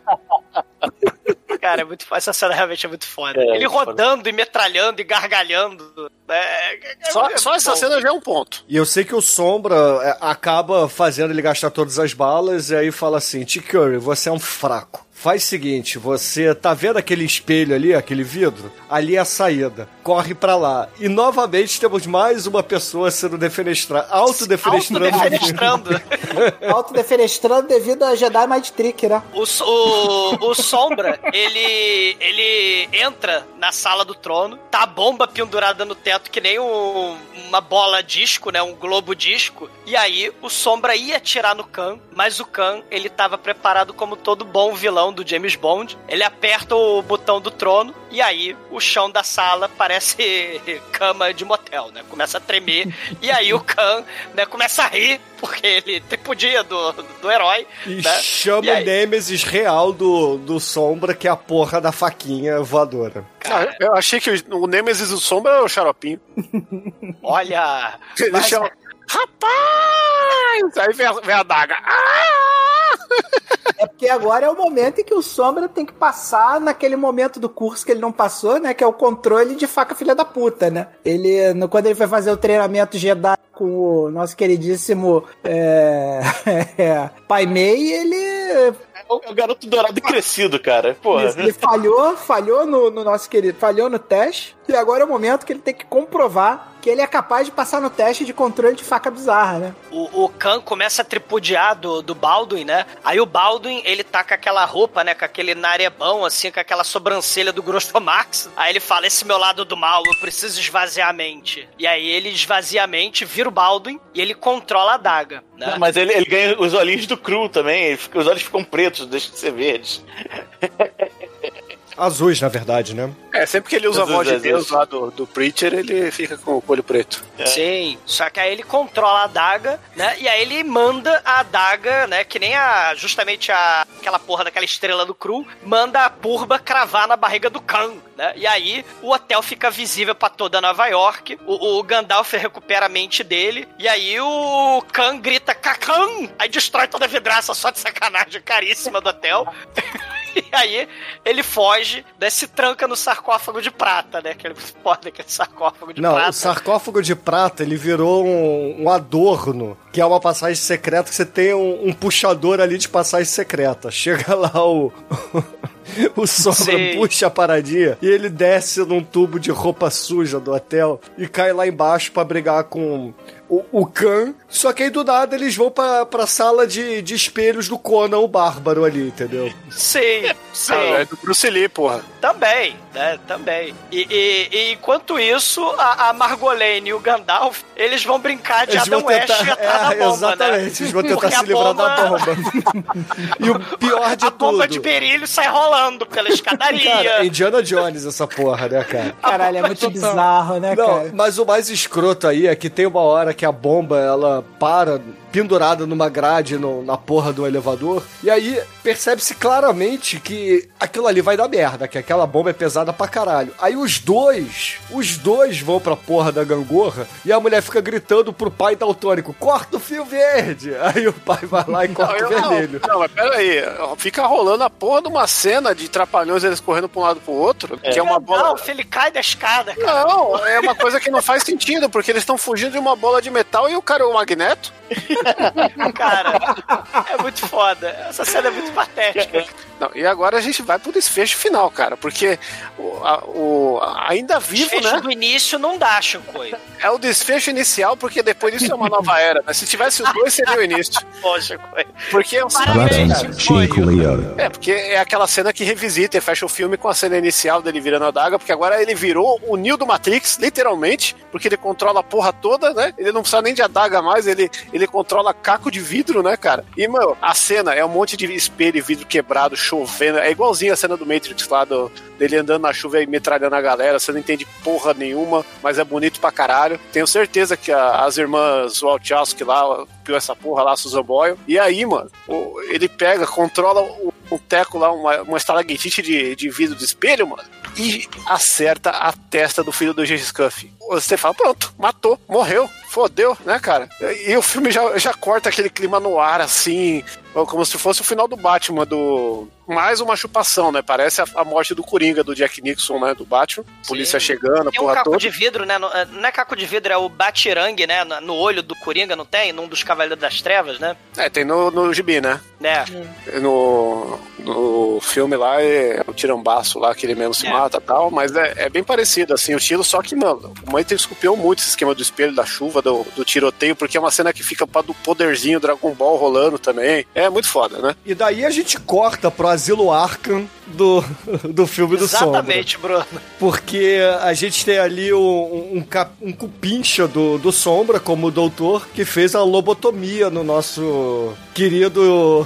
Cara, é muito, essa cena realmente é muito foda. É, ele rodando e metralhando e gargalhando. É, é- Só, só essa bom. cena já é um ponto. E eu sei que o Sombra é, acaba fazendo ele gastar todas as balas e aí fala assim: T. Curry, você é um fraco. Faz o seguinte, você tá vendo aquele espelho ali, aquele vidro? Ali é a saída. Corre pra lá. E novamente temos mais uma pessoa sendo defenestrada, autodefenestrando. Autodefenestrando. Autodefenestrando devido a Jedi Mind Trick, né? O, o, o Sombra, ele, ele entra na sala do trono, tá a bomba pendurada no teto que nem um- uma bola disco, né? Um globo disco. E aí o Sombra ia atirar no Khan, mas o Khan, ele tava preparado como todo bom vilão do James Bond. Ele aperta o botão do trono e aí o chão da sala parece cama de motel, né? Começa a tremer. e aí o Khan, né, começa a rir, porque ele tripudia do, do herói. E né? chama E aí- o Nemesis real do, do Sombra, que é a porra da faquinha voadora. Ah, eu achei que o o Nemesis do Sombra era o Xaropinho. Olha. Ele mas- chama. Rapaz! Aí vem a, vem a daga. Ah! É porque agora é o momento em que o Sombra tem que passar naquele momento do curso que ele não passou, né? Que é o controle de faca filha da puta, né? Ele, no- quando ele foi fazer o treinamento Jedi com o nosso queridíssimo é, é, Pai Mei, ele, É o o garoto dourado crescido, cara. Porra. ele falhou, falhou no, no nosso querido, falhou no teste, e agora é o momento que ele tem que comprovar que ele é capaz de passar no teste de controle de faca bizarra, né? O, o Khan começa a tripudiar do, do Baldwin, né? Aí o Baldwin, ele tá com aquela roupa, né? Com aquele narebão, assim, com aquela sobrancelha do Grosso Max. Aí ele fala, esse meu lado do mal, eu preciso esvaziar a mente. E aí ele esvazia a mente, vira o Baldwin e ele controla a daga, né? Mas ele, ele ganha os olhinhos do cru também. ele fica- os olhos ficam pretos, deixam de ser verdes. Azuis, na verdade, né? É, sempre que ele usa a Deus, voz de Deus, lá do, do Preacher, ele fica com o olho preto. Sim, só que aí ele controla a adaga, né? E aí ele manda a adaga, né? Que nem a justamente a, aquela porra daquela estrela do Cru, manda a purba cravar na barriga do Khan, né? E aí o hotel fica visível pra toda Nova York. O, o Gandalf recupera a mente dele. E aí o Khan grita Kakan! Aí destrói toda a vidraça só de sacanagem caríssima do hotel. E aí ele foge, né, se tranca no sarcófago de prata, né? Aquele foda, aquele sarcófago de Não, prata. o sarcófago de prata, ele virou um, um adorno, que é uma passagem secreta, que você tem um, um puxador ali de passagem secreta. Chega lá o... O Sombra Sim. puxa a paradinha e ele desce num tubo de roupa suja do hotel e cai lá embaixo pra brigar com o, o Khan. Só que aí do nada eles vão pra, pra sala de, de espelhos do Conan, o bárbaro ali, entendeu? Sim, sim. Ah, é do Bruce Lee, porra. Também, né? Também. E, e- e enquanto isso, a, a Margolene e o Gandalf, eles vão brincar de Eles Adam West tentar- atrás é, da bomba, exatamente, né? eles vão tentar Porque se a livrar da bomba. e o pior de a bomba tudo. de berilho sai rolando pela escadaria. Cara, Indiana Jones essa porra, né, cara? Caralho, é muito bizarro, né, Não, cara? mas o mais escroto aí é que tem uma hora que a bomba ela para pendurada numa grade no- na porra do elevador e aí percebe-se claramente que aquilo ali vai dar merda, que aquela bomba é pesada pra caralho. Aí os dois, os dois vão pra porra da gangorra e a mulher fica gritando pro pai daltônico: corta o fio verde! Aí o pai vai lá e corta o Não, vermelho. Não, mas peraí. Fica rolando a porra de uma cena de trapalhões eles correndo pra um lado pro outro, que é uma bola. Gandalf, ele cai da escada, cara. Não, é uma coisa que não faz sentido, porque eles estão fugindo de uma bola de metal e o cara é o Magneto. Cara, é muito foda. Essa cena é muito patética. Não, e agora a gente vai pro desfecho final, cara, porque o, a- o- ainda vivo, Desfecho né? do início não dá, Shinkoi. É o desfecho inicial, porque depois disso é uma nova era. Mas se tivesse os dois, seria o início. Shinkoi. Porque é Chico Leo. É, porque é aquela cena que revisita e fecha o filme com a cena inicial dele virando a daga, porque agora ele virou o Neo do Matrix, literalmente, porque ele controla a porra toda, né? Ele não precisa nem de adaga mais, ele, ele controla caco de vidro, né, cara? E, mano, a cena é um monte de espelho e vidro quebrado, chovendo, é igualzinho a cena do Matrix lá, do, dele andando na chuva e metralhando a galera, você não entende porra nenhuma, mas é bonito pra caralho. Tenho certeza que a- as irmãs Wachowski lá, piu essa porra lá, Susan Boyle. E aí, mano, o- ele pega, controla o, teco lá, uma, uma estalactite de, de vidro de espelho, mano, e acerta a testa do filho do Gengis Cuff. Você fala, pronto, matou, morreu, fodeu, né, cara? E o filme já, já corta aquele clima no ar, assim, como se fosse o final do Batman, do... Mais uma chupação, né? Parece a, a morte do Coringa, do Jack Nixon, né? Do Batman. Polícia chegando, Tem um porra caco toda. de vidro, né? no- é, Não é caco de vidro, é o batirangue, né? No olho do Coringa, não tem? Num dos Cavaleiros das Trevas, né? É, tem no, no gibi, né? Né? No, no filme lá é o tirambaço lá que ele mesmo se mata e tal, mas é, é bem parecido, assim, o estilo, só que, mano, o Matrix copiou muito esse esquema do espelho, da chuva, do, do tiroteio, porque é uma cena que fica pra do poderzinho Dragon Ball rolando também. É muito foda, né? E daí a gente corta pro asilo Arkham do, do filme do Sombra. Exatamente, Bruno. Porque a gente tem ali um, um, cap- um cupincha do, do Sombra, como o doutor, que fez a lobotomia no nosso querido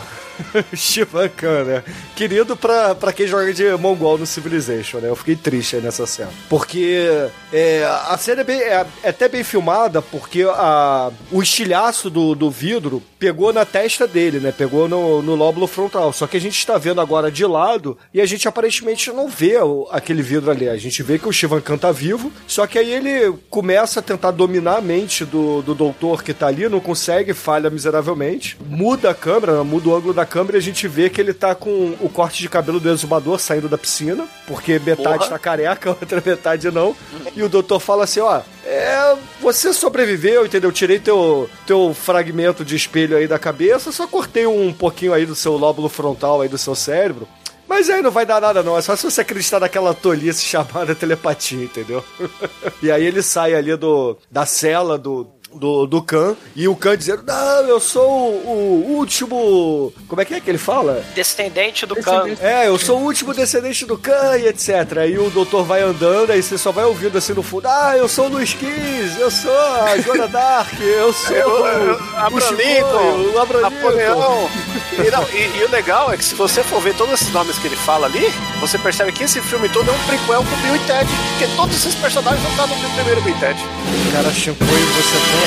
Shivan Khan, né? Querido pra, pra quem joga de Mongol no Civilization, né? Eu fiquei triste nessa cena. Porque é, a cena é, bem- é- é até bem filmada, porque a, o estilhaço do, do vidro pegou na testa dele, né? Pegou no, no lóbulo frontal. Só que a gente está vendo agora de lado e a gente aparentemente não vê o- aquele vidro ali. A gente vê que o Shivan Khan tá vivo, só que aí ele começa a tentar dominar a mente do, do doutor que tá ali, não consegue, falha miseravelmente. Muda a câmera, muda o ângulo da câmera e a gente vê que ele tá com o corte de cabelo do exumador saindo da piscina, porque metade Porra. tá careca, outra metade não. E o doutor fala assim, ó, é, você sobreviveu, entendeu? Tirei teu, teu fragmento de espelho aí da cabeça, só cortei um pouquinho aí do seu lóbulo frontal aí do seu cérebro. Mas aí não vai dar nada, não. É só se você acreditar naquela tolice chamada telepatia, entendeu? e aí ele sai ali do, da cela do, do, do Khan, e o Khan dizendo, não, eu sou o, o último... Como é que é que ele fala? Descendente do Khan. É, eu sou o último descendente do Khan e etc. Aí o doutor vai andando, aí você só vai ouvindo assim no fundo, ah, eu sou o Luiz Kiss, eu sou a Joana Dark, eu sou o, Abraham o Lincoln, o Abraham Lincoln. Napoleão. E, não, e- e o legal é que se você for ver todos esses nomes que ele fala ali, você percebe que esse filme todo é um prequel pro Bill e Ted, porque todos esses personagens vão estar no primeiro Bill e Ted. O cara chimpou e você foi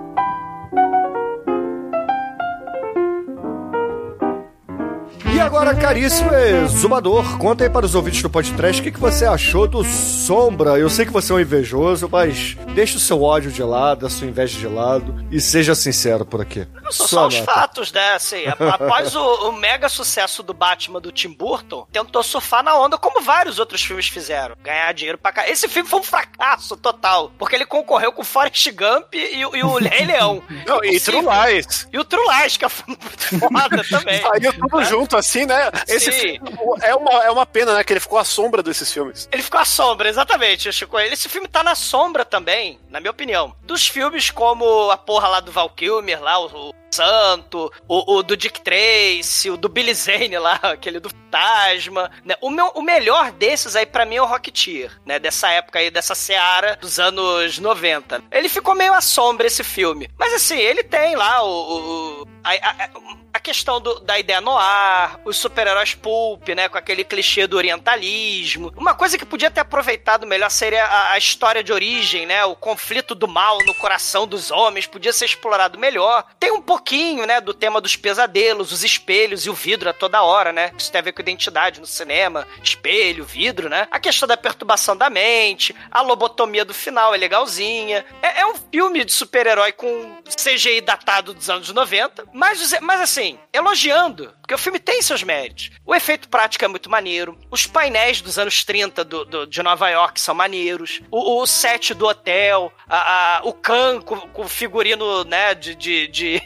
agora, caríssimo exumador, conta aí para os ouvintes do podcast o que, que você achou do Sombra. Eu sei que você é um invejoso, mas deixa o seu ódio de lado, a sua inveja de lado e seja sincero por aqui. São só os fatos, né? Assim, após o, o mega sucesso do Batman do Tim Burton, tentou surfar na onda como vários outros filmes fizeram. Ganhar dinheiro pra cá. Esse filme foi um fracasso total. Porque ele concorreu com Forrest Gump e, o- e o Rei Leão. Não, e. True Lies. E o True Lies, que é muito foda também. Saiu tudo junto assim, né? Esse Sim. é uma, é uma pena, né? Que ele ficou à sombra desses filmes. Ele ficou à sombra, exatamente, Chico. Esse filme tá na sombra também, na minha opinião, dos filmes como a porra lá do Val Kilmer, lá, o Santo, o, o do Dick Tracy, o do Billy Zane lá, aquele do Fantasma, né? O, meu, o melhor desses aí pra mim é o Rocketeer, né? Dessa época aí, dessa seara dos anos 90. Ele ficou meio à sombra esse filme. Mas assim, ele tem lá o... o- a, a- a questão do- da ideia no ar, os super-heróis pulp, né? Com aquele clichê do orientalismo. Uma coisa que podia ter aproveitado melhor seria a, a história de origem, né? O conflito do mal no coração dos homens podia ser explorado melhor. Tem um pouquinho, né? Do tema dos pesadelos, os espelhos e o vidro a toda hora, né? Isso tem a ver com identidade no cinema. Espelho, vidro, né? A questão da perturbação da mente, a lobotomia do final é legalzinha. É, é um filme de super-herói com CGI datado dos anos 90, mas, mas assim, elogiando, porque o filme tem seus méritos. O efeito prático é muito maneiro, os painéis dos anos 30 do, do- de Nova York são maneiros, o, o set do hotel, a, a- o com, com o figurino, né, de, de, de,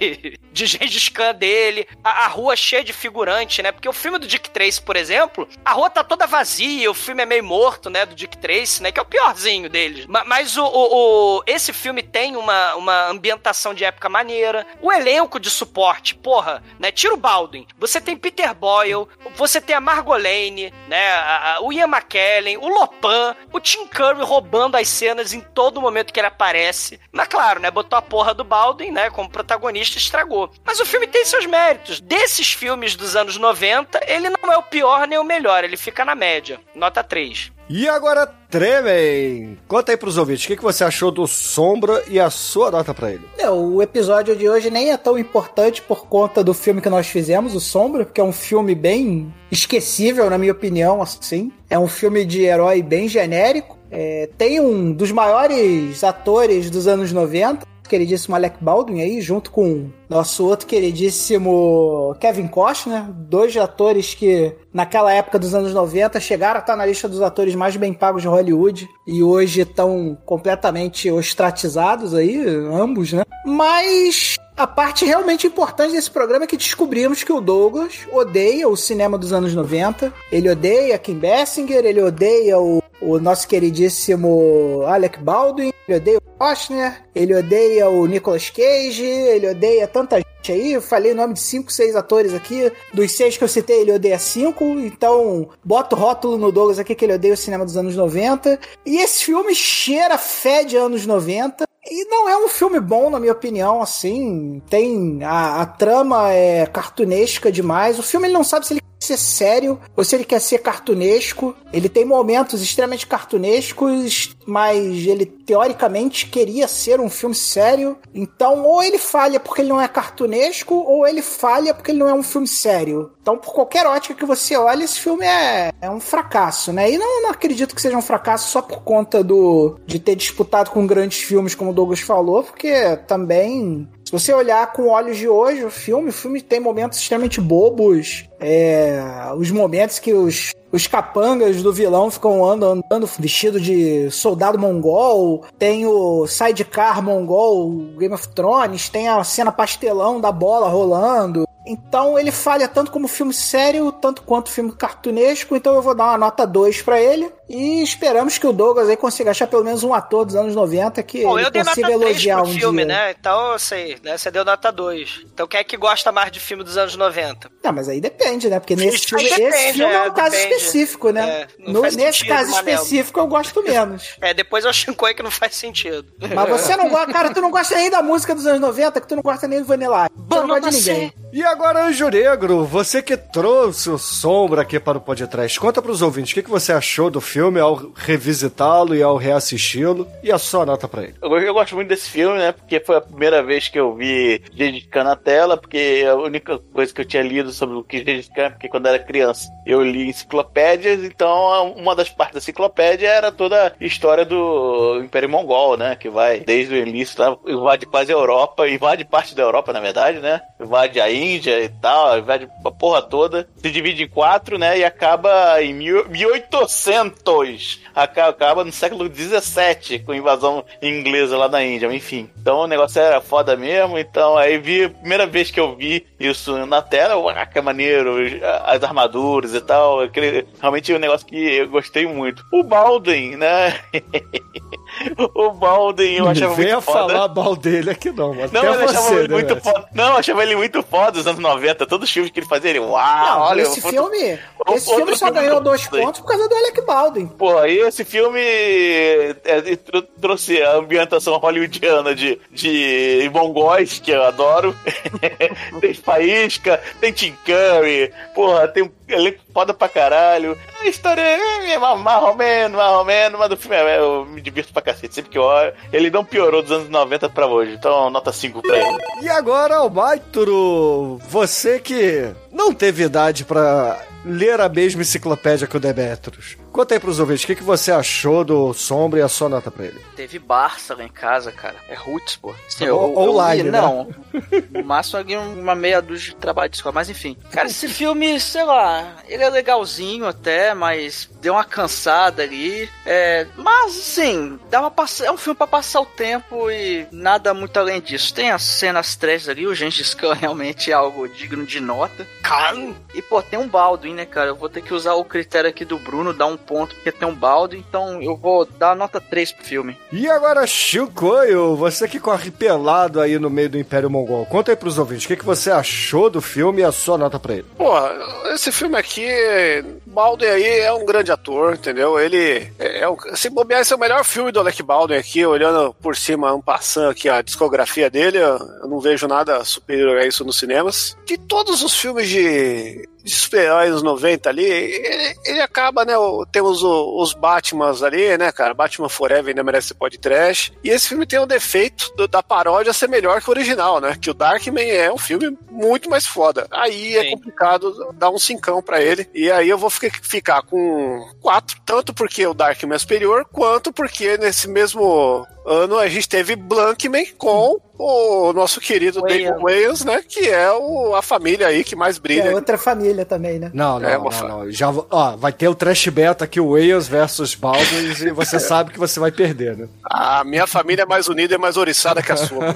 de Gengis Khan dele, a, a rua cheia de figurante, né, porque o filme do Dick Tracy, por exemplo, a rua tá toda vazia, o filme é meio morto, né, do Dick Tracy, né, que é o piorzinho deles. Ma- Mas o, o- o- esse filme tem uma, uma ambientação de época maneira, o elenco de suporte, porra, né, tira o Baldwin, você tem Peter Boyle, você tem a Margolane, né, a- a- o Ian McKellen, o Lopan, o Tim Curry roubando as cenas em todo momento que ele aparece. Mas claro, né, botou a porra do Baldwin, né, como protagonista estragou. Mas o filme tem seus méritos. Desses filmes dos anos 90, ele não é o pior nem o melhor, ele fica na média. Nota 3. E agora, Tremem! Conta aí pros ouvintes, o que, que você achou do Sombra e a sua nota pra ele? É, o episódio de hoje nem é tão importante por conta do filme que nós fizemos, O Sombra, porque é um filme bem esquecível, na minha opinião, assim. É um filme de herói bem genérico. É, tem um dos maiores atores dos anos 90, o queridíssimo Alec Baldwin aí, junto com nosso outro queridíssimo Kevin Costner, dois atores que naquela época dos anos 90 chegaram a estar na lista dos atores mais bem pagos de Hollywood e hoje estão completamente ostratizados aí, ambos, né? Mas a parte realmente importante desse programa é que descobrimos que o Douglas odeia o cinema dos anos 90. Ele odeia Kim Basinger, ele odeia o, o nosso queridíssimo Alec Baldwin, ele odeia o Costner, ele odeia o Nicolas Cage, ele odeia tanta gente aí. Eu falei o nome de cinco, seis atores aqui. Dos seis que eu citei, ele odeia cinco. Então, bota o rótulo no Douglas aqui que ele odeia o cinema dos anos 90. E esse filme cheira fé de anos 90. E não é um filme bom, na minha opinião, assim. Tem. A, a trama é cartunesca demais. O filme ele não sabe se ele ser sério ou se ele quer ser cartunesco. Ele tem momentos extremamente cartunescos, mas ele teoricamente queria ser um filme sério. Então, ou ele falha porque ele não é cartunesco, ou ele falha porque ele não é um filme sério. Então, por qualquer ótica que você olhe, esse filme é, é um fracasso, né? E não, não acredito que seja um fracasso só por conta do de ter disputado com grandes filmes, como o Douglas falou, porque também você olhar com olhos de hoje o filme, o filme tem momentos extremamente bobos. É, os momentos que os, os capangas do vilão ficam andando, andando vestido de soldado mongol. Tem o sidecar mongol, Game of Thrones. Tem a cena pastelão da bola rolando. Então ele falha tanto como filme sério, tanto quanto filme cartunesco. Então eu vou dar uma nota 2 pra ele. E esperamos que o Douglas aí consiga achar pelo menos um ator dos anos 90 que Bom, eu dei nota consiga 3 elogiar pro um filme, dia. né? Então eu sei, né? Você deu nota 2. Então quem é que gosta mais de filme dos anos 90? Não, mas aí depende, né? Porque nesse filme, depende, esse filme é, é, um caso depende. específico, né? É, No- nesse sentido, caso Manel. específico eu gosto menos. É, depois eu chincoi que não faz sentido. Mas você não gosta, cara, tu não gosta nem da música dos anos 90, que tu não gosta nem do Vanilla Ice. Tu não gosta de ninguém. E agora, Anjo Negro, você que trouxe o Sombra aqui para o podcast, conta para os ouvintes o que, que você achou do filme ao revisitá-lo e ao reassisti-lo e a sua nota para ele. Eu, eu gosto muito desse filme, né? Porque foi a primeira vez que eu vi Khan na tela, porque a única coisa que eu tinha lido sobre o que Gengis Khan, porque quando era criança eu li enciclopédias, então uma das partes da enciclopédia era toda a história do Império Mongol, né? Que vai desde o início, lá, invade quase a Europa, invade parte da Europa, na verdade, né? Invade a Índia e tal, invade a porra toda, se divide em quatro, né? E acaba em mil- 1800. Acaba, acaba no século 17 com a invasão inglesa lá na Índia, enfim. Então o negócio era foda mesmo. Então aí vi, primeira vez que eu vi isso na tela, uau, que maneiro, as armaduras e tal. Aquele, realmente é um negócio que eu gostei muito. O Baldwin, né? o Baldwin eu achava Venha muito foda. falar mal dele aqui não, mas Não, até eu achava você, ele né, muito foda. Não, eu achava ele muito foda nos anos 90. Todos os filmes que ele fazia, ele, uau, Não, olha. esse eu- filme, esse outro filme só filme ganhou dois pontos por causa do Alec Baldwin. Pô, aí esse filme é, tro- trouxe a ambientação hollywoodiana de, de mongóis, que eu adoro. tem Faísca, tem Tim Curry, porra, tem um elenco foda pra caralho. A história é mais mais ou menos, mais ou menos, mas do filme é- eu me divirto pra cacete. Sempre que eu olho, ele não piorou dos anos 90 pra hoje, então nota 5 pra ele. E agora, Almaituro, você que não teve idade pra ler a mesma enciclopédia que o Demetrius. Conta aí pros ouvintes, o que, que você achou do Sombra e a sua nota pra ele? Teve Barça lá em casa, cara. É Roots, pô. Sim, Ou- online, né? Não. No máximo uma meia dúzia de trabalho de escola. Mas enfim. Cara, esse filme, sei lá, ele é legalzinho até, mas deu uma cansada ali. É, mas, assim, dá uma pass... é um filme pra passar o tempo e nada muito além disso. Tem as cenas três ali, o Gengis Khan realmente é algo digno de nota. Khan! E, pô, tem um Baldwin, né, cara? Eu vou ter que usar o critério aqui do Bruno, dar um ponto, porque tem um Baldwin, então eu vou dar a nota 3 pro filme. E agora, Chicoio, você que corre pelado aí no meio do Império Mongol. Conta aí pros ouvintes, o que, que você achou do filme e a sua nota pra ele? Porra, esse filme aqui, Baldwin aí é um grande ator, entendeu? Ele é, é um, se bobear, esse é o melhor filme do Alec Baldwin aqui, olhando por cima, um passando aqui a discografia dele, eu, eu não vejo nada superior a isso nos cinemas. De todos os filmes de, de super-heróis dos 90 ali, ele, ele acaba, né? o- temos o- os Batmans ali, né, cara? Batman Forever ainda merece ser podcast. E esse filme tem o defeito do- da paródia ser melhor que o original, né? Que o Darkman é um filme muito mais foda. Aí é Sim. complicado dar um cincão pra ele. E aí eu vou fi- ficar com quatro, tanto porque o Darkman é superior, quanto porque nesse mesmo ano a gente teve Blankman com o nosso querido Wayans. David Wayans, né? Que é o, a família aí que mais brilha. é outra família também, né? Não, não, É, não, não. Já, ó, vai ter o trash beta aqui, o Wales versus Baldwin, e você sabe que você vai perder, né? A minha família é mais unida e mais oriçada que a sua.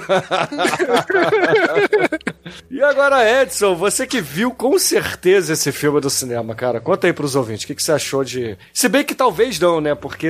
E agora, Edson, você que viu com certeza esse filme do cinema, cara, conta aí pros ouvintes, o que, que você achou de. Se bem que talvez não, né? Porque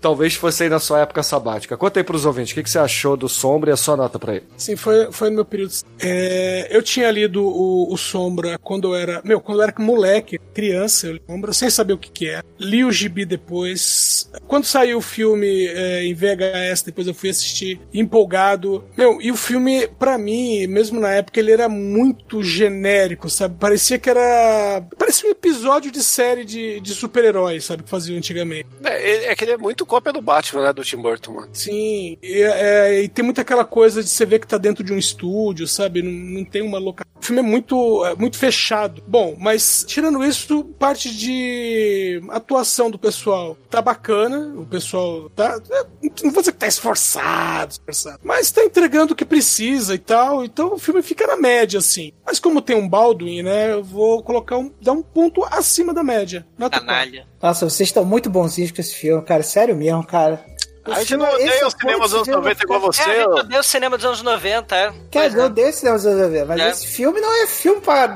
talvez fosse aí na sua época sabática. Conta aí pros ouvintes, o que, que você achou do Sombra e a sua nota pra ele. Sim, foi, foi no meu período. É, eu tinha lido o, o Sombra quando eu era. Meu, quando eu era moleque, criança, eu lembro, sem saber o que, que é. Li o gibi depois. Quando saiu o filme é, em VHS, depois eu fui assistir empolgado. Meu, e o filme, pra mim, mesmo na época, ele era muito genérico, sabe? Parecia que era. Parecia um episódio de série de, de super-heróis, sabe? Que faziam antigamente. É, ele- é que ele é muito cópia do Batman, né? Do Tim Burton, mano. Sim, e, é, e tem muita aquela coisa de você ver que tá dentro de um estúdio, sabe? Não, não tem uma locação filme é muito, é muito fechado. Bom, mas tirando isso, parte de atuação do pessoal tá bacana. O pessoal tá. é, Não vou dizer que tá esforçado, esforçado, mas tá entregando o que precisa e tal. Então o filme fica na média, assim. Mas como tem um Baldwin, né? Eu vou colocar um. dar um ponto acima da média. Nota Canalha. Nossa, vocês estão muito bonzinhos com esse filme, cara. Sério mesmo, cara. A gente não odeia os cinemas dos anos 90 igual você. É, a gente odeia o cinema dos anos 90, é. Cara, eu odeio esse negócio de ver, mas É. esse filme não é filme pra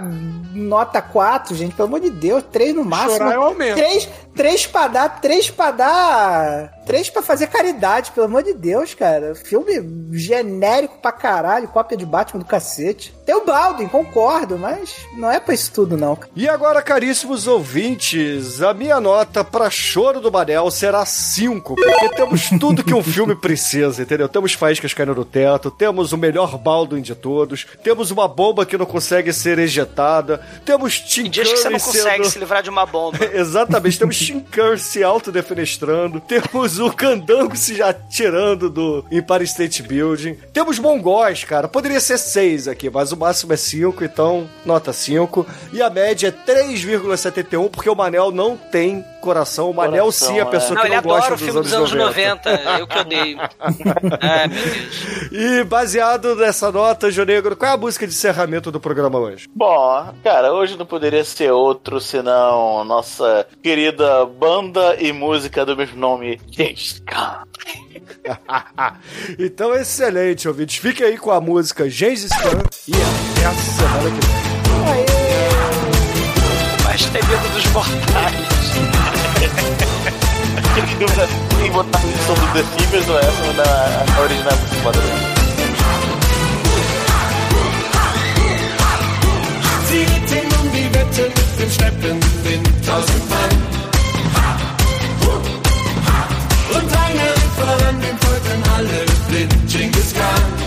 nota 4, gente. Pelo amor de Deus, 3 no máximo. Chorar eu aumento. 3, três pra dar, 3 pra dar. 3 pra fazer caridade, pelo amor de Deus, cara. Filme genérico pra caralho, cópia de Batman do cacete. Tem o Baldwin, concordo, mas não é pra isso tudo, não. E agora, caríssimos ouvintes, a minha nota pra Choro do Manel será 5, porque temos tudo que um filme precisa, entendeu? Temos faíscas caindo no teto, temos o melhor Baldwin de todos, temos uma bomba que não consegue ser ejetada, temos Tim Tem dias que você não consegue sendo... se livrar de uma bomba. Exatamente, temos Tim Curry se autodefenestrando, temos o Candango se já tirando do Empire State Building, temos Mongóis, cara, poderia ser 6 aqui, mas o máximo é 5, então nota 5, e a média é 3,71, porque o Manel não tem coração, o Manel Coração, sim é a é. pessoa Não, que ele não gosta adora o dos filme anos, dos anos 90. 90. Eu que odeio. Ai, meu Deus. E baseado nessa nota, Jô Negro, qual é a música de encerramento do programa hoje? Bom, cara, hoje não poderia ser outro senão nossa querida banda e música do mesmo nome, James Khan. então, excelente, ouvintes. Fiquem aí com a música Gengis Khan e até a semana que vem. Mas tem medo dos mortais. Que botar a edição do The Simmers ou essa na, na original muito foda. Sie ritten um die Wette mit dem Schleppenwind tausend Mann. Und einer voran, dem folgten alle blind, Genghis Khan.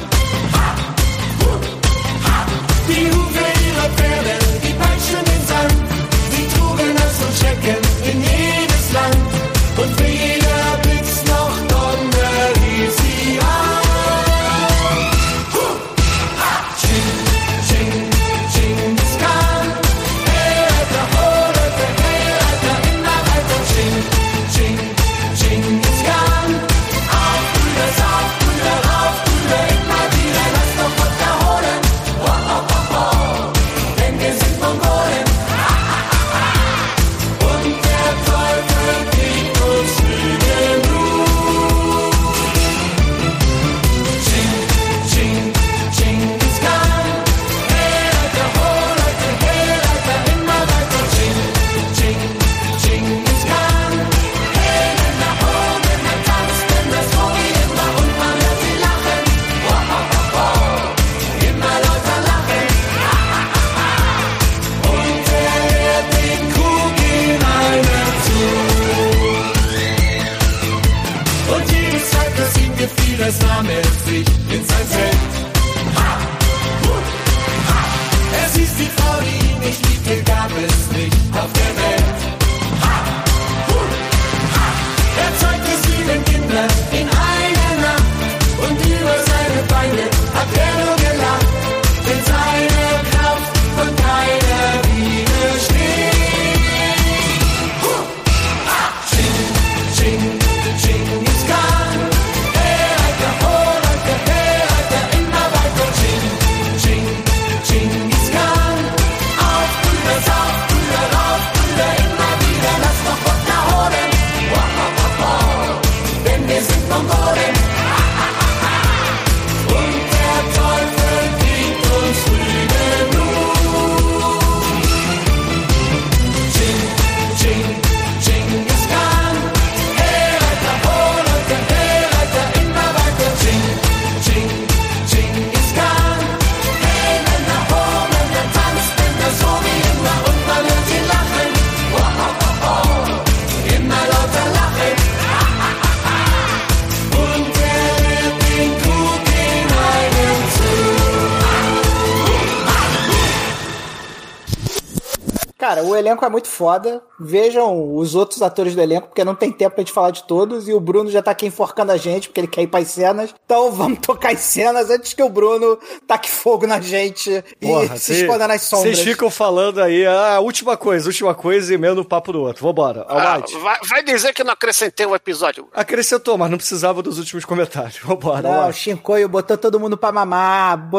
Foda. Vejam os outros atores do elenco, porque não tem tempo pra gente falar de todos. E o Bruno já tá aqui enforcando a gente, porque ele quer ir pras cenas. Então vamos tocar as cenas antes que o Bruno taque fogo na gente Porra, e se esconda nas sombras. Vocês ficam falando aí, ah, última coisa, última coisa, e meio no papo do outro. Vambora. Ah, vai, vai dizer que não acrescentei um episódio. Acrescentou, mas não precisava dos últimos comentários. Vambora. Não, o. Shinkoio botou todo mundo pra mamar.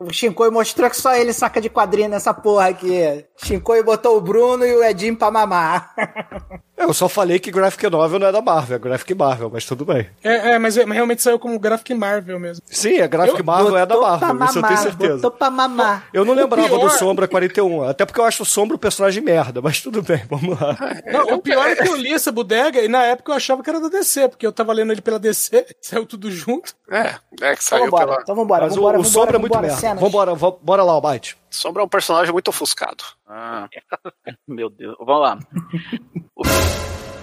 O Shinkoio mostrou que só ele saca de quadrinho nessa porra aqui. Shinkoio botou o Bruno e o Edinho pra mamar. Eu só falei que Graphic Novel não é da Marvel, é Graphic Marvel, mas tudo bem. É, é, mas, mas realmente saiu como Graphic Marvel mesmo. Sim, a Graphic Marvel é da Marvel, pra isso eu tenho mamar, certeza. Botou pra mamar. Eu não O lembrava pior- do Sombra 41, até porque eu acho o Sombra um personagem merda, mas tudo bem, vamos lá. Não, o pior é que eu li essa bodega e na época eu achava que era da DC, porque eu tava lendo ele pela DC, saiu tudo junto. É, é que Então saiu vambora, pela. então vambora. Mas o- vambora, o, vambora, Sombra é muito vambora, merda. cenas. Vambora, vamos- bora lá. Sombra é um personagem muito ofuscado. Ah, meu Deus. Vamos lá.